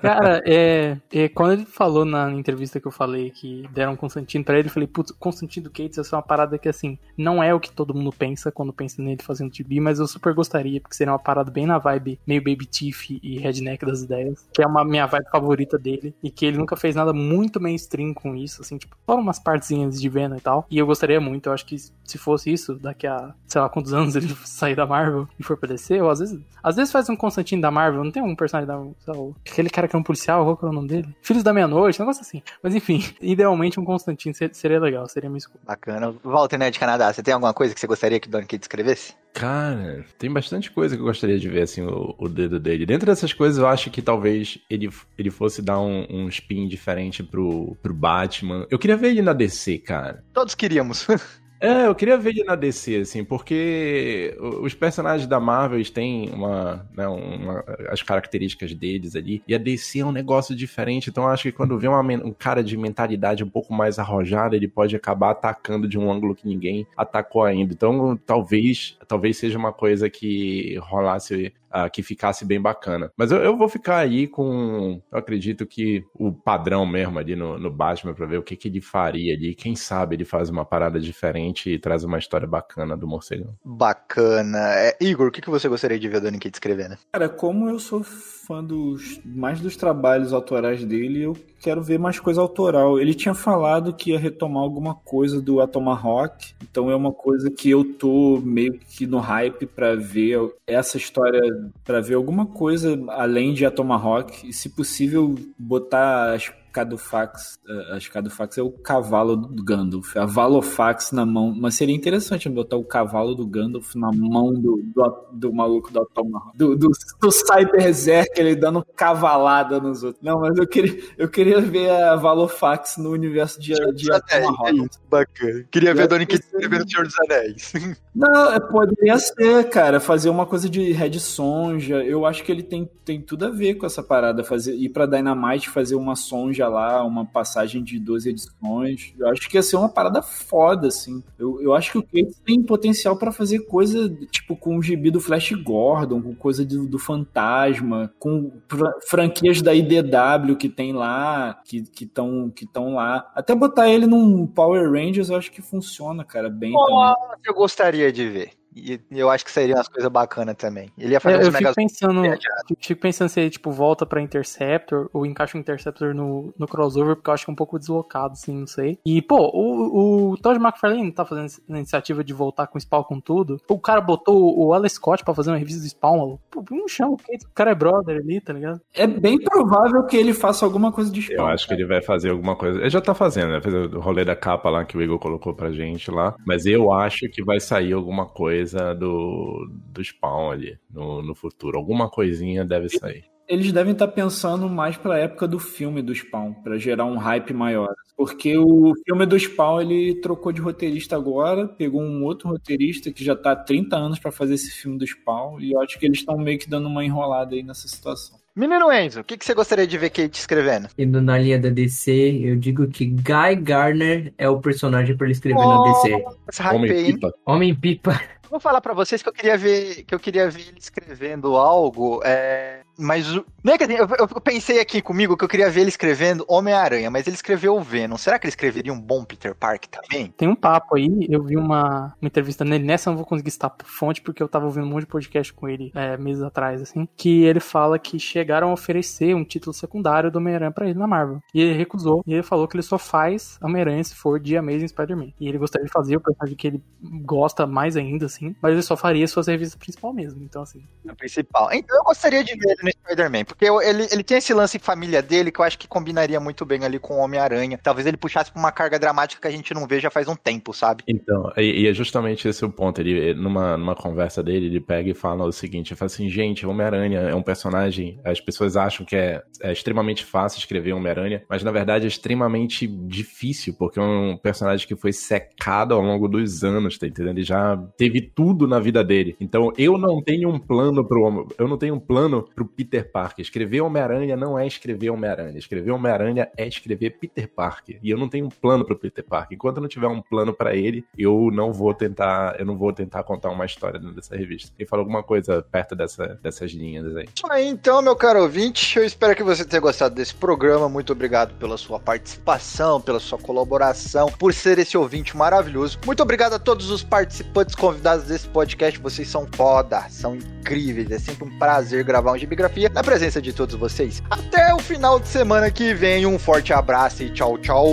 Cara, é, é, quando ele falou na entrevista que eu falei que deram Constantino pra ele, eu falei, putz, Constantino Cates, essa é uma parada que, assim, não é o que todo mundo pensa quando pensa nele fazendo gibi, mas eu super gostaria, porque seria uma parada bem na vibe meio Baby Tiff e Redneck das ideias, que é uma minha vibe favorita dele, e que ele nunca fez nada muito mainstream com isso, assim, tipo, só umas partezinhas de Venom e tal, e eu gostaria muito, eu acho que se fosse isso, daqui a, sei lá, quantos anos ele sair da Marvel e for pra DC, ou às vezes, às vezes faz um Constantino da Marvel, não tem um personagem da, sei lá, aquele cara que é um policial, qual que é o nome dele? Filhos da Meia-Noite, um negócio assim. Mas enfim, idealmente um Constantino ser- seria legal, seria minha escolha. Bacana. Walter Nerd de Canadá, você tem alguma coisa que você gostaria que o Donny Cates escrevesse? Cara, tem bastante coisa que eu gostaria de ver, assim, o, o dedo dele. Dentro dessas coisas, eu acho que talvez ele, ele fosse dar um, um spin diferente pro, pro Batman. Eu queria ver ele na DC, cara. Todos queríamos. É, eu queria ver ele na DC, assim, porque os personagens da Marvel têm uma, né, uma- as características deles ali, e a DC é um negócio diferente, então acho que quando vê uma um cara de mentalidade um pouco mais arrojada, ele pode acabar atacando de um ângulo que ninguém atacou ainda. Então, talvez, talvez seja uma coisa que rolasse ah, que ficasse bem bacana. Mas eu, eu vou ficar aí com. Eu acredito que o padrão mesmo ali no, no Batman pra ver o que, que ele faria ali. Quem sabe ele faz uma parada diferente e traz uma história bacana do morcegão. Bacana. É, Igor, o que, que você gostaria de ver o Cates escrevendo? Cara, como eu sou fã dos mais dos trabalhos autorais dele, eu quero ver mais coisa autoral. Ele tinha falado que ia retomar alguma coisa do Atomahawk, então é uma coisa que eu tô meio que no hype pra ver essa história pra ver alguma coisa além de a Tomahawk, e se possível botar as Cadufax, eh, as Cadufax é o cavalo do Gandalf, a Valofax na mão, mas seria interessante botar o cavalo do Gandalf na mão do, do, do maluco da Tomahawk, do, do, do Cyberberserk, ele dando cavalada nos outros. Não, mas eu queria, eu queria ver a Valofax no universo de, de Tomahawk. Bacana. Queria ver a Dona Kit pensei- escrevendo Senhor dos Anéis. Não, é, poderia ser, cara, fazer uma coisa de Red Sonja. Eu acho que ele tem, tem tudo a ver com essa parada. Fazer, ir pra Dynamite fazer uma Sonja lá, uma passagem de 12 edições. Eu acho que ia ser uma parada foda, assim. Eu, eu acho que o Cates tem potencial pra fazer coisa, tipo, com o gibi do Flash Gordon, com coisa do, do Fantasma, com fra- franquias da IDW que tem lá, que estão que tão lá. Até botar ele num Power Rangers, eu acho que funciona, cara, bem também. Nossa, eu gostaria de ver. E eu acho que seria umas coisas bacanas também. Ele ia fazer Eu, uns eu fico pensando, viajados. fico- pensando se ele, tipo, volta pra Interceptor ou encaixa o Interceptor no, no crossover, porque eu acho que é um pouco deslocado, assim, não sei. E, pô, o, o Todd McFarlane tá fazendo essa iniciativa de voltar com o Spawn com tudo. O cara botou o Alex Scott pra fazer uma revista do Spawn, maluco. Pô, não chama o Kate, o cara é brother ali, tá ligado? É bem provável que ele faça alguma coisa de Eu Spawn. acho que ele vai fazer alguma coisa. Ele já tá fazendo, né? Fez o rolê da capa lá que o Igor colocou pra gente lá. Mas eu acho que vai sair alguma coisa do, do Spawn ali no, no futuro. Alguma coisinha deve sair. Eles devem estar pensando mais pra época do filme do Spawn, pra gerar um hype maior. Porque o filme do Spawn, ele trocou de roteirista agora, pegou um outro roteirista que já tá há 30 anos pra fazer esse filme do Spawn, e eu acho que eles estão meio que dando uma enrolada aí nessa situação. Menino Enzo, o que, que você gostaria de ver Kate escrevendo? Indo na linha da DC, eu digo que Guy Garner é o personagem pra ele escrever na DC. Esse hype Homem aí, hein? pipa. Homem-Pipa. Vou falar pra vocês que eu queria ver que eu queria ver ele escrevendo algo, é, mas o- não é que assim, eu, eu pensei aqui comigo que eu queria ver ele escrevendo Homem-Aranha, mas ele escreveu o Venom. Será que ele escreveria um bom Peter Parker também? Tem um papo aí, eu vi uma, uma entrevista nele, nessa eu não vou conseguir citar por fonte, porque eu tava ouvindo um monte de podcast com ele é, meses atrás, assim, que ele fala que chegaram a oferecer um título secundário do Homem-Aranha pra ele na Marvel. E ele recusou, e ele falou que ele só faz Homem-Aranha se for de Amazing Spider-Man. E ele gostaria de fazer o personagem que ele gosta mais ainda, assim, mas ele só faria suas revistas principal mesmo. Então, assim, A principal. Então eu gostaria de ver ele no Spider-Man, porque ele, ele tem esse lance família dele que eu acho que combinaria muito bem ali com o Homem-Aranha. Talvez ele puxasse pra uma carga dramática que a gente não vê já faz um tempo, sabe? Então, e, e é justamente esse o ponto. Ele, numa, numa conversa dele, ele pega e fala o seguinte: ele fala assim, gente, Homem-Aranha é um personagem. As pessoas acham que é, é extremamente fácil escrever Homem-Aranha, mas na verdade é extremamente difícil, porque é um personagem que foi secado ao longo dos anos, tá entendendo? Ele já teve tudo na vida dele. Então eu não tenho um plano pro eu não tenho um plano pro Peter Parker. Escrever Homem-Aranha não é escrever Homem-Aranha. Escrever Homem-Aranha é escrever Peter Parker. E eu não tenho um plano pro Peter Parker. Enquanto eu não tiver um plano pra ele, eu não vou tentar, eu não vou tentar contar uma história dentro dessa revista. Ele falou alguma coisa perto dessa, dessas linhas aí. Aí, então, meu caro ouvinte, eu espero que você tenha gostado desse programa. Muito obrigado pela sua participação, pela sua colaboração, por ser esse ouvinte maravilhoso. Muito obrigado a todos os participantes convidados desse podcast. Vocês são foda, são incríveis. É sempre um prazer gravar um Gibigrafia na presença de todos vocês. Até o final de semana que vem. Um forte abraço e tchau, tchau.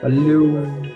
Valeu.